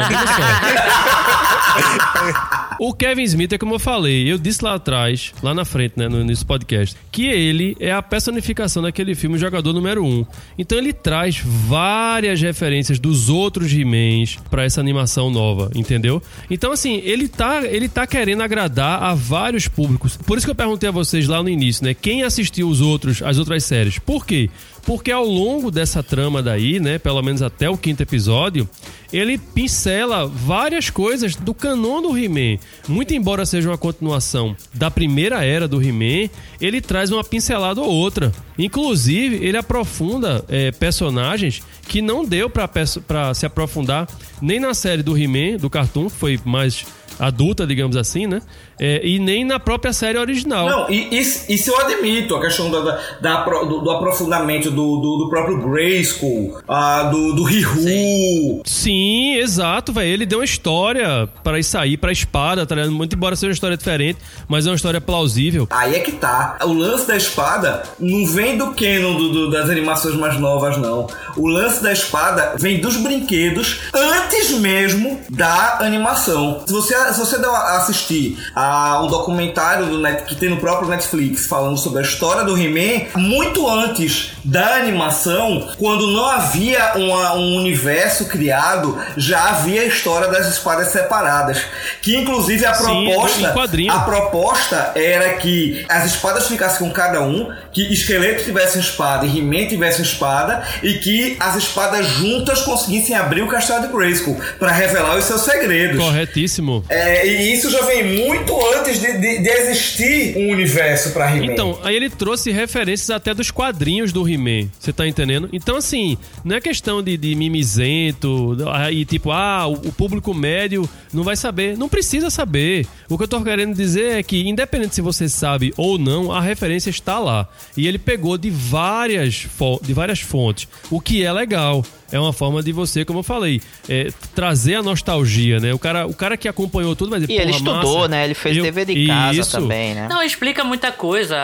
O Kevin Smith é como eu falei, eu disse lá atrás, lá na frente, né, no início do podcast, que ele é a personificação daquele filme Jogador Número 1. Então ele traz várias referências dos outros He-Mans pra essa animação nova, entendeu? Então, assim, ele tá, ele tá querendo agradar a vários públicos. Por isso que eu perguntei a vocês lá no início, né? Quem assistiu os outros, as outras séries? Por quê? Porque ao longo dessa trama daí, né, pelo menos até o quinto episódio, ele pincela várias coisas do canon do He-Man. Muito embora seja uma continuação da primeira era do He-Man, ele traz uma pincelada ou outra. Inclusive, ele aprofunda é, personagens que não deu pra se aprofundar nem na série do He-Man, do Cartoon, que foi mais adulta, digamos assim, né? É, e nem na própria série original. Não, e, isso, isso eu admito, a questão da, da, da- do, do aprofundamento do, do, do próprio Grayskull, ah, do, do Rihu. Sim, exato, velho. Ele deu uma história para isso aí, pra espada, tá ligado? Muito embora seja uma história diferente, mas é uma história plausível. Aí é que tá. O lance da espada não vem do canon do- do- das animações mais novas, não. O lance da espada vem dos brinquedos antes mesmo da animação. Se você, se você der uma- assistir a, um documentário do Net, que tem no próprio Netflix falando sobre a história do He-Man, muito antes da animação, quando não havia uma- um universo criado, já havia a história das espadas separadas. Que inclusive a Sim, proposta. em quadrinho. A proposta era que as espadas ficassem com cada um, que Esqueleto tivesse espada e He-Man tivesse espada, e que as espadas juntas conseguissem abrir o castelo de Grayskull para revelar os seus segredos. Corretíssimo. É, e isso já vem muito antes de, de- de existir um universo para He-Man. Então, aí ele trouxe referências até dos quadrinhos do He-Man. Você tá entendendo? Então, assim, não é questão de, de mimizento e tipo, ah, o, o público médio não vai saber. Não precisa saber. O que eu tô querendo dizer é que, independente se você sabe ou não, a referência está lá. E ele pegou de várias, de várias fontes, o que é legal. É uma forma de você, como eu falei, é, trazer a nostalgia, né? O cara, o cara que acompanhou tudo dizer, E ele "Porra, estudou, massa." né? Ele fez Eu- dever de casa Isso. também, né? Não, explica muita coisa.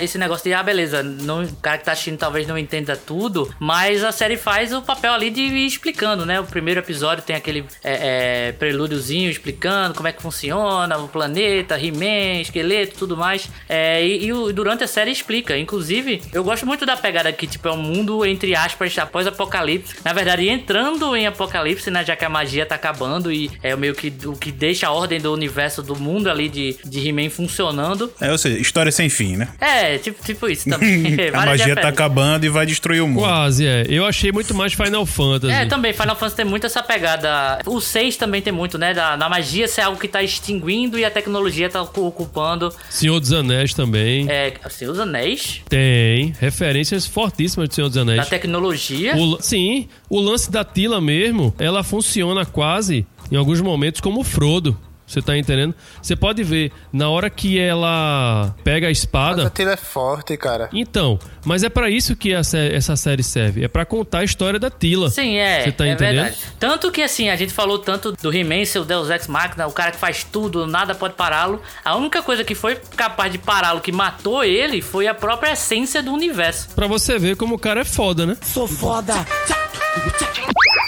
Esse negócio de, ah, beleza, não, o cara que tá assistindo talvez não entenda tudo, mas a série faz o papel ali de ir explicando, né? O primeiro episódio tem aquele é, é, prelúdiozinho explicando como é que funciona o planeta, He-Man, esqueleto, tudo mais. É, e, e durante a série explica. Inclusive, eu gosto muito da pegada que, tipo, é um mundo, entre aspas, após apocalipse. Na verdade, entrando em apocalipse, né? Já que a magia tá acabando e é meio que o que deixa a ordem do universo, do mundo ali de, de He-Man funcionando. É, ou seja, história sem fim, né? É, tipo, tipo isso também. a magia tá acabando e vai destruir o mundo. Quase, é. Eu achei muito mais Final Fantasy. É, também, Final Fantasy tem muito essa pegada. O 6 também tem muito, né? Da, da magia ser algo que tá extinguindo e a tecnologia tá ocu- ocupando. Senhor dos Anéis também. É, assim, os anéis Tem. Referências fortíssimas do Senhor dos Anéis. da tecnologia. O sim, o lance da Tila mesmo, ela funciona quase, em alguns momentos, como o Frodo. Você tá entendendo? Você pode ver, na hora que ela pega a espada. A Tila é forte, cara. Então, mas é pra isso que a essa série serve. É pra contar a história da Tila. Sim, é. Você tá é entendendo? verdade. Tanto que, assim, a gente falou tanto do He-Man, seu Deus Ex Machina, o cara que faz tudo, nada pode pará-lo. A única coisa que foi capaz de pará-lo, que matou ele, foi a própria essência do universo. Pra você ver como o cara é foda, né? Sou foda.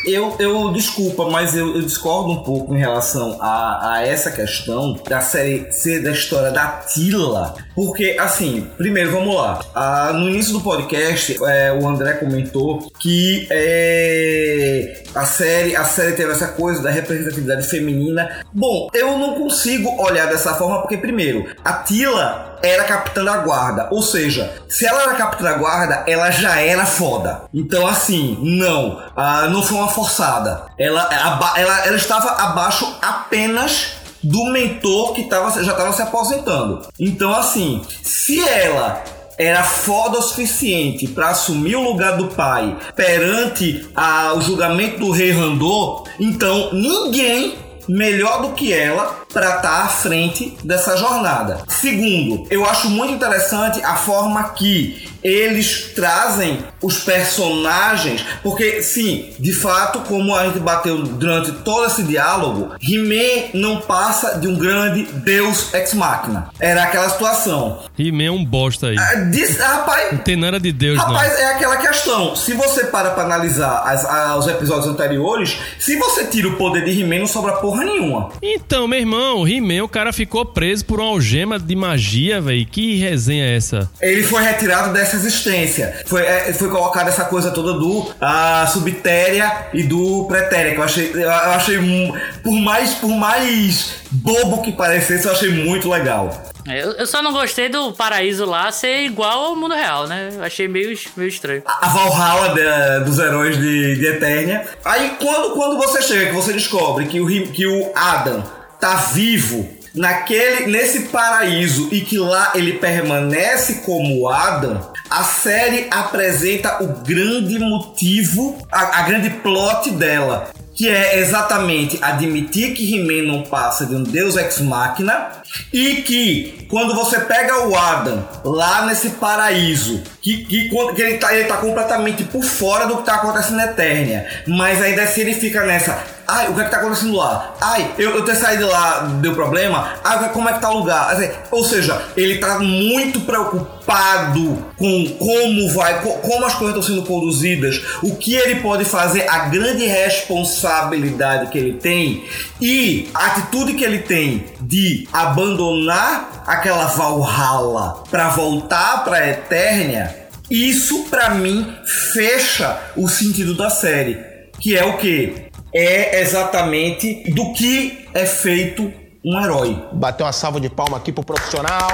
Eu, eu desculpa, mas eu, eu discordo um pouco em relação a, a essa questão da série ser da história da Tila. Porque, assim, primeiro vamos lá. Ah, no início do podcast, é, o André comentou que é, a, série, a série teve essa coisa da representatividade feminina. Bom, eu não consigo olhar dessa forma, porque, primeiro, a Tila era capitã da guarda. Ou seja, se ela era capitã da guarda, ela já era foda. Então, assim, não. ah, não foi uma forçada. Ela, ela, ela estava abaixo apenas do mentor que tava, já estava se aposentando. Então, assim, se ela era foda o suficiente para assumir o lugar do pai perante a- o julgamento do rei Randor, então ninguém melhor do que ela para estar à frente dessa jornada. Segundo, eu acho muito interessante a forma que eles trazem os personagens, porque sim, de fato, como a gente bateu durante todo esse diálogo, He-Man não passa de um grande deus ex machina. Era aquela situação. He-Man é um bosta aí. Ah, diz- rapaz, Não tem nada de Deus, Rapaz, não. é aquela questão. Se você para pra analisar as- a- os episódios anteriores, se você tira o poder de He-Man, não sobra porra nenhuma. Então, meu irmão, He-Man, o cara ficou preso por uma algema de magia, velho. Que resenha é essa? Ele foi retirado dessa existência. Foi, é, foi colocada essa coisa toda do a subtéria e do pretéria, que eu achei, eu achei por mais por mais bobo que parecesse, eu achei muito legal. É, Eu, eu só não gostei do paraíso lá ser igual ao mundo real, né? Eu achei meio, meio estranho. a Valhalla dos heróis de, de Eternia. Aí quando, quando você chega, que você descobre que o, que o Adam tá vivo naquele nesse paraíso e que lá ele permanece como Adam, a série apresenta o grande motivo, a, a grande plot dela. que é exatamente admitir que He-Man não passa de um deus ex-máquina e que quando você pega o Adam lá nesse paraíso, que, que, que ele, tá, ele tá completamente por fora do que tá acontecendo na Eternia, mas ainda assim ele fica nessa. Ai, o que é que tá acontecendo lá? Ai, eu, eu ter saído lá deu problema? Ai, como é que tá o lugar? Assim, ou seja, ele tá muito preocupado com como vai, co- como as coisas estão sendo conduzidas, o que ele pode fazer, a grande responsabilidade que ele tem e a atitude que ele tem de abandonar aquela Valhalla para voltar para Eternia. Isso pra mim fecha o sentido da série, que é o que é exatamente do que é feito um herói. Bateu uma salva de palma aqui pro profissional.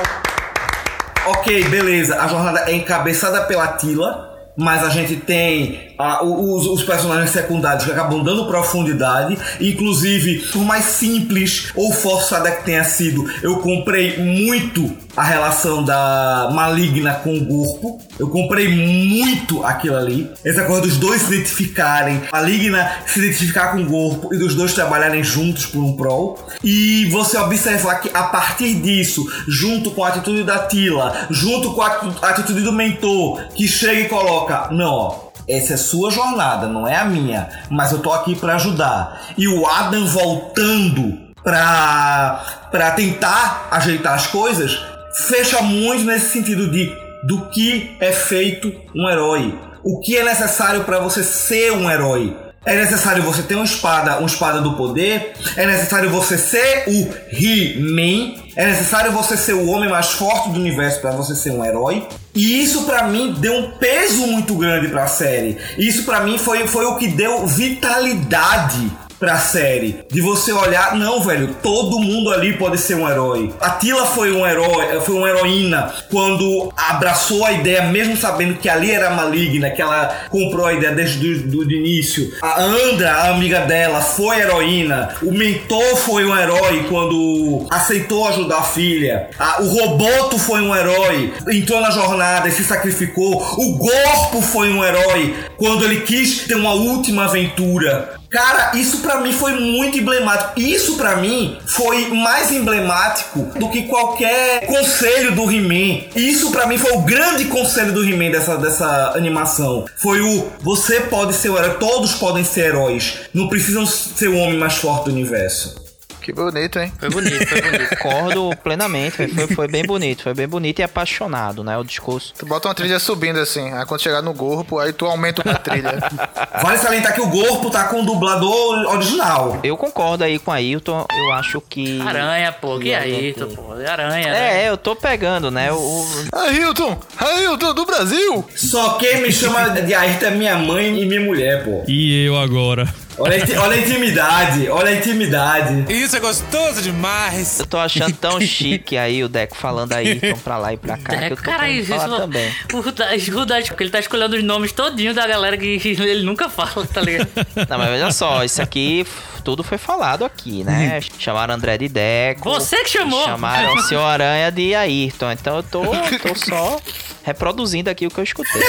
Ok, beleza. A jornada é encabeçada pela Tila, mas a gente tem ah, o- os, os personagens secundários que acabam dando profundidade. Inclusive, por mais simples ou forçada que tenha sido, eu comprei muito a relação da Maligna com o corpo. Eu comprei muito aquilo ali. Essa coisa dos dois se identificarem, a Maligna se identificar com o corpo e dos dois trabalharem juntos por um prol. E você observar que a partir disso, junto com a atitude da Tila, junto com a a atitude do mentor, que chega e coloca: Não, ó. Essa é sua jornada, não é a minha, mas eu tô aqui pra ajudar. E o Adam voltando pra, pra tentar ajeitar as coisas, fecha muito nesse sentido de do que é feito um herói. O que é necessário para você ser um herói. É necessário você ter uma espada, uma espada do poder. É necessário você ser o He-Man. É necessário você ser o homem mais forte do universo para você ser um herói. E isso pra mim deu um peso muito grande pra série. Isso pra mim foi, foi o que deu vitalidade pra série. De você olhar, não, velho, todo mundo ali pode ser um herói. A Tila foi um herói, foi uma heroína quando abraçou a ideia, mesmo sabendo que ali era maligna, que ela comprou a ideia desde do, do início. A Andra, a amiga dela, foi heroína. O mentor foi um herói quando aceitou ajudar a filha. A- o Roboto foi um herói, entrou na jornada e se sacrificou. O Gorpo foi um herói quando ele quis ter uma última aventura. Cara, isso pra mim foi muito emblemático. Isso pra mim foi mais emblemático do que qualquer conselho do He-Man. Isso pra mim foi o grande conselho do He-Man dessa, dessa animação. Foi o você pode ser o herói, todos podem ser heróis. Não precisam ser o homem mais forte do universo. Que bonito, hein? Foi bonito, foi bonito. Concordo plenamente, foi, foi, bem bonito, foi bem bonito e apaixonado, né, o discurso. Tu bota uma trilha subindo assim, aí quando chegar no corpo, aí tu aumenta a trilha. Vale salientar que o Gorpo tá com o dublador original. Eu concordo aí com a Ailton, eu acho que... Aranha, pô. Que a aí, gente- tô, pô. Aranha, né? É, eu tô pegando, né, o... Ailton! Ailton, do Brasil! Só quem me chama de Ayrton é minha mãe e minha mulher, pô. E eu agora? Olha a, olha a intimidade, olha a intimidade. Isso é gostoso demais. Eu tô achando tão chique aí o Deco falando aí, então pra lá e pra cá, que eu É, tô cara, querendo isso, falar também. o Rudaz, porque ele tá escolhendo os nomes todinhos da galera que ele nunca fala, tá ligado? Não, mas veja só, isso aqui, tudo foi falado aqui, né? Chamaram André de Deco. Você que chamou. Chamaram o Senhor Aranha de Ayrton. Então eu tô, tô só reproduzindo aqui o que eu escutei.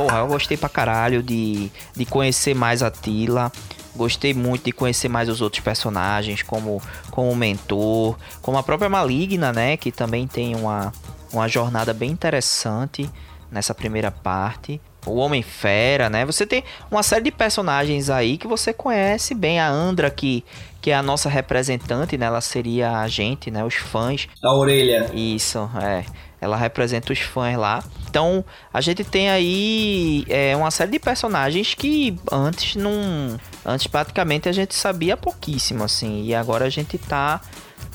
Porra, eu gostei pra caralho de, de conhecer mais a Tila. Gostei muito de conhecer mais os outros personagens, como, como o mentor, como a própria Maligna, né? Que também tem uma, uma jornada bem interessante nessa primeira parte. O Homem-Fera, né? Você tem uma série de personagens aí que você conhece bem. A Andra, que, que é a nossa representante, né? Ela seria a gente, né? Os fãs. A orelha. Isso, é. Ela representa os fãs lá. Então, a gente tem aí é, uma série de personagens que antes não. Antes praticamente a gente sabia pouquíssimo, assim. E agora a gente tá.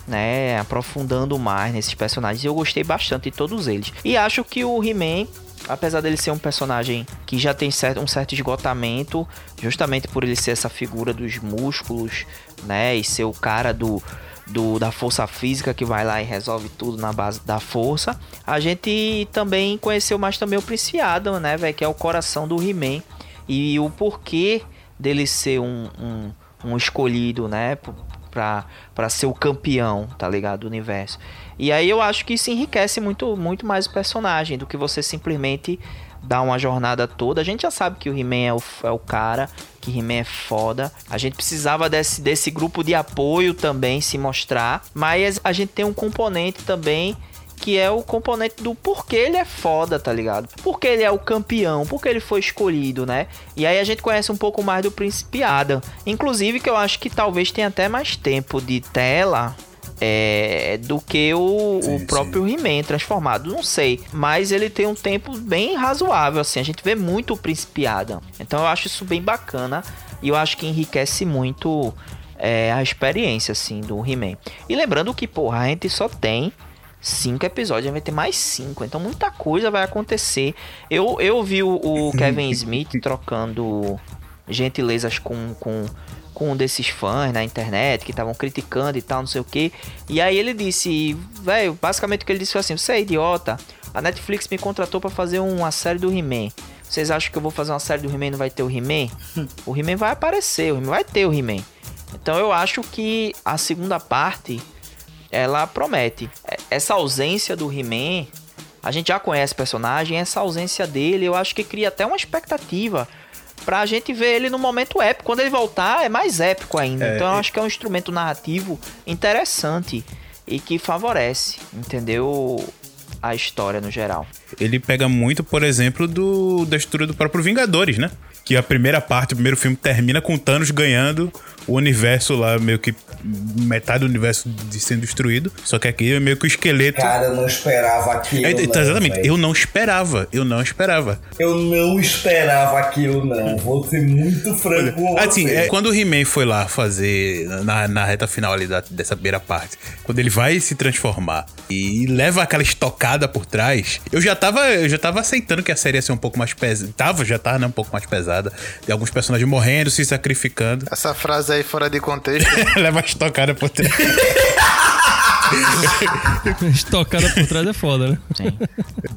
Né, aprofundando mais nesses personagens. Eu gostei bastante de todos eles. E acho que o He-Man, apesar dele ser um personagem que já tem certo, um certo esgotamento, justamente por ele ser essa figura dos músculos, né? E ser o cara do, do, da força física que vai lá e resolve tudo na base da força. A gente também conheceu mais também o Prince Adam, né, velho? Que é o coração do He-Man. E o porquê dele ser um, um, um escolhido, né? p- Pra, pra ser o campeão, tá ligado? Do universo. E aí eu acho que isso enriquece muito, muito mais o personagem do que você simplesmente dar uma jornada toda. A gente já sabe que o He-Man é o, é o cara que He-Man é foda. A gente precisava desse, desse grupo de apoio também se mostrar. Mas a gente tem um componente também que é o componente do porquê ele é foda, tá ligado? Porque ele é o campeão, porque ele foi escolhido, né? E aí a gente conhece um pouco mais do Príncipe Adam. Inclusive que eu acho que talvez tenha até mais tempo de tela é, do que o, sim, o próprio He-Man transformado. Não sei, mas ele tem um tempo bem razoável, assim. A gente vê muito o Príncipe Adam. Então eu acho isso bem bacana e eu acho que enriquece muito é, a experiência, assim, do He-Man. E lembrando que, porra, a gente só tem cinco episódios, vai ter mais cinco. Então muita coisa vai acontecer. Eu, eu vi o, o Kevin Smith trocando gentilezas com, com, com um desses fãs na internet que estavam criticando e tal, não sei o que. E aí ele disse, velho, basicamente o que ele disse foi assim: você é idiota. A Netflix me contratou para fazer uma série do He-Man. Vocês acham que eu vou fazer uma série do He-Man e não vai ter o He-Man? o He-Man vai aparecer, o He-Man vai ter o He-Man. Então eu acho que a segunda parte ela promete. Essa ausência do He-Man, a gente já conhece o personagem, essa ausência dele, eu acho que cria até uma expectativa pra gente ver ele no momento épico. Quando ele voltar, é mais épico ainda. É, então eu acho que é um instrumento narrativo interessante e que favorece, entendeu? A história no geral. Ele pega muito, por exemplo, do da estrutura do próprio Vingadores, né? Que a primeira parte, o primeiro filme termina com Thanos ganhando o universo lá, meio que metade do universo de sendo destruído. Só que aqui é meio que o esqueleto. Cara, eu não esperava aquilo. É, então, exatamente, eu não esperava. Eu não esperava. Eu não esperava aquilo, não. Vou ser muito franco com Assim, é, quando o He-Man foi lá fazer, na, na reta final ali da, dessa primeira parte, quando ele vai se transformar e leva aquela estocada por trás, eu já tava, eu já tava aceitando que a série ia ser um pouco mais pesada. Tava, já tava, né, um pouco mais pesada. De alguns personagens morrendo, se sacrificando. Essa frase aí fora de contexto. leva a estocada por trás. Estocada por trás é foda, né? Sim.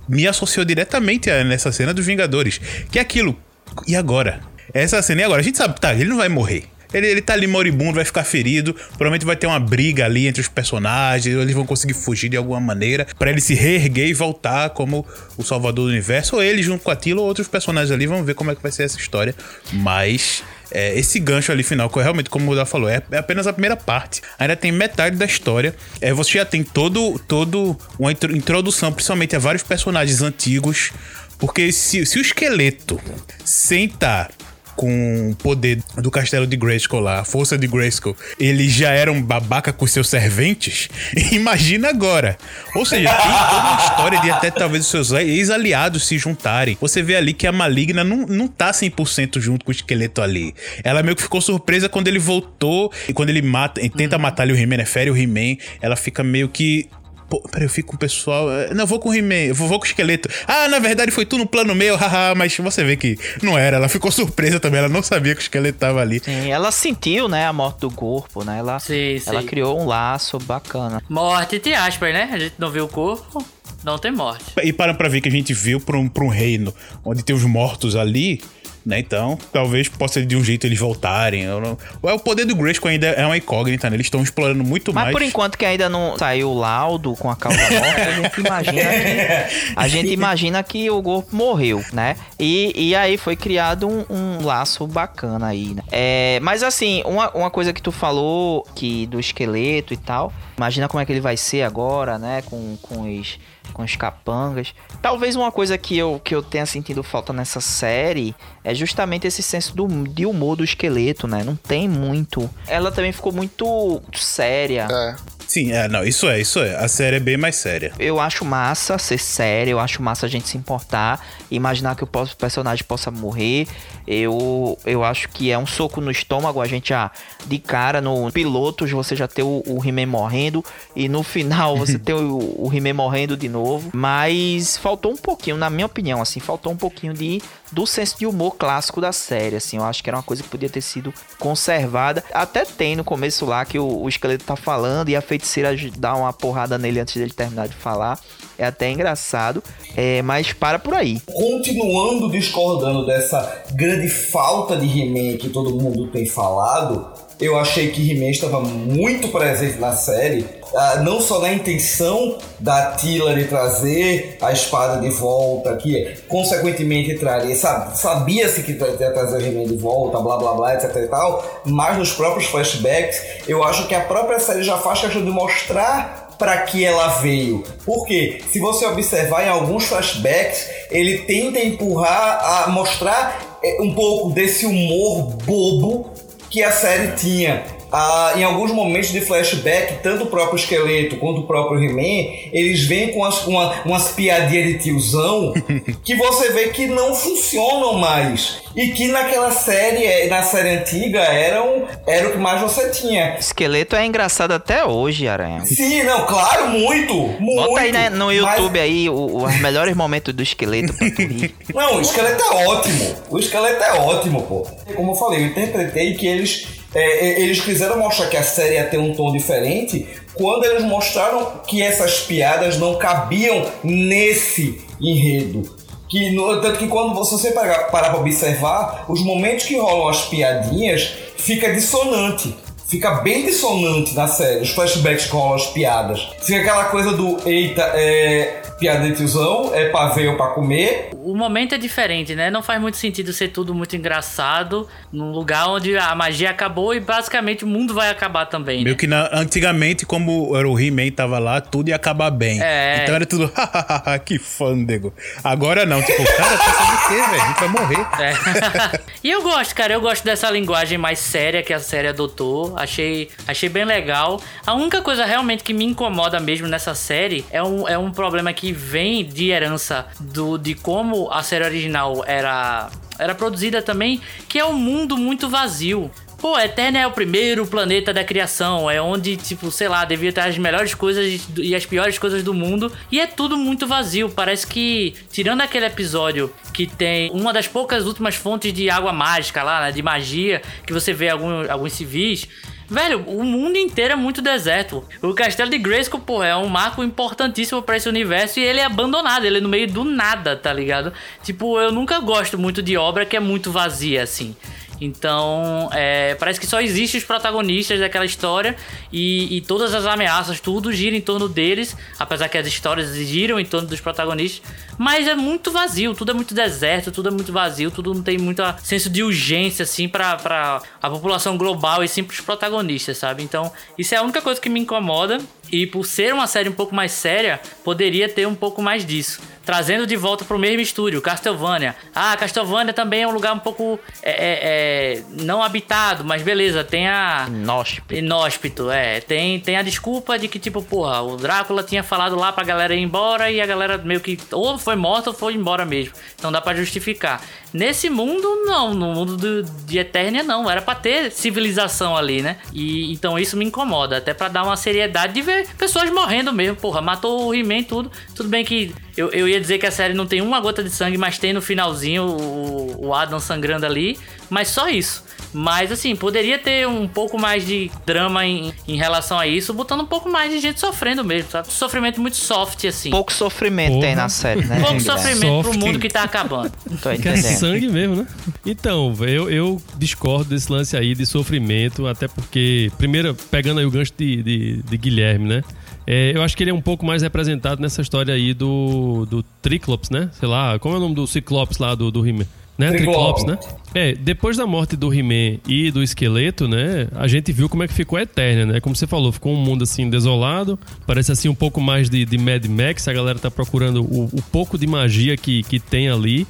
Me associou diretamente nessa cena dos Vingadores. Que é aquilo. E agora? Essa cena e agora? A gente sabe, tá, ele não vai morrer. Ele, ele tá ali moribundo, vai ficar ferido. Provavelmente vai ter uma briga ali entre os personagens. Eles vão conseguir fugir de alguma maneira. para ele se reerguer e voltar como o salvador do universo. Ou ele junto com aquilo, ou outros personagens ali. Vamos ver como é que vai ser essa história. Mas. É, esse gancho ali final, que realmente, como o Mudar falou, é, é, apenas a primeira parte. Ainda tem metade da história. É, você já tem todo, todo uma introdução, principalmente a vários personagens antigos. Porque se, se o esqueleto sentar com o poder do castelo de Grayskull lá, a força de Grayskull, ele já era um babaca com seus serventes, imagina agora. Ou seja, tem toda uma história de até talvez os seus ex-aliados se juntarem. Você vê ali que a Maligna não, não tá 100% junto com o esqueleto ali. Ela meio que ficou surpresa quando ele voltou e quando ele mata, tenta uhum. matar ali o He-Man, né? Fere o He-Man, ela fica meio que Pô, peraí, eu fico com o pessoal. Eh, não, vou com o He-Man, vou, vou com o esqueleto. Ah, na verdade foi tudo no plano meu, haha, mas você vê que não era. Ela ficou surpresa também, ela não sabia que o esqueleto tava ali. Sim, ela sentiu, né, a morte do corpo, né? Ela, sim, ela criou um laço bacana. Morte de aspas, né? A gente não viu o corpo. Não tem morte. E para pra ver que a gente viu pra um, pra um reino onde tem os mortos ali, né? Então, talvez possa de um jeito eles voltarem. Não... É o poder do Grayskull ainda é uma incógnita, né? Eles estão explorando muito Mas mais. Mas por enquanto que ainda não saiu o laudo com a causa morta, a gente imagina que a gente imagina que o corpo morreu, né? E, e aí foi criado um, um laço bacana aí, né? É, mas assim, uma, uma coisa que tu falou que do esqueleto e tal, imagina como é que ele vai ser agora, né? Com, com os com os capangas. Talvez uma coisa que eu, que eu tenha sentido falta nessa série é justamente esse senso do, de humor do esqueleto, né? Não tem muito. Ela também ficou muito séria. É. Sim, é, não, isso é, isso é. A série é bem mais séria. Eu acho massa ser séria, eu acho massa a gente se importar, imaginar que o personagem possa morrer. Eu, eu acho que é um soco no estômago, a gente já, de cara, no pilotos, você já ter o, o He-Man morrendo, e no final você ter o, o He-Man morrendo de novo. Mas faltou um pouquinho, na minha opinião, assim, faltou um pouquinho de do senso de humor clássico da série, assim. Eu acho que era uma coisa que podia ter sido conservada. Até tem no começo lá que o, o esqueleto tá falando e a feiticeira dá uma porrada nele antes dele terminar de falar. É até engraçado, é, mas para por aí. Continuando discordando dessa grande falta de He-Man que todo mundo tem falado, Eu achei que He-Man estava muito presente na série, ah, não só na intenção da Tila de trazer a espada de volta, que consequentemente traria, sabia-se que ia trazer o He-Man de volta, blá blá blá, etc e tal, mas nos próprios flashbacks, eu acho que a própria série já faz questão de mostrar para que ela veio. Porque se você observar em alguns flashbacks, ele tenta empurrar a mostrar eh, um pouco desse humor bobo que a série tinha ah, em alguns momentos de flashback, tanto o próprio esqueleto quanto o próprio He-Man, eles vêm com as, uma, umas piadinhas de tiozão que você vê que não funcionam mais. E que naquela série, é, na série antiga, eram, era o que mais você tinha. Esqueleto é engraçado até hoje, Aranha. Sim, não, claro, muito. muito Bota aí né, no YouTube mas... aí o, os melhores momentos do esqueleto pra tu rir. Não, o esqueleto é ótimo. O esqueleto é ótimo, pô. Como eu falei, eu interpretei que eles é, eles quiseram mostrar que a série ia ter um tom diferente quando eles mostraram que essas piadas não cabiam nesse enredo. Que, no, tanto que quando você parar para observar, os momentos que rolam as piadinhas fica dissonante. Fica bem dissonante na série, os flashbacks que rolam as piadas. Fica aquela coisa do eita, é, piada de tiozão, é pra ver ou pra comer. O momento é diferente, né? Não faz muito sentido ser tudo muito engraçado num lugar onde a magia acabou e basicamente o mundo vai acabar também. Meio né? que na, antigamente, como era o He-Man tava lá, tudo ia acabar bem. É. Então era tudo, que fândego. Agora não, tipo, cara, tá sabendo o quê, velho? A gente vai morrer. É. e eu gosto, cara, eu gosto dessa linguagem mais séria que a série adotou. Achei, achei bem legal. A única coisa realmente que me incomoda mesmo nessa série é um, é um problema que que vem de herança do, de como a série original era, era produzida também, que é um mundo muito vazio. Pô, Eterna é o primeiro planeta da criação. É onde, tipo, sei lá, devia ter as melhores coisas e as piores coisas do mundo. E é tudo muito vazio. Parece que, tirando aquele episódio que tem uma das poucas últimas fontes de água mágica lá, né, de magia, que você vê algum, alguns civis. Velho, o mundo inteiro é muito deserto. O castelo de Grayskull, pô, é um marco importantíssimo para esse universo e ele é abandonado, ele é no meio do nada, tá ligado? Tipo, eu nunca gosto muito de obra que é muito vazia assim. Então, é, parece que só existem os protagonistas daquela história e, e, todas as ameaças, tudo gira em torno deles, apesar que as histórias giram em torno dos protagonistas. Mas é muito vazio, tudo é muito deserto, tudo é muito vazio, tudo não tem muito senso de urgência, assim, pra, pra a população global e sim pros protagonistas, sabe? Então, isso é a única coisa que me incomoda. E por ser uma série um pouco mais séria, poderia ter um pouco mais disso trazendo de volta pro mesmo estúdio, Castlevania. Ah, Castlevania também é um lugar um pouco é, é, é, não habitado, mas beleza, tem a. Inóspito. Inóspito, é. Tem, tem a desculpa de que, tipo, porra, o Drácula tinha falado lá pra galera ir embora e a galera meio que ou foi morta ou foi embora mesmo. Então dá para justificar. Nesse mundo, não. No mundo do, de Eternia, não. Era pra ter civilização ali, né? E então isso me incomoda. Até para dar uma seriedade de ver pessoas morrendo mesmo. Porra, matou o He-Man tudo. Tudo bem que eu, eu ia dizer que a série não tem uma gota de sangue, mas tem no finalzinho o, o Adam sangrando ali. Mas só isso. Mas assim, poderia ter um pouco mais de drama em, em relação a isso, botando um pouco mais de gente sofrendo mesmo, sabe? Sofrimento muito soft, assim. Pouco sofrimento Porra. tem na série, né? Pouco sofrimento soft. pro mundo que tá acabando. Tô entendendo. Que é sangue mesmo, né? Então, eu, eu discordo desse lance aí de sofrimento, até porque, primeiro, pegando aí o gancho de, de, de Guilherme, né? É, eu acho que ele é um pouco mais representado nessa história aí do, do Triclops, né? Sei lá, como é o nome do Ciclops lá do, do He-Man? Né? Triclops, né? É, depois da morte do He-Man e do esqueleto, né? A gente viu como é que ficou a Eterna, né? Como você falou, ficou um mundo assim desolado. Parece assim um pouco mais de, de Mad Max. A galera tá procurando o, o pouco de magia que, que tem ali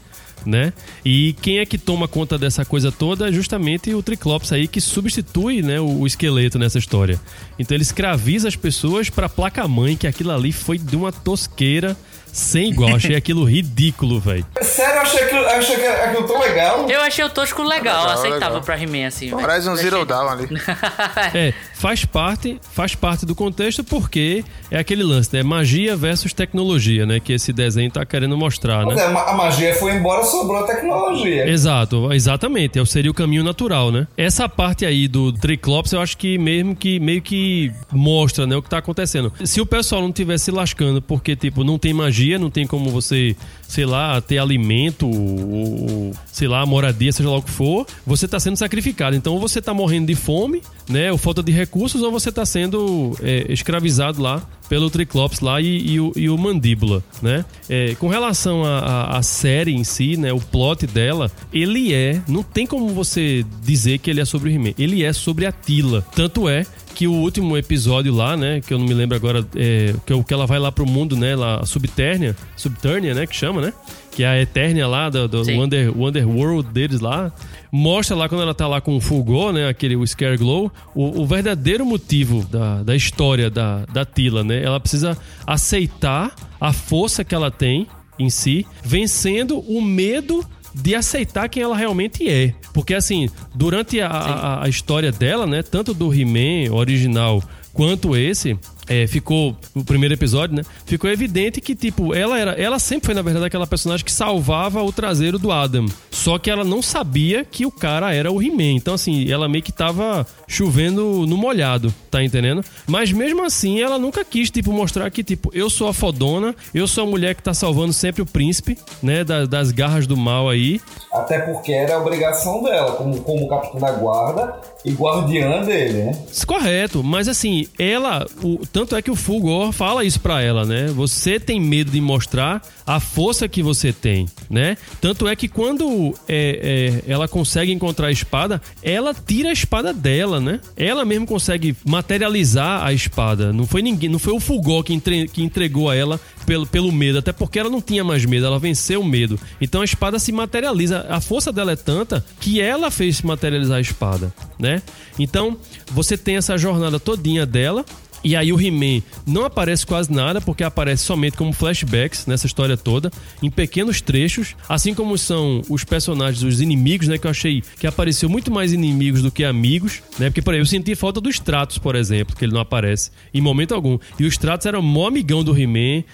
né? E quem é que toma conta dessa coisa toda é justamente o Triclops aí que substitui, né, o, o esqueleto nessa história. Então ele escraviza as pessoas para placa mãe que aquilo ali foi de uma tosqueira sem igual. Achei aquilo ridículo, velho. Sério, eu achei aquilo, achei aquilo tão legal. Eu achei o tosco legal, legal aceitável legal. pra He-Man, assim. Parece um Zero Down ali. é, faz parte, faz parte do contexto porque é aquele lance, né? Magia versus tecnologia, né? Que esse desenho tá querendo mostrar, né? É, a magia foi embora, sobrou a tecnologia. Exato, exatamente. É seria o caminho natural, né? Essa parte aí do Triclops, eu acho que mesmo que meio que mostra, né, o que tá acontecendo. Se o pessoal não tivesse lascando porque, tipo, não tem magia não tem como você, sei lá, ter alimento, ou, sei lá, moradia, seja lá o que for, você está sendo sacrificado. Então, ou você está morrendo de fome, né, ou falta de recursos, ou você tá sendo é, escravizado lá pelo Triclops lá e, e o, e o Mandíbula, né? É, com relação à série em si, né, o plot dela, ele é, não tem como você dizer que ele é sobre o He-Man, ele é sobre a Tila. Tanto é que o último episódio lá, né, que eu não me lembro agora, é, que, é que ela vai lá pro mundo, né, lá, Subternia, Subternia, né, que chama, né? Que é a Eternia lá, do, do Wonder, Wonderworld deles lá. Mostra lá quando ela tá lá com o Fulgor, né, aquele o Scareglow, o, o verdadeiro motivo da, da história da, da Tila, né? Ela precisa aceitar a força que ela tem em si, vencendo o medo de aceitar quem ela realmente é. Porque, assim, durante a, a, a história dela, né, tanto do He-Man original quanto esse, é, ficou o primeiro episódio, né? Ficou evidente que tipo ela era, ela sempre foi na verdade aquela personagem que salvava o traseiro do Adam. Só que ela não sabia que o cara era o He-Man. Então assim, ela meio que tava chovendo no molhado, tá entendendo? Mas mesmo assim, ela nunca quis tipo mostrar que tipo eu sou a fodona, eu sou a mulher que tá salvando sempre o príncipe, né, das, das garras do mal aí. Até porque era a obrigação dela, como como capitã da guarda e guardiã dele, né? Correto, mas assim, ela o tanto é que o Fulgor fala isso para ela, né? Você tem medo de mostrar a força que você tem, né? Tanto é que quando é, é, ela consegue encontrar a espada, ela tira a espada dela, né? Ela mesmo consegue materializar a espada. Não foi ninguém, não foi o Fulgor que, entre, que entregou a ela pelo, pelo medo, até porque ela não tinha mais medo, ela venceu o medo. Então a espada se materializa. A força dela é tanta que ela fez se materializar a espada, né? Então você tem essa jornada todinha dela e aí o He-Man não aparece quase nada, porque aparece somente como flashbacks nessa história toda, em pequenos trechos, assim como são os personagens, os inimigos, né? Que eu achei que apareceu muito mais inimigos do que amigos, né? Porque, por exemplo, eu senti falta do Stratos, por exemplo, que ele não aparece em momento algum. E o Stratos era o maior amigão do He-Man,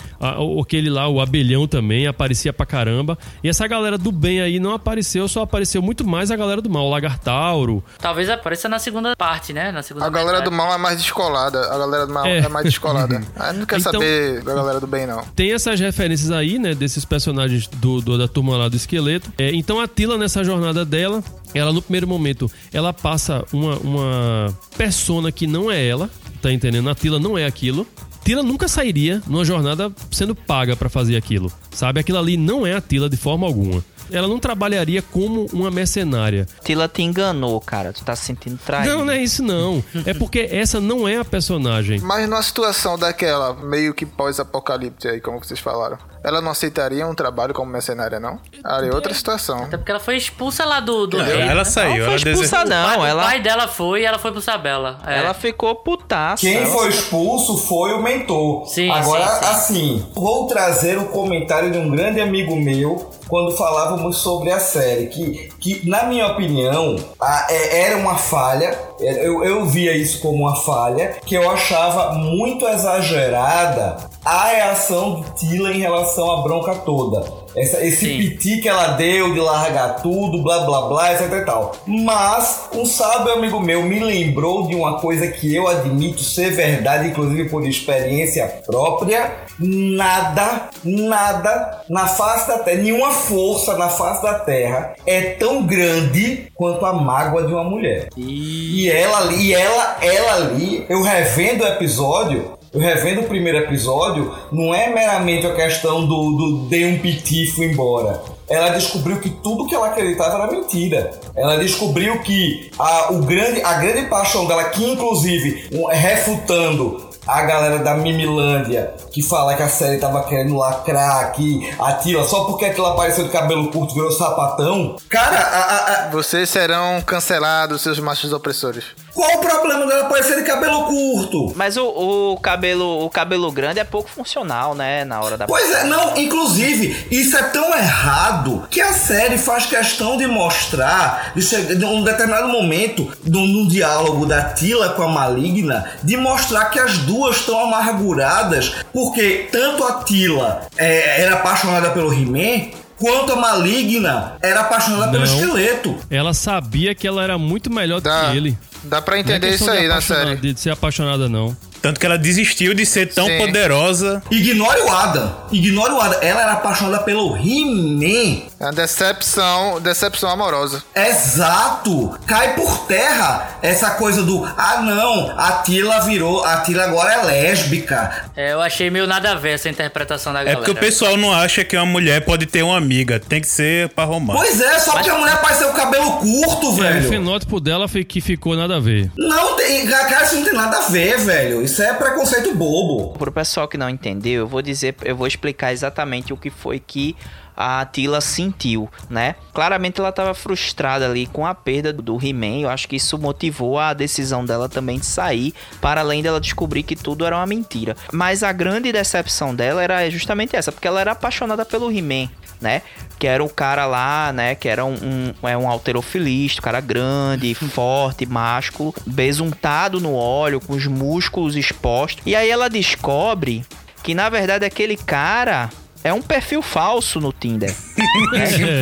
aquele lá, o Abelhão também, aparecia pra caramba. E essa galera do bem aí não apareceu, só apareceu muito mais a galera do mal, o Lagartauro. Talvez apareça na segunda parte, né? Na segunda a galera do mal é mais descolada. A galera galera mal é, é mais descolada. ah, não quer então, saber da galera do bem, não. Tem essas referências aí, né, desses personagens do, do da turma lá do esqueleto. É, então a Tila, nessa jornada dela, ela no primeiro momento, ela passa uma, uma persona que não é ela, tá entendendo? A Tila não é aquilo. Tila nunca sairia numa jornada sendo paga para fazer aquilo, sabe? Aquilo ali não é a Tila de forma alguma ela não trabalharia como uma mercenária. Tila te enganou, cara. Tu tá se sentindo traído. Não, não é isso não. é porque essa não é a personagem. Mas numa situação daquela, meio que pós-apocalipse aí, como vocês falaram, ela não aceitaria um trabalho como mercenária, não? Aí é outra situação. Até porque ela foi expulsa lá do, do é, Ela né? saiu. Não foi expulsa, não. O, ela... o pai dela foi e ela foi pro Sabela. É. Ela ficou putaça. Quem ela... foi expulso foi o mentor. Sim, Agora, sim, sim. assim, vou trazer o comentário de um grande amigo meu quando falávamos sobre a série, que, que na minha opinião, a, é, era uma falha, eu, eu via isso como uma falha, que eu achava muito exagerada a reação de Tila em relação à bronca toda. Essa, esse Sim. piti que ela deu de largar tudo, blá blá blá, etc e tal. Mas um sábio amigo meu me lembrou de uma coisa que eu admito ser verdade, inclusive por experiência própria. Nada, nada na face da terra, nenhuma força na face da terra é tão grande quanto a mágoa de uma mulher. E, e ela ali, e ela, ela ali, eu revendo o episódio, eu revendo o primeiro episódio, não é meramente a questão do, do dei um piti e fui embora. Ela descobriu que tudo que ela acreditava era mentira. Ela descobriu que a, o grande, a grande paixão dela, que inclusive refutando a galera da Mimilândia que fala que a série tava querendo lacrar aqui, Atila, só porque aquilo apareceu de cabelo curto virou sapatão. Cara, a, a, a... vocês serão cancelados, seus machos opressores. Qual o problema dela aparecer de cabelo curto? Mas o, o, cabelo o cabelo grande é pouco funcional, né? Na hora da. Pois é, não, inclusive, isso é tão errado que a série faz questão de mostrar, de, chegar, de um determinado momento, no, no diálogo da Tila com a maligna, de mostrar que as duas estão amarguradas, porque tanto a Tila é, era apaixonada pelo He-Man, quanto a maligna era apaixonada Não. pelo esqueleto. Ela sabia que ela era muito melhor do que ele. Dá pra entender é isso aí na série. De ser apaixonada, não. Tanto que ela desistiu de ser tão Sim. poderosa. Ignore o Adam. Ignore o Adam. Ela era apaixonada pelo He-Man. É uma decepção, decepção amorosa. Exato! Cai por terra essa coisa do ah não, a Tila virou, a Tila agora é lésbica. É, eu achei meio nada a ver essa interpretação da É galera. porque o pessoal não acha que uma mulher pode ter uma amiga. Tem que ser pra romance. Pois é, só porque a mulher parece ter o cabelo curto, É, o velho. fenótipo dela foi que ficou nada a ver. Não tem, cara, isso não tem nada a ver, velho. Isso é preconceito bobo. Pro pessoal que não entendeu, eu vou dizer, eu vou explicar exatamente o que foi que a Tila sentiu, né? Claramente ela estava frustrada ali com a perda do He-Man. Eu acho que isso motivou a decisão dela também de sair, para além dela descobrir que tudo era uma mentira. Mas a grande decepção dela era justamente essa, porque ela era apaixonada pelo He-Man, né? Que era o cara lá, né? Que era um, um, é um alterofilista, um cara grande, forte, másculo, besuntado no óleo, com os músculos expostos. E aí ela descobre que na verdade aquele cara é um perfil falso no Tinder.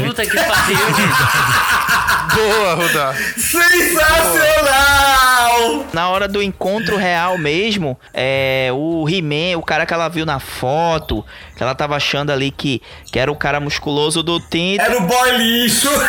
Puta que pariu. Boa, Rudá. Sensacional! Na hora do encontro real mesmo, é, o He-Man, o cara que ela viu na foto, que ela tava achando ali que, que era o cara musculoso do Tinder. Era o boy lixo.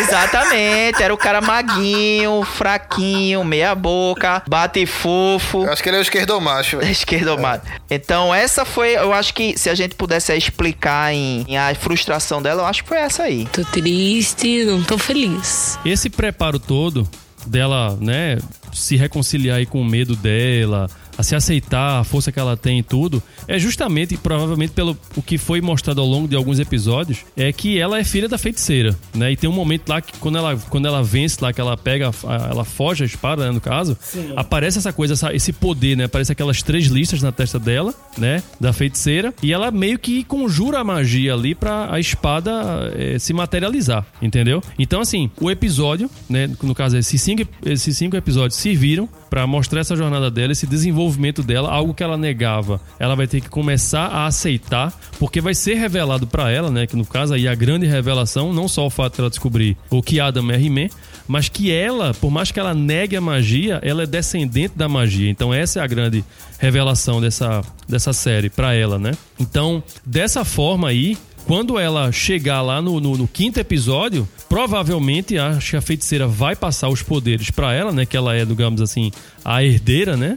Exatamente, era o cara maguinho, fraquinho, meia boca, bate fofo. Eu acho que ele é o esquerdomacho. velho. Esquerdomado. Então, essa foi, eu acho que se a gente pudesse explicar em, em a frustração dela, eu acho que foi essa aí. Tô triste, não tô feliz. Esse preparo todo dela, né, se reconciliar aí com o medo dela, a se aceitar, a força que ela tem e tudo, é justamente provavelmente pelo o que foi mostrado ao longo de alguns episódios, é que ela é filha da feiticeira, né? E tem um momento lá que quando ela, quando ela vence lá, que ela pega, ela foge a espada, né, no caso, Sim. aparece essa coisa, essa- esse poder, né? Aparece aquelas três listas na testa dela, né? Da feiticeira. E ela meio que conjura a magia ali pra a espada eh, se materializar, entendeu? Então, assim, o episódio, né? No caso, esses cinco, esses cinco episódios serviram pra mostrar essa jornada dela, esse desenvolvimento dela, algo que ela negava. Ela vai ter que começar a aceitar, porque vai ser revelado pra ela, né? Que no caso aí a grande revelação, não só o fato de ela descobrir o que Adam é He-Man, mas que ela, por mais que ela negue a magia, ela é descendente da magia. Então essa é a grande revelação dessa, dessa série pra ela, né? Então, dessa forma aí, quando ela chegar lá no, no- no quinto episódio, provavelmente acho que a feiticeira vai passar os poderes pra ela, né? Que ela é, digamos assim, a herdeira, né?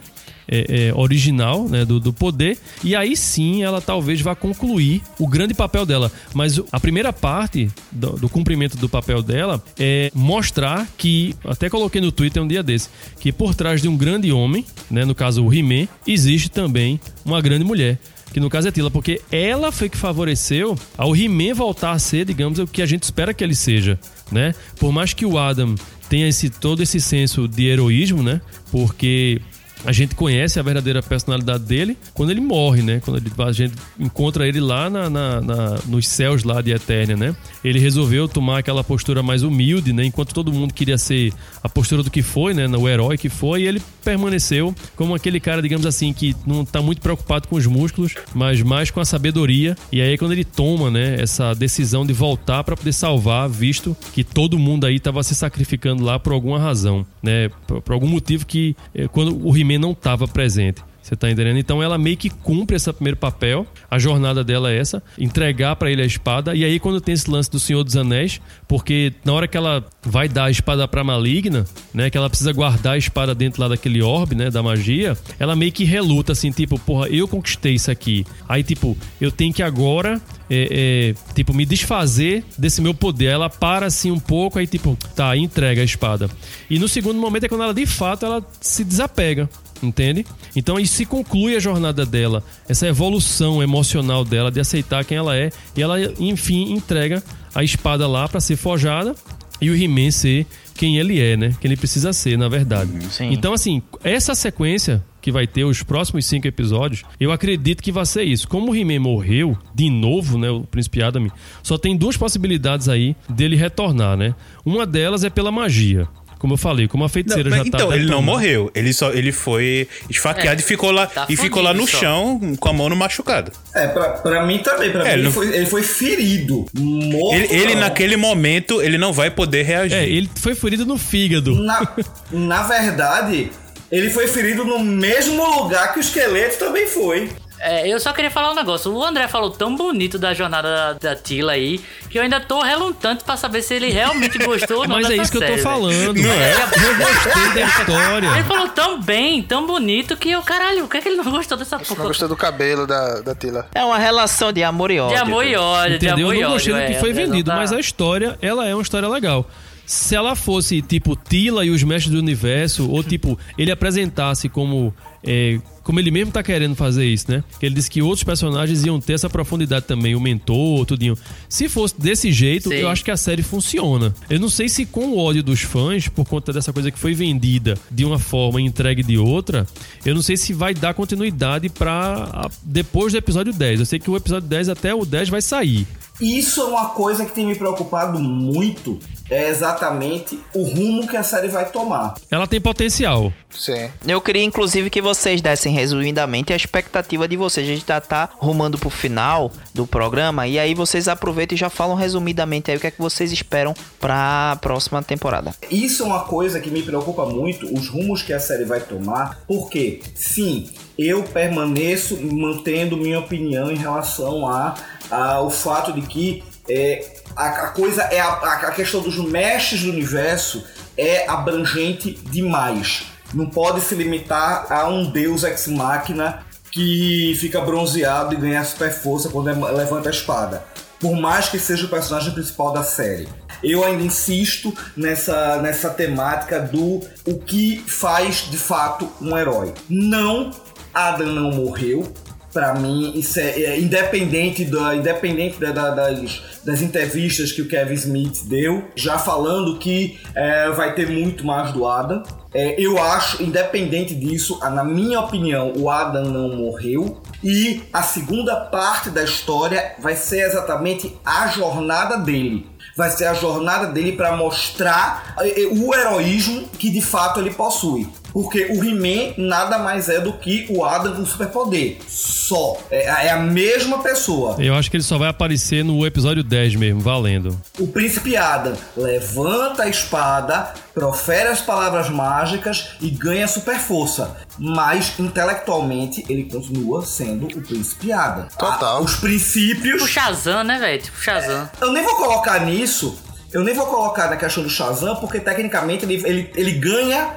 é, é, original né, do, do poder. E aí sim ela talvez vá concluir o grande papel dela. Mas a primeira parte do, do cumprimento do papel dela é mostrar que, até coloquei no Twitter um dia desse, que por trás de um grande homem, né, no caso o He-Man, existe também uma grande mulher. Que no caso é Tila, porque ela foi que favoreceu ao He-Man voltar a ser, digamos, o que a gente espera que ele seja, né? Por mais que o Adam tenha esse, todo esse senso de heroísmo, né? Porque a gente conhece a verdadeira personalidade dele quando ele morre, né? Quando ele- a gente encontra ele lá na, na- na- nos céus lá de Eternia, né? Ele resolveu tomar aquela postura mais humilde, né? Enquanto todo mundo queria ser a postura do que foi, né? O herói que foi, e ele permaneceu como aquele cara, digamos assim, que não tá muito preocupado com os músculos, mas mais com a sabedoria. E aí quando ele toma, né? Essa decisão de voltar para poder salvar, visto que todo mundo aí tava se sacrificando lá por alguma razão, né? Por, por algum motivo que eh, quando o He-Man não tava presente. Você tá entendendo? Então ela meio que cumpre esse primeiro papel. A jornada dela é essa: entregar pra ele a espada. E aí, quando tem esse lance do Senhor dos Anéis, porque na hora que ela vai dar a espada pra maligna, né? Que ela precisa guardar a espada dentro lá daquele orbe, né? Da magia, ela meio que reluta assim, tipo, porra, eu conquistei isso aqui. Aí, tipo, eu tenho que agora. é, é, tipo, me desfazer desse meu poder. Ela para assim um pouco, aí, tipo, tá, entrega a espada. E no segundo momento é quando ela de fato ela se desapega entende? Então aí se conclui a jornada dela, essa evolução emocional dela de aceitar quem ela é e ela enfim entrega a espada lá pra ser forjada e o He-Man ser quem ele é, né? Quem ele precisa ser, na verdade. Então assim, essa sequência que vai ter os próximos cinco episódios, eu acredito que vai ser isso. Como o He-Man morreu de novo, né, o Príncipe Adam, só tem duas possibilidades aí dele retornar, né? Uma delas é pela magia. Como eu falei, como a feiticeira Não, já mas tá então, ele não morreu. Ele só ele foi esfaqueado É, e ficou lá tá e ficou lá no só. chão com a mão no machucado. É, pra, pra mim também. Pra É, mim ele não- foi, ele foi ferido. Morto. Ele, ele naquele momento ele não vai poder reagir. É, ele foi ferido no fígado. Na, na verdade, Ele foi ferido no mesmo lugar que o esqueleto também foi. É, eu só queria falar um negócio. O André falou tão bonito da jornada da, da Tila aí que eu ainda tô relutante pra saber se ele realmente gostou ou não. Mas é isso que eu tô série, falando. Não é? Eu gostei da história. Ele falou tão bem, tão bonito que eu, caralho, o que é que ele não gostou dessa Não porra? gostou do cabelo da, da Tila. É uma relação de amor e ódio. De amor e ódio, de Entendeu? amor Eu e não gostei ódio. do que é, foi não vendido, tá- mas a história, ela é uma história legal. Se ela fosse tipo Tila e os Mestres do Universo, ou tipo, ele apresentasse como. é, como ele mesmo tá querendo fazer isso, né? Ele disse que outros personagens iam ter essa profundidade também, o mentor, tudinho. Se fosse desse jeito, Sim. eu acho que a série funciona. Eu não sei se com o ódio dos fãs, por conta dessa coisa que foi vendida de uma forma e entregue de outra, eu não sei se vai dar continuidade pra a- depois do episódio 10. Eu sei que o episódio 10 até o 10 vai sair. Isso é uma coisa que tem me preocupado muito. É exatamente o rumo que a série vai tomar. Ela tem potencial. Sim. Eu queria, inclusive, que vocês dessem resumidamente a expectativa de vocês. A gente já tá rumando pro final do programa e aí vocês aproveitam e já falam resumidamente aí o que é que vocês esperam pra próxima temporada. Isso é uma coisa que me preocupa muito, os rumos que a série vai tomar, porque, sim, eu permaneço mantendo minha opinião em relação a, ao fato de que é, a, a coisa é a, a questão dos mestres do universo é abrangente demais. Não pode se limitar a um deus ex machina que fica bronzeado e ganha super força quando é- levanta a espada. Por mais que seja o personagem principal da série. Eu ainda insisto nessa, nessa temática do o que faz de fato um herói. Não, Adam não morreu. Pra mim, isso é, é independente, da, independente da- da- das, das entrevistas que o Kevin Smith deu, já falando que é, vai ter muito mais do Adam. É, eu acho, independente disso, na minha opinião, o Adam não morreu. E a segunda parte da história vai ser exatamente a jornada dele. Vai ser a jornada dele para mostrar eh, eh, o heroísmo que de fato ele possui. Porque o He-Man nada mais é do que o Adam com superpoder. Só. É, é a mesma pessoa. Eu acho que ele só vai aparecer no episódio 10 mesmo, valendo. O príncipe Adam levanta a espada, profere as palavras mágicas e ganha super força. Mas intelectualmente ele continua sendo o príncipe Adam. Total. os princípios. Tipo Shazam, né, velho? Tipo Shazam. Eu nem vou colocar nisso. Eu nem vou colocar na questão do Shazam, porque tecnicamente ele, ele, ele ganha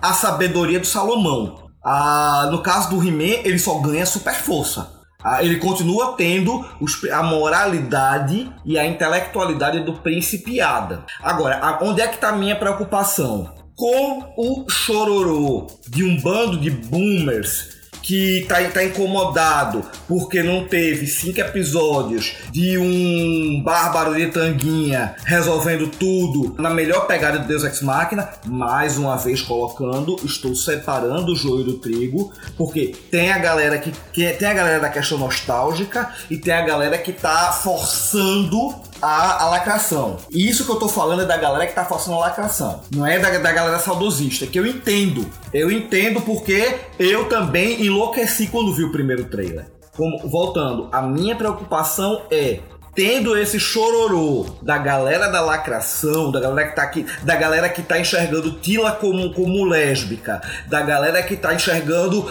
a sabedoria do Salomão. Ah, no caso do He-Man, ele só ganha super força. Ah, ele continua tendo os- a moralidade e a intelectualidade do príncipe Adam. Agora, a- onde é que tá a minha preocupação? Com o chororô de um bando de boomers que tá, tá incomodado porque não teve cinco episódios de um bárbaro de tanguinha resolvendo tudo na melhor pegada de Deus Ex Machina, mais uma vez colocando, estou separando o joio do trigo, porque tem a galera que, que tem a galera da questão nostálgica e tem a galera que tá forçando a, a lacração. E isso que eu tô falando é da galera que tá forçando a lacração. Não é da, da galera saudosista, que eu entendo. Eu entendo porque eu também enlouqueci quando vi o primeiro trailer. Como- voltando, a minha preocupação é tendo esse chororô da galera da lacração, da galera que tá aqui, da galera que tá enxergando Tila como, como lésbica, da galera que tá enxergando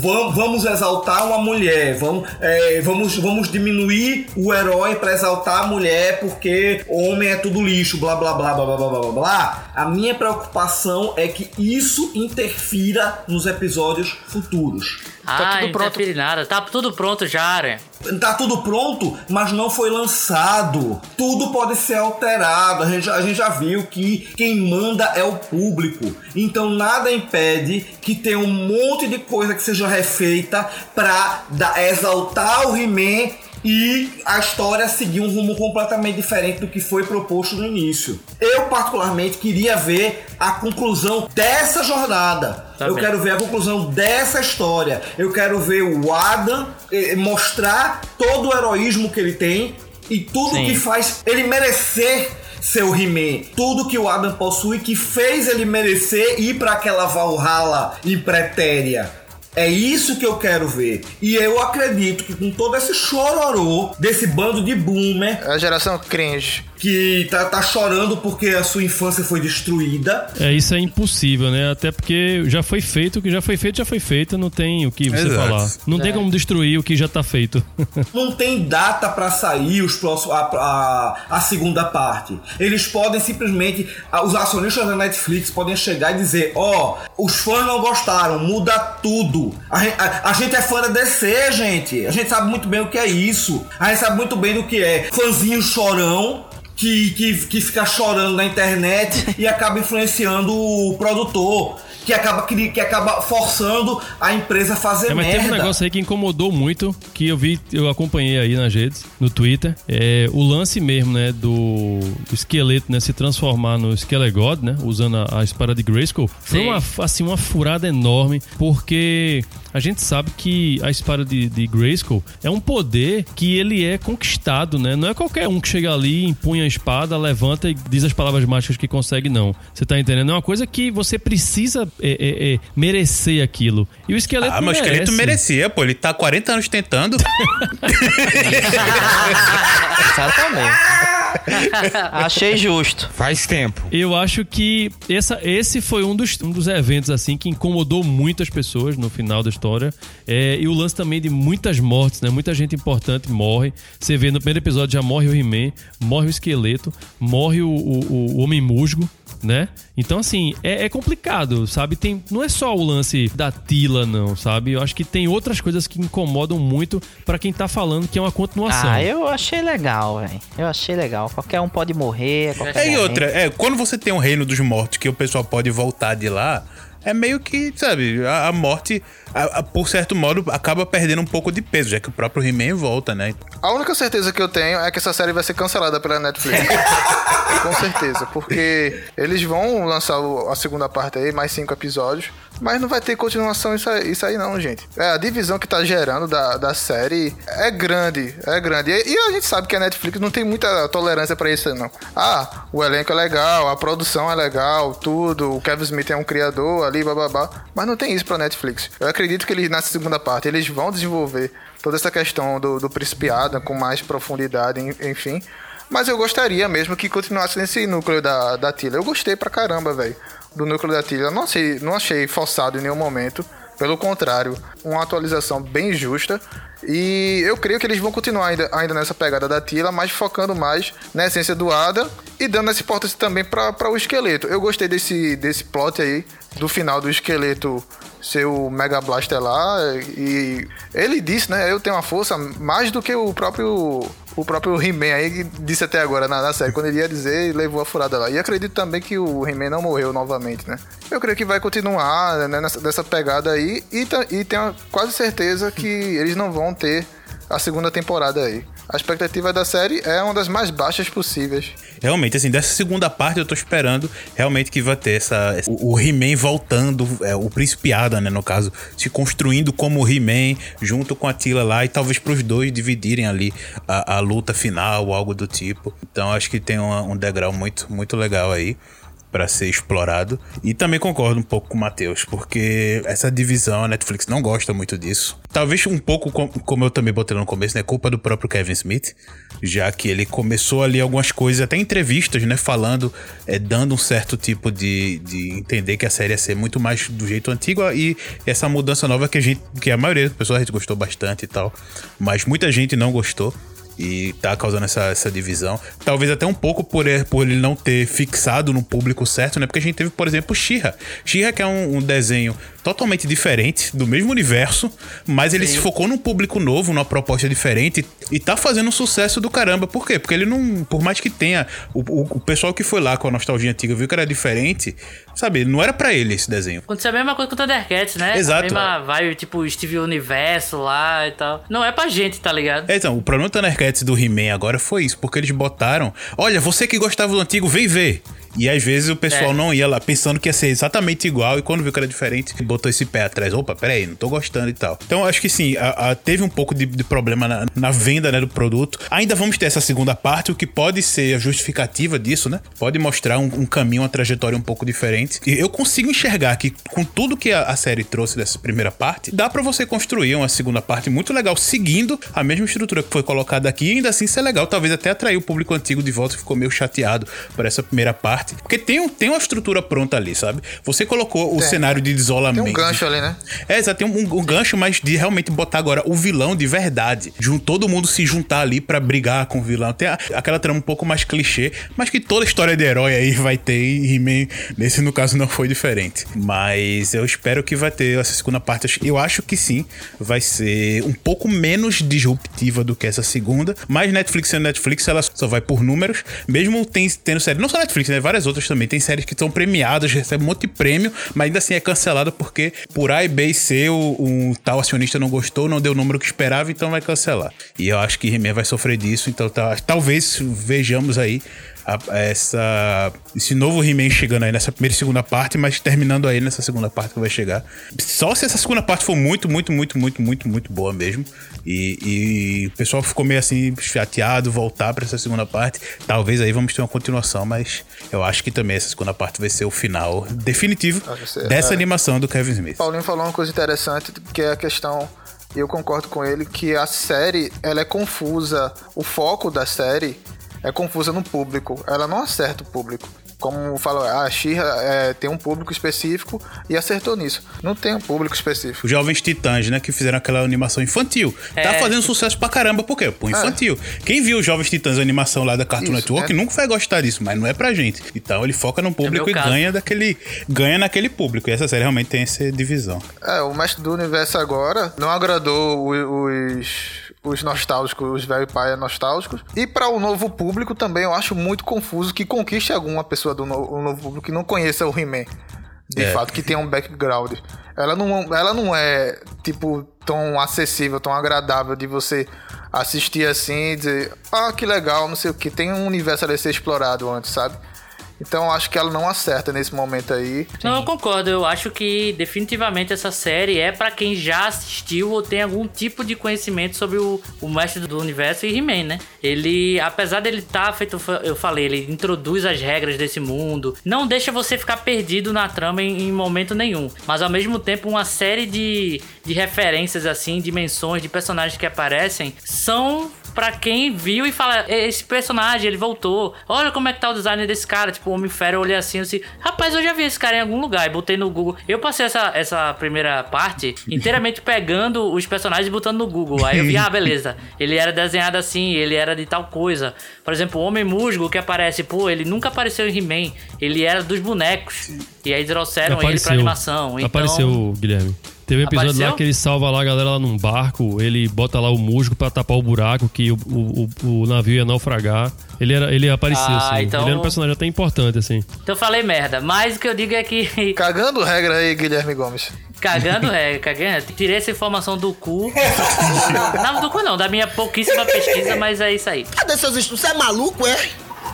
vamos, vamos exaltar uma mulher, vamos, é, vamos, vamos diminuir o herói para exaltar a mulher porque homem é tudo lixo, blá blá blá blá blá blá blá blá. A minha preocupação é que isso interfira nos episódios futuros. Ah, não interfere nada. Tá tudo pronto já, Aranha. Tá tudo pronto, mas não foi lançado. Tudo pode ser alterado. A gente, já- a gente já viu que quem manda é o público. Então nada impede que tenha um monte de coisa que seja refeita pra dar- exaltar o He-Man e a história seguir um rumo completamente diferente do que foi proposto no início. Eu, particularmente, queria ver a conclusão dessa jornada. Também. Eu quero ver a conclusão dessa história. Eu quero ver o Adam eh, mostrar todo o heroísmo que ele tem e tudo Sim. que faz ele merecer ser o He-Man. Tudo que o Adam possui que fez ele merecer ir para aquela Valhalla impretéria. É isso que eu quero ver. E eu acredito que com todo esse chororô desse bando de boomer. É a geração cringe. Que tá, tá chorando porque a sua infância foi destruída. É, isso é impossível, né? Até porque já foi feito, o que já foi feito, já foi feito, não tem o que você Exato. falar. Não tem É. como destruir o que já tá feito. Não tem data pra sair os próximos, a, a, a segunda parte. Eles podem simplesmente. Os acionistas da Netflix podem chegar e dizer: Ó, os fãs não gostaram, muda tudo. A, a- a gente é fã da DC, gente. A gente sabe muito bem o que é isso. A gente sabe muito bem do que é. Fãzinho chorão. Que, que, que fica chorando na internet e acaba influenciando o produtor, que acaba, que, que acaba forçando a empresa a fazer É, mas merda. teve um negócio aí que incomodou muito, que eu vi, eu acompanhei aí nas redes, no Twitter. É o lance mesmo, né, do, do esqueleto, né, se transformar no Skelegod, né, usando a, a espada de Grayskull. Foi Sim. uma, assim, uma furada enorme, porque a gente sabe que a espada de, de Grayskull é um poder que ele é conquistado, né? Não é qualquer um que chega ali, empunha a espada, levanta e diz as palavras mágicas que consegue, não. Você tá entendendo? É uma coisa que você precisa é, é, é, merecer aquilo. E o esqueleto Ah, mas o esqueleto merecia, pô. Ele tá há 40 anos tentando. Exatamente. Achei justo. Faz tempo. Eu acho que essa, esse foi um dos, um dos eventos assim que incomodou muitas pessoas no final da história. É, e o lance também de muitas mortes, né? Muita gente importante morre. Você vê no primeiro episódio já morre o He-Man, morre o esqueleto, morre o, o, o Homem Musgo, né? Então, assim, é, é complicado, sabe? Tem, não é só o lance da Tila, não, sabe? Eu acho que tem outras coisas que incomodam muito pra quem tá falando que é uma continuação. Ah, eu achei legal, velho. Eu achei legal. Qualquer um pode morrer. Qualquer É, e outra, é, quando você tem um reino dos mortos que o pessoal pode voltar de lá, é meio que, sabe, a, a morte, a- a- por certo modo, acaba perdendo um pouco de peso, já que o próprio He-Man volta, né? A única certeza que eu tenho é que essa série vai ser cancelada pela Netflix. Com certeza, porque eles vão lançar a segunda parte aí, mais cinco episódios, mas não vai ter continuação isso aí, isso aí não, gente. É, a divisão que tá gerando da, da série é grande, é grande. E, e a gente sabe que a Netflix não tem muita tolerância pra isso não. Ah, o elenco é legal, a produção é legal, tudo, o Kevin Smith é um criador ali, bababá, mas não tem isso pra Netflix. Eu acredito que eles, nessa segunda parte, eles vão desenvolver toda essa questão do, do Príncipe com mais profundidade, en- enfim. Mas eu gostaria mesmo que continuasse nesse núcleo da, da Tila. Eu gostei pra caramba, velho, do núcleo da Tila. Não achei, não achei forçado em nenhum momento. Pelo contrário, uma atualização bem justa. E eu creio que eles vão continuar ainda, ainda nessa pegada da Tila, mas focando mais na essência do Adam e dando essa importância também para o esqueleto. Eu gostei desse, desse plot aí, do final do esqueleto ser o Mega Blaster lá. E ele disse, né? Eu tenho uma força mais do que o próprio. O próprio He-Man aí disse até agora na, na série, quando ele ia dizer, levou a furada lá. E acredito também que o He-Man não morreu novamente, né? Eu creio que vai continuar né, nessa, nessa pegada aí. E, e tenho quase certeza que eles não vão ter a segunda temporada aí. A expectativa da série é uma das mais baixas possíveis. Realmente, assim, dessa segunda parte eu tô esperando realmente que vai ter essa. O, o He-Man voltando, é, o Príncipe Adam, né, no caso, se construindo como He-Man, junto com a Tila lá, e talvez pros dois dividirem ali a, a luta final ou algo do tipo. Então acho que tem uma- um degrau muito, muito legal aí. Pra ser explorado. E também concordo um pouco com o Matheus, porque essa divisão, a Netflix não gosta muito disso. Talvez um pouco, com- como eu também botei no começo, né? Culpa do próprio Kevin Smith, já que ele começou ali algumas coisas, até entrevistas, né? Falando, é, dando um certo tipo de, de entender que a série ia ser muito mais do jeito antigo e essa mudança nova que a gente, que a maioria das pessoas a gente gostou bastante e tal. Mas muita gente não gostou e tá causando essa, essa divisão. Talvez até um pouco por, ele- por ele não ter fixado no público certo, né? Porque a gente teve, por exemplo, She-Ra. She-Ra que é um, um desenho totalmente diferente, do mesmo universo, mas ele Sim. se focou num público novo, numa proposta diferente e tá fazendo um sucesso do caramba. Por quê? Porque ele não, por mais que tenha o, o, o pessoal que foi lá com a nostalgia antiga viu que era diferente, sabe? Não era pra ele esse desenho. Aconteceu a mesma coisa com o Thundercats, né? Exato. A mesma vibe, tipo, Steve Universo lá e tal. Não é pra gente, tá ligado? É, então, o problema do Thundercats do He-Man agora foi isso, porque eles botaram. Olha, você que gostava do antigo, vem ver. E às vezes o pessoal É. não ia lá pensando que ia ser exatamente igual e quando viu que era diferente, botou esse pé atrás. Opa, peraí, não tô gostando e tal. Então acho que sim, a- a- teve um pouco de, de problema na, na venda né, do produto. Ainda vamos ter essa segunda parte, o que pode ser a justificativa disso, né? Pode mostrar um, um caminho, uma trajetória um pouco diferente. E eu consigo enxergar que com tudo que a, a série trouxe dessa primeira parte, dá pra você construir uma segunda parte muito legal, seguindo a mesma estrutura que foi colocada aqui e ainda assim ser legal. Talvez até atrair o público antigo de volta que ficou meio chateado por essa primeira parte. Porque tem, um, tem uma estrutura pronta ali, sabe? Você colocou o Tem. cenário de isolamento. Tem um gancho ali, né? É, exato, tem um, um gancho, mas de realmente botar agora o vilão de verdade. De todo mundo se juntar ali pra brigar com o vilão. Tem a- aquela trama um pouco mais clichê, mas que toda história de herói aí vai ter e He-Man, nesse no caso, não foi diferente. Mas eu espero que vai ter essa segunda parte. Eu acho que sim, vai ser um pouco menos disruptiva do que essa segunda. Mas Netflix sendo Netflix, ela só vai por números. Mesmo tem, tendo série, não só Netflix, né? Várias outras também. Tem séries que são premiadas, recebem um monte de prêmio, mas ainda assim é cancelada porque por A e B e C o, o tal acionista não gostou, não deu o número que esperava, então vai cancelar. E eu acho que He-Man vai sofrer disso, então tá- talvez vejamos aí a- essa, esse novo He-Man chegando aí nessa primeira e segunda parte, mas terminando aí nessa segunda parte que vai chegar. Só se essa segunda parte for muito, muito, muito, muito, muito, muito boa mesmo. E, e o pessoal ficou meio assim chateado voltar pra essa segunda parte. Talvez aí vamos ter uma continuação, mas eu acho que também essa segunda parte vai ser o final definitivo Vai ser, dessa é. animação do Kevin Smith. Paulinho falou uma coisa interessante, que é a questão, eu concordo com ele, que a série, ela é confusa, o foco da série é confusa no público, ela não acerta o público. Como falou, a Xirra é, tem um público específico e acertou nisso. Não tem um público específico. Os Jovens Titãs, né? Que fizeram aquela animação infantil. Tá É. fazendo sucesso pra caramba, por quê? Pô, infantil. Quem viu os Jovens Titãs, a animação lá da Cartoon Isso, Network, é. nunca vai gostar disso, mas não é pra gente. Então ele foca no público meu e caso. ganha daquele. ganha naquele público. E essa série realmente tem essa divisão. É, o Mestre do Universo agora não agradou os, os nostálgicos, os velho paia nostálgicos. E para o novo público também eu acho muito confuso que conquiste alguma pessoa do no- novo público que não conheça o He-Man. De É. fato, que tenha um background. Ela não, ela não é, tipo, tão acessível, tão agradável de você assistir assim e dizer, ah, que legal, não sei o que. Tem um universo a ser explorado antes, sabe? Então acho que ela não acerta nesse momento aí. Não, eu concordo. Eu acho que definitivamente essa série é pra quem já assistiu ou tem algum tipo de conhecimento sobre o, o Mestre do Universo e He-Man, né? Ele, apesar dele estar feito, eu falei, ele introduz as regras desse mundo, não deixa você ficar perdido na trama em, em momento nenhum. Mas ao mesmo tempo, uma série de, de referências, assim, de menções, de personagens que aparecem, são pra quem viu e fala, esse personagem, ele voltou. Olha como é que tá o design desse cara. Tipo, o Homem-Ferro, eu olhei assim, disse, rapaz, eu já vi esse cara em algum lugar. E botei no Google. Eu passei essa, essa primeira parte inteiramente pegando os personagens e botando no Google. Aí eu vi, ah, beleza. Ele era desenhado assim, ele era de tal coisa. Por exemplo, o Homem Musgo que aparece, pô, ele nunca apareceu em He-Man. Ele era dos bonecos. E aí trouxeram ele pra animação. Então, Apareceu, Guilherme. Teve um episódio Apareceu? lá que ele salva lá a galera lá num barco, ele bota lá o musgo pra tapar o buraco que o, o, o- o navio ia naufragar. Ele, era, ele apareceu, Ah, assim. então- Ele era um personagem até importante, assim. Então eu falei merda. Mas o que eu digo é que. Cagando regra aí, Guilherme Gomes. Cagando é, cagando. Tirei essa informação do cu. não, do cu não, da minha pouquíssima pesquisa, mas é isso aí. Cadê seus estudos? Você é maluco, é?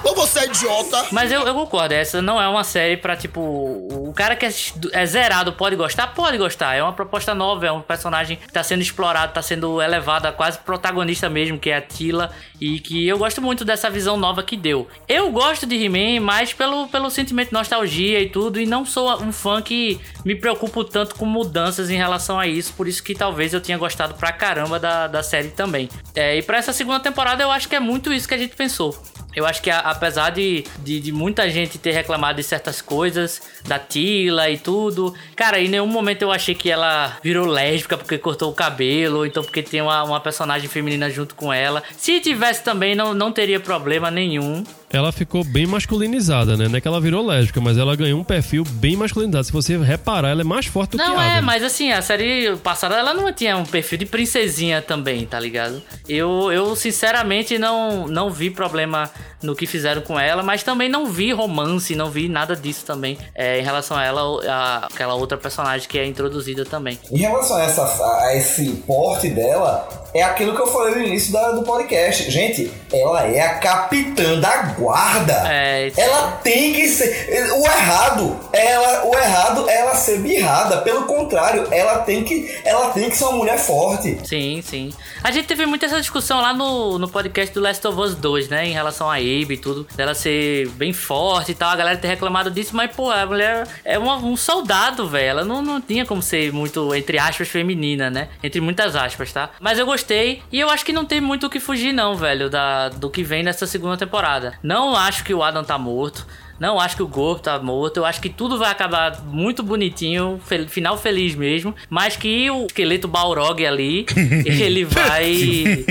Ou você é idiota? Mas eu, eu concordo, essa não é uma série pra, tipo, o cara que é, é zerado pode gostar? Pode gostar. É uma proposta nova, é um personagem que tá sendo explorado, tá sendo elevado a quase protagonista mesmo, que é a Tila. E que eu gosto muito dessa visão nova que deu. Eu gosto de He-Man mais pelo, pelo sentimento de nostalgia e tudo, e não sou um fã que me preocupo tanto com mudanças em relação a isso, por isso que talvez eu tenha gostado pra caramba da, da série também. É, e pra essa segunda temporada eu acho que é muito isso que a gente pensou. Eu acho que a- apesar de, de, de muita gente ter reclamado de certas coisas, da Tila e tudo, cara, em nenhum momento eu achei que ela virou lésbica porque cortou o cabelo, ou então porque tem uma, uma personagem feminina junto com ela. Se tivesse também, não, não teria problema nenhum. Ela ficou bem masculinizada, né? Não é que ela virou lésbica, mas ela ganhou um perfil bem masculinizado. Se você reparar, ela é mais forte do Não, que a é, Adam. mas assim, a série passada ela não tinha um perfil de princesinha também, tá ligado? Eu, eu sinceramente não, não vi problema no que fizeram com ela, mas também não vi romance, não vi nada disso também é, em relação a ela, a, aquela outra personagem que é introduzida também. Em relação a, essa, a esse porte dela, é aquilo que eu falei no início da- do podcast. Gente, ela é a capitã da guarda, É, ela tem que ser. O errado, ela, o errado é ela ser birrada. Pelo contrário, ela tem que, ela tem que ser uma mulher forte. Sim, sim. A gente teve muito essa discussão lá no, no podcast do Last of Us 2, né? Em relação a Abe e tudo. Dela ser bem forte e tal. A galera ter reclamado disso, mas, pô, a mulher é uma- um soldado, velho. Ela não, não tinha como ser muito, entre aspas, feminina, né? Entre muitas aspas, tá? Mas eu gostei. E eu acho que não tem muito o que fugir, não, velho, da, do que vem nessa segunda temporada. Não acho que o Adam tá morto. Não acho que o Gorpo tá morto. Eu acho que tudo vai acabar muito bonitinho, fel- final feliz mesmo. Mas que o esqueleto Balrog ali, ele vai.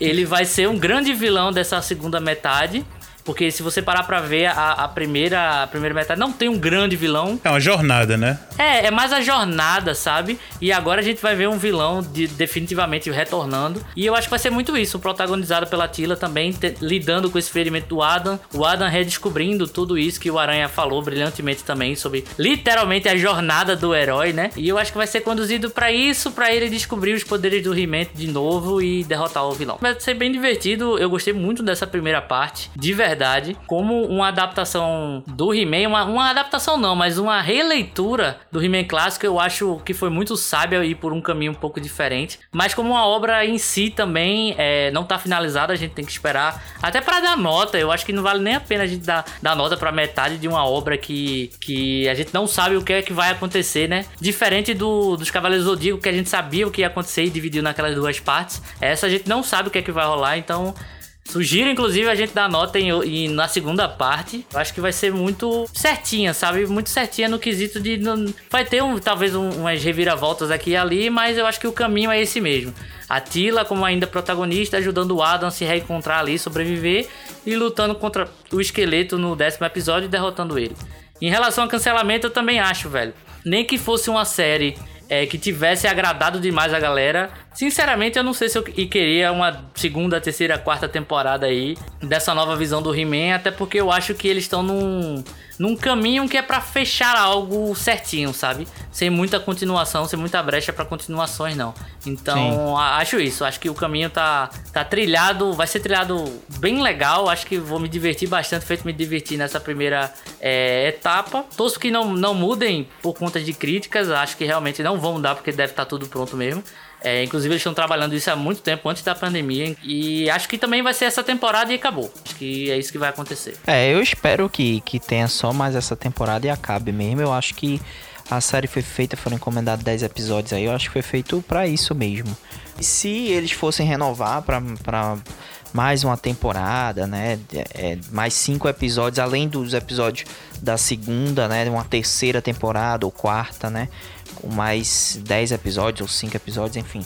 ele vai ser um grande vilão dessa segunda metade. Porque se você parar pra ver, a, a primeira, a primeira metade não tem um grande vilão. É uma jornada, né? É, é mais a jornada, sabe? E agora a gente vai ver um vilão de- definitivamente retornando. E eu acho que vai ser muito isso, protagonizado pela Tila também, te- lidando com esse ferimento do Adam. O Adam redescobrindo tudo isso que o Aranha falou brilhantemente também, sobre literalmente a jornada do herói, né? E eu acho que vai ser conduzido pra isso, pra ele descobrir os poderes do He-Man de novo e derrotar o vilão. Vai ser bem divertido, eu gostei muito dessa primeira parte, de verdade. Como uma adaptação do He-Man, uma, uma adaptação não, mas uma releitura do He-Man clássico, eu acho que foi muito sábia ir por um caminho um pouco diferente. Mas como uma obra em si também é, não tá finalizada, a gente tem que esperar. Até para dar nota, eu acho que não vale nem a pena a gente dar, dar nota pra metade de uma obra que, que a gente não sabe o que é que vai acontecer, né? Diferente do, dos Cavaleiros do Zodíaco, que a gente sabia o que ia acontecer e dividiu naquelas duas partes. Essa a gente não sabe o que é que vai rolar, então Sugiro, inclusive, a gente dar nota em, em- na segunda parte. Eu acho que vai ser muito certinha, sabe? Muito certinha no quesito de. não- vai ter um, talvez um- umas reviravoltas aqui e ali, mas eu acho que o caminho é esse mesmo. A Tila, como ainda protagonista, ajudando o Adam a se reencontrar ali, sobreviver e lutando contra o esqueleto no décimo episódio e derrotando ele. Em relação ao cancelamento, eu também acho, velho. Nem que fosse uma série é, que tivesse agradado demais a galera. Sinceramente, eu não sei se eu queria uma segunda, terceira, quarta temporada aí dessa nova visão do He-Man, até porque eu acho que eles estão num, num caminho que é pra fechar algo certinho, sabe? Sem muita continuação, sem muita brecha pra continuações, não. Então, a- acho isso. Acho que o caminho tá, tá trilhado, vai ser trilhado bem legal. Acho que vou me divertir bastante, feito me divertir nessa primeira é, etapa. Torço que não, não mudem por conta de críticas. Acho que realmente não vão mudar, porque deve estar tudo pronto mesmo. É, inclusive, eles estão trabalhando isso há muito tempo, antes da pandemia. E acho que também vai ser essa temporada e acabou. Acho que é isso que vai acontecer. É, eu espero que, que tenha só mais essa temporada e acabe mesmo. Eu acho que a série foi feita, foram encomendados 10 episódios aí, eu acho que foi feito pra isso mesmo. E se eles fossem renovar pra, pra mais uma temporada, né? é, mais cinco episódios, além dos episódios da segunda, né? Uma terceira temporada ou quarta, né? Com mais 10 episódios ou 5 episódios, enfim.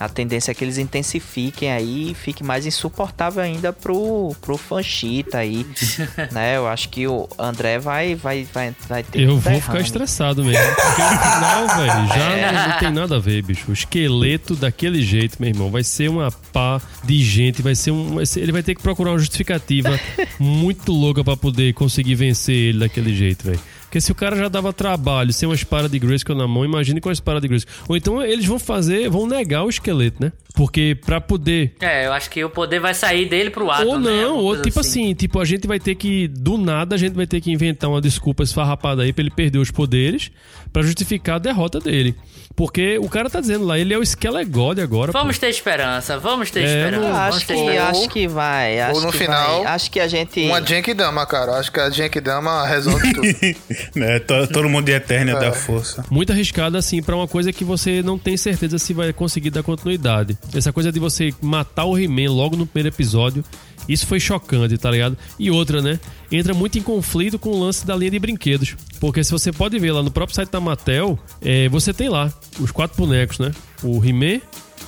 A tendência é que eles intensifiquem aí e fique mais insuportável ainda pro, pro fanchita aí, né? Eu acho que o André vai, vai, vai, vai ter Eu um vou ficar estressado mesmo. Porque no final, velho, já não, não tem nada a ver, bicho. O esqueleto daquele jeito, meu irmão, vai ser uma pá de gente, vai ser um. vai ser- ele vai ter que procurar uma justificativa muito louca pra poder conseguir vencer ele daquele jeito, velho. Porque se o cara já dava trabalho sem uma espada de Grayskull na mão, imagine com a espada de Grayskull. Ou então eles vão fazer, vão negar o esqueleto, né? Porque pra poder É, eu acho que o poder vai sair dele pro Adam. ou né? não, Alguma ou tipo assim. tipo, a gente vai ter que, do nada, a gente vai ter que inventar uma desculpa esfarrapada aí pra ele perder os poderes pra justificar a derrota dele. Porque o cara tá dizendo lá, ele é o Skelegod agora. pô. Vamos ter esperança, vamos ter É, esperança. vamos Acho ter que, esperança. acho que vai. Acho Ou no que final, vai. Acho que a gente. Uma Genkidama, cara. Acho que a Genkidama resolve tudo. né? to- Todo mundo de Eternia É. da força. Muito arriscado, assim, pra uma coisa que você não tem certeza se vai conseguir dar continuidade. Essa coisa de você matar o He-Man logo no primeiro episódio, isso foi chocante, tá ligado? E outra, né? Entra muito em conflito com o lance da linha de brinquedos. Porque se você pode ver lá no próprio site da Mattel, é, você tem lá os quatro bonecos, né? O He-Man,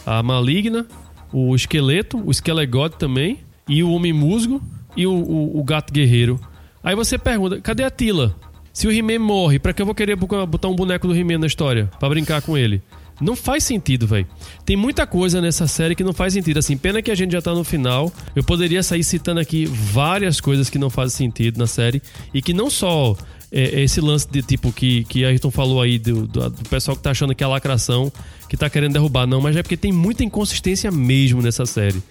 a Maligna, o Esqueleto, o Skelegod também, e o Homem Musgo e o, o- o Gato Guerreiro. Aí você pergunta, cadê a Tila? Se o He-Man morre, pra que eu vou querer botar um boneco do He-Man na história? Pra brincar com ele? Não faz sentido, velho. Tem muita coisa nessa série que não faz sentido. Assim, pena que a gente já tá no final. Eu poderia sair citando aqui várias coisas que não fazem sentido na série. E que não só é, esse lance de tipo que, que Ayrton falou aí do, do, do pessoal que tá achando que é lacração, que tá querendo derrubar, não, mas é porque tem muita inconsistência mesmo nessa série.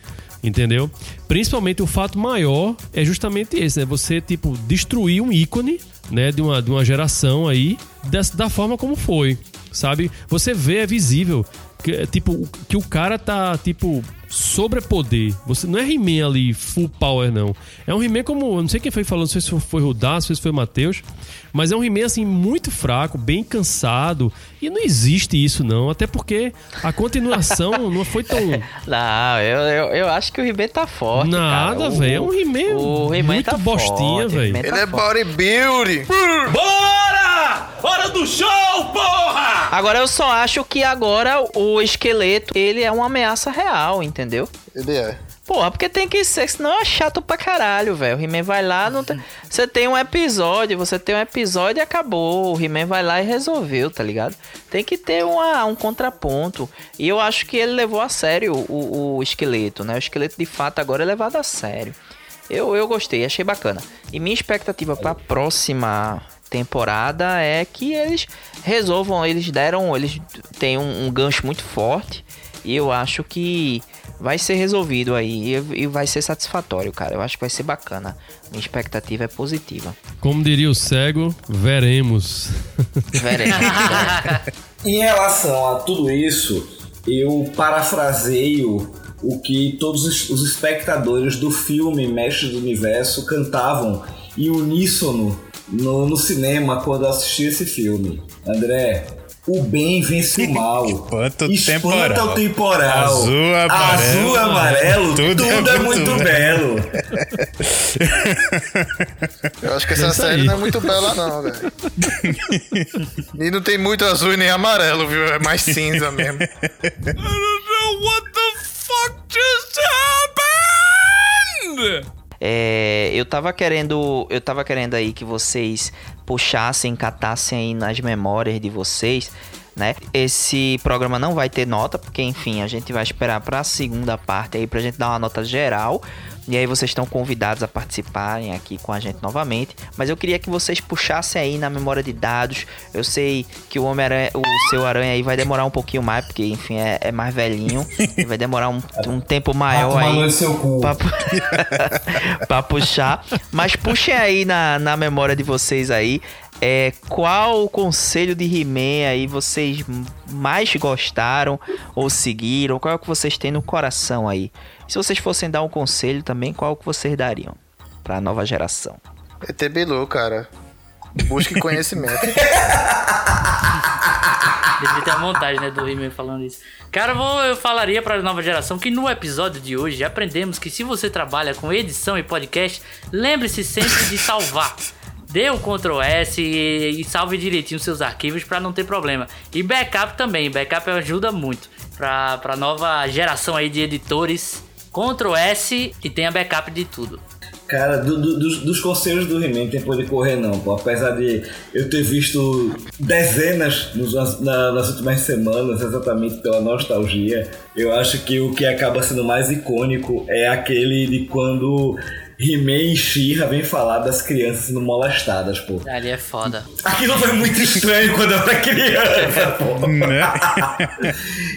Entendeu? Principalmente o fato maior é justamente esse, né? Você, tipo, destruir um ícone, né, de uma, de uma geração aí, da, da forma como foi, sabe? Você vê, é visível, que, tipo, que o cara tá, tipo, sobrepoder. Você não é He-Man ali, full power, não. É um He-Man como. eu Não sei quem foi falando, não sei se foi Rudá, se foi Matheus. Mas é um He-Man, assim, muito fraco, bem cansado. E não existe isso, não. Até porque a continuação não foi tão. Não, eu, eu, eu acho que o He-Man tá forte. Nada, velho. É um He-Man o He-Man muito tá bostinha, velho. Tá Ele é bodybuilding. Bora! Hora do show, porra! Agora eu só acho que agora o esqueleto, ele é uma ameaça real, entendeu? Ele é. Porra, porque tem que ser, senão é chato pra caralho, velho. O He-Man vai lá, não tem... você tem um episódio, você tem um episódio e acabou. O He-Man vai lá e resolveu, tá ligado? Tem que ter uma, um contraponto. E eu acho que ele levou a sério o, o esqueleto, né? O esqueleto de fato agora é levado a sério. Eu, eu gostei, achei bacana. E minha expectativa pra próxima temporada é que eles resolvam, eles deram, eles têm um, um gancho muito forte e eu acho que vai ser resolvido aí e, vai ser satisfatório, cara. Eu acho que vai ser bacana. Minha expectativa é positiva. Como diria o cego, veremos. Veremos. Em relação a tudo isso, eu parafraseio o que todos os- espectadores do filme Mestre do Universo cantavam em uníssono no, no cinema quando eu assisti esse filme. André, o bem vence o mal. Espanta o Espanta temporal. o temporal. Azul, amarelo. Azul, amarelo, Tudo tudo, é é, muito muito belo. Eu acho que essa Isso série aí. não é muito bela, não, velho. e não tem muito azul e nem amarelo, viu? É mais cinza mesmo. What the fuck just happened? É, eu tava querendo, eu tava querendo aí que vocês puxassem, catassem aí nas memórias de vocês, né? Esse programa não vai ter nota, porque enfim, a gente vai esperar para a segunda parte aí pra gente dar uma nota geral. E aí vocês estão convidados a participarem aqui com a gente novamente, mas eu queria que vocês puxassem aí na memória de dados. Eu sei que o homem aranha, o seu aranha aí vai demorar um pouquinho mais, porque enfim é, é mais velhinho, e vai demorar um, um tempo maior aí seu cu. pra, pra puxar. Mas puxem aí na, na memória de vocês aí. É, qual o conselho de He-Man aí vocês mais gostaram ou seguiram? Qual é o que vocês têm no coração aí? Se vocês fossem dar um conselho também, qual o que vocês dariam pra nova geração? ET Bilu, cara. Busque conhecimento. Devia ter a montagem, né, do He-Man falando isso. Cara, eu, vou- eu falaria pra nova geração que no episódio de hoje aprendemos que se você trabalha com edição e podcast, lembre-se sempre de salvar. Dê o Ctrl S e, e salve direitinho seus arquivos pra não ter problema. E backup também, backup ajuda muito pra, pra nova geração aí de editores. Ctrl S e tenha backup de tudo. Cara, do- do- dos, dos conselhos do He-Man tem poder correr não, pô. Apesar de eu ter visto dezenas nos- na- nas últimas semanas, exatamente pela nostalgia, eu acho que o que acaba sendo mais icônico é aquele de quando He-Man e She-Ra vem falar das crianças sendo molestadas, pô. Ali é foda. Aquilo foi muito estranho quando eu era criança, pô.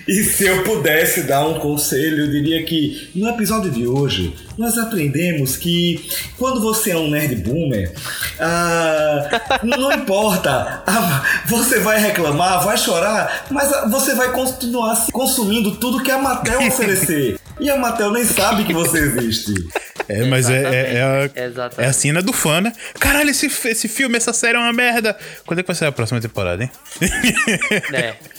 E se eu pudesse dar um conselho, eu diria que no episódio de hoje nós aprendemos que quando você é um nerd boomer, ah, não importa, ah, você vai reclamar, vai chorar, mas você vai continuar consumindo tudo que a Mattel oferecer. E a Mattel nem sabe que você existe. É, mas é, é, é, a, é a cena do fã, né? Caralho, esse, esse filme, essa série é uma merda. Quando é que vai sair a próxima temporada, hein? É.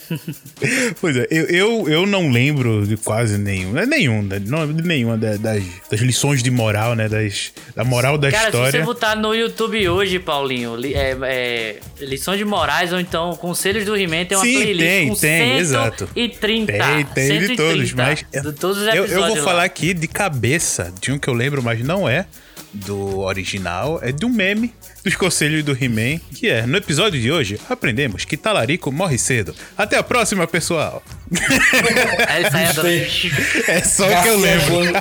Pois é, eu, eu, eu não lembro de quase nenhum, é nenhum, né? não lembro de nenhuma da- das, das lições de moral, né? Das, da moral da Cara, se história. você botar no YouTube hoje, Paulinho, li- é, é, lições de morais ou então conselhos do He-Man, tem uma Sim, playlist tem, com tem, exato. 130. Tem, tem de todos, 130 mas De todos os eu, eu vou lá. falar aqui de cabeça de um que eu lembro, mas não é do original, é de um meme dos conselhos do He-Man, que é, no episódio de hoje, aprendemos que Talarico morre cedo. Até a próxima, pessoal! Andando. É só o que eu lembro.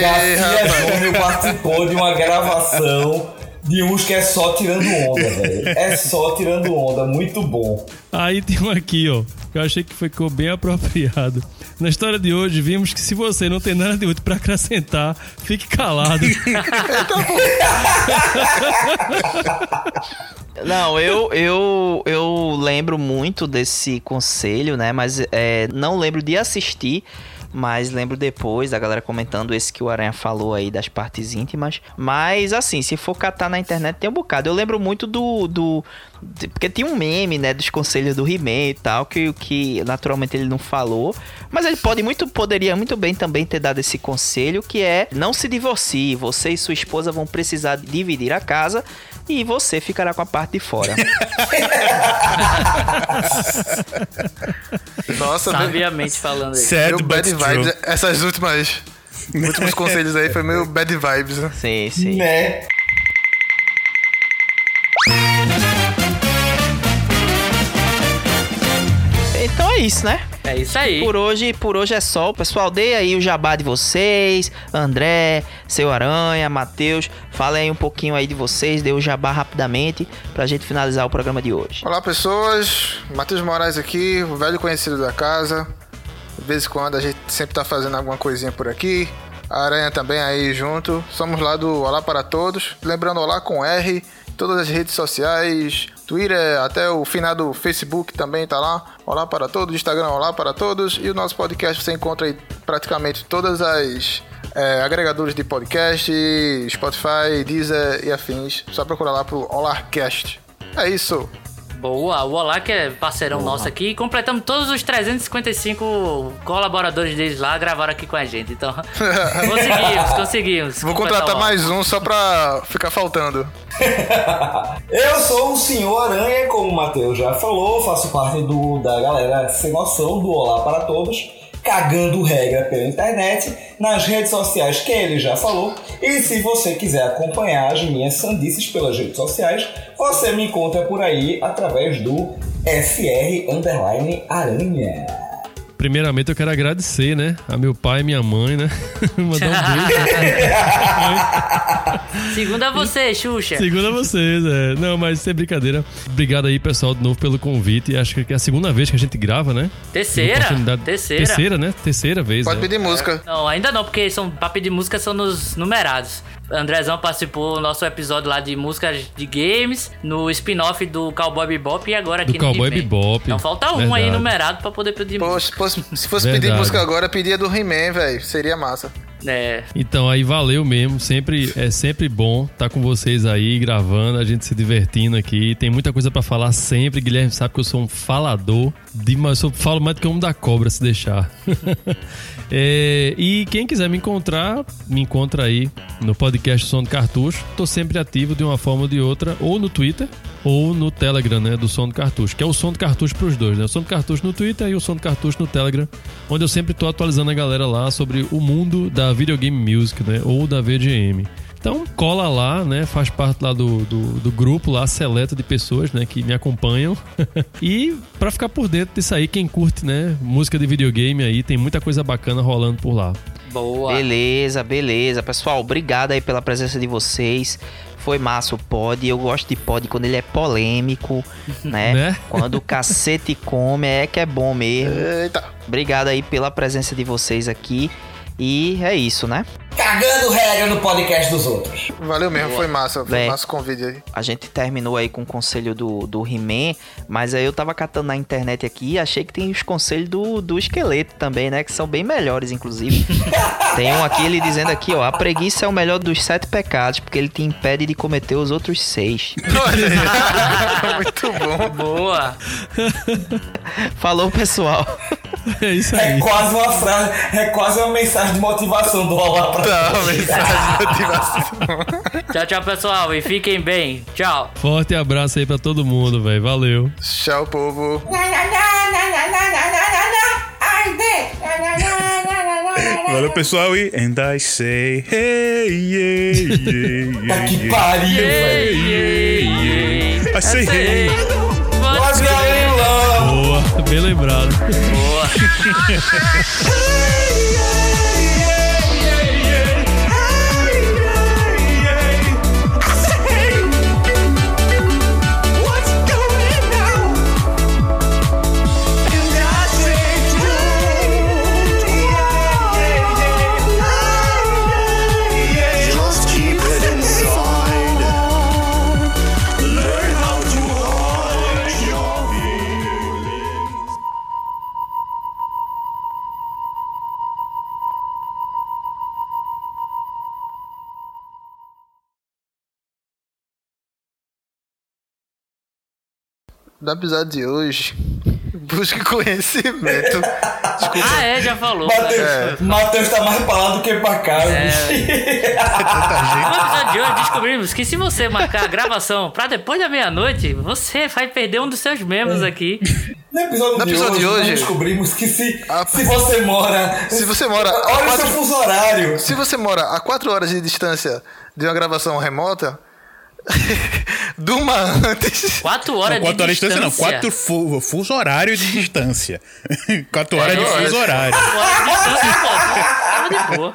Garcia Júnior participou de uma gravação de uns que é só tirando onda, velho. É só tirando onda, muito bom. Aí tem um aqui, ó. que Eu achei que ficou bem apropriado. Na história de hoje, vimos que se você não tem nada de útil pra acrescentar, fique calado. Não, eu, eu, eu lembro muito desse conselho, né? Mas é, não lembro de assistir. Mas lembro depois da galera comentando esse que o Aranha falou aí das partes íntimas. Mas assim, se for catar na internet tem um bocado. Eu lembro muito do. do porque tinha um meme, né? Dos conselhos do He-Man e tal. Que, que naturalmente ele não falou. Mas ele pode muito, poderia muito bem também ter dado esse conselho. Que é não se divorcie. Você e sua esposa vão precisar dividir a casa. E você ficará com a parte de fora. Nossa, Sabiamente falando aí. Meio bad vibes. Essas últimas. últimos conselhos aí foi meio bad vibes, né? Sim, sim. Né? Isso, né? É isso aí. Por hoje, por hoje é só. Pessoal, dê aí o jabá de vocês. André, seu Aranha, Matheus. Falem aí um pouquinho aí de vocês. Dê o jabá rapidamente pra gente finalizar o programa de hoje. Olá, pessoas. Matheus Moraes aqui, o velho conhecido da casa. De vez em quando a gente sempre tá fazendo alguma coisinha por aqui. A Aranha também aí junto. Somos lá do Olá para Todos. Lembrando, Olá com R. Todas as redes sociais, Twitter, até o finado Facebook também tá lá. Olá para todos, Instagram Olá para todos. E o nosso podcast você encontra aí praticamente todas as é, agregadores de podcast, Spotify, Deezer e afins. Só procurar lá pro Olarcast. É isso. Boa, o Olá que é parceirão nosso aqui. Completamos todos os 355 colaboradores deles lá, gravaram aqui com a gente. Então, conseguimos, conseguimos. Vou contratar mais um só pra ficar faltando. Eu sou o Senhor Aranha, como o Matheus já falou, faço parte do, da galera sem noção do Olá para Todos, cagando regra pela internet, nas redes sociais que ele já falou. E se você quiser acompanhar as minhas sandices pelas redes sociais, você me encontra por aí através do FR Underline Aranha. Primeiramente eu quero agradecer, né? A meu pai e minha mãe, né? Mandar um beijo. Segunda a você, Xuxa. Segundo a vocês, é. Não, mas sem brincadeira. Obrigado aí, pessoal, de novo pelo convite. Acho que é a segunda vez que a gente grava, né? Terceira? Oportunidade- Terceira. Terceira, né? Terceira vez. Pode né? pedir música. Não, ainda não, porque são, pra pedir música são nos numerados. Andrezão participou do nosso episódio lá de músicas de games, no spin-off do Cowboy Bebop e agora aqui Do Cowboy no He-Man. Bebop. Então falta um aí Verdade. numerado pra poder pedir música. Poxa, poxa, se fosse pedir Verdade. música agora, pedia do He-Man, velho. Seria massa. É. Então aí valeu mesmo, sempre é sempre bom estar com vocês aí gravando, a gente se divertindo aqui. Tem muita coisa pra falar sempre. Guilherme sabe que eu sou um falador, de, mas eu falo mais do que um da cobra se deixar. É, e quem quiser me encontrar, me encontra aí no podcast Som do Cartucho. Tô sempre ativo de uma forma ou de outra, ou no Twitter ou no Telegram, né, do Som do Cartucho, que é o Som do Cartucho pros dois, né? O Som do Cartucho no Twitter e o Som do Cartucho no Telegram, onde eu sempre tô atualizando a galera lá sobre o mundo da videogame music, né, ou da VGM. Então cola lá, né? Faz parte lá do, do, do grupo lá, seleto de pessoas, né? Que me acompanham. e pra ficar por dentro disso aí, quem curte, né? Música de videogame aí, tem muita coisa bacana rolando por lá. Boa. Beleza, beleza. Pessoal, obrigado aí pela presença de vocês. Foi massa o pod. Eu gosto de pod quando ele é polêmico, né? Né? Quando o cacete come, é que é bom mesmo. Eita. Obrigado aí pela presença de vocês aqui. E é isso, né? Cagando regra no podcast dos outros. Valeu mesmo, foi massa. Foi Véi. massa o convite aí. A gente terminou aí com o conselho do, do He-Man, mas aí eu tava catando na internet aqui e achei que tem os conselhos do, do esqueleto também, né? Que são bem melhores, inclusive. tem um aqui, ele dizendo aqui, ó, a preguiça é o melhor dos sete pecados, porque ele te impede de cometer os outros seis. Muito bom. Boa. Falou, pessoal. É isso É aí. quase uma frase, é quase uma mensagem de motivação do Olá pra Tá, Todos. mensagem de motivação. Tchau, tchau, pessoal. E fiquem bem. Tchau. Forte abraço aí pra todo mundo, velho. Valeu. Tchau, povo. Valeu, pessoal, e And I say, hey, yeah, yeah, yeah, Que yeah. pariu, velho. ei, ei. I say, hey. Nós galera, Boa, bem lembrado. Boa. do episódio de hoje. Busque conhecimento. Desculpa. Ah, é, já falou. Matheus, né? Matheus tá mais pra lá do que pra cá. É. No episódio de hoje descobrimos que se você marcar a gravação pra depois da meia-noite, você vai perder um dos seus membros aqui. No episódio, No de, episódio hoje, de hoje- nós descobrimos que se, se você mora. Se você mora. a Olha o quatro- seu fuso horário. Se você mora a 4 horas de distância de uma gravação remota, durma antes. 4 Não, horas quatro de horas de distância, não. distância. Quatro fu fuso horário de distância. quatro horas de É, fuso horário. Quatro horas de distância, pô. Tava de boa.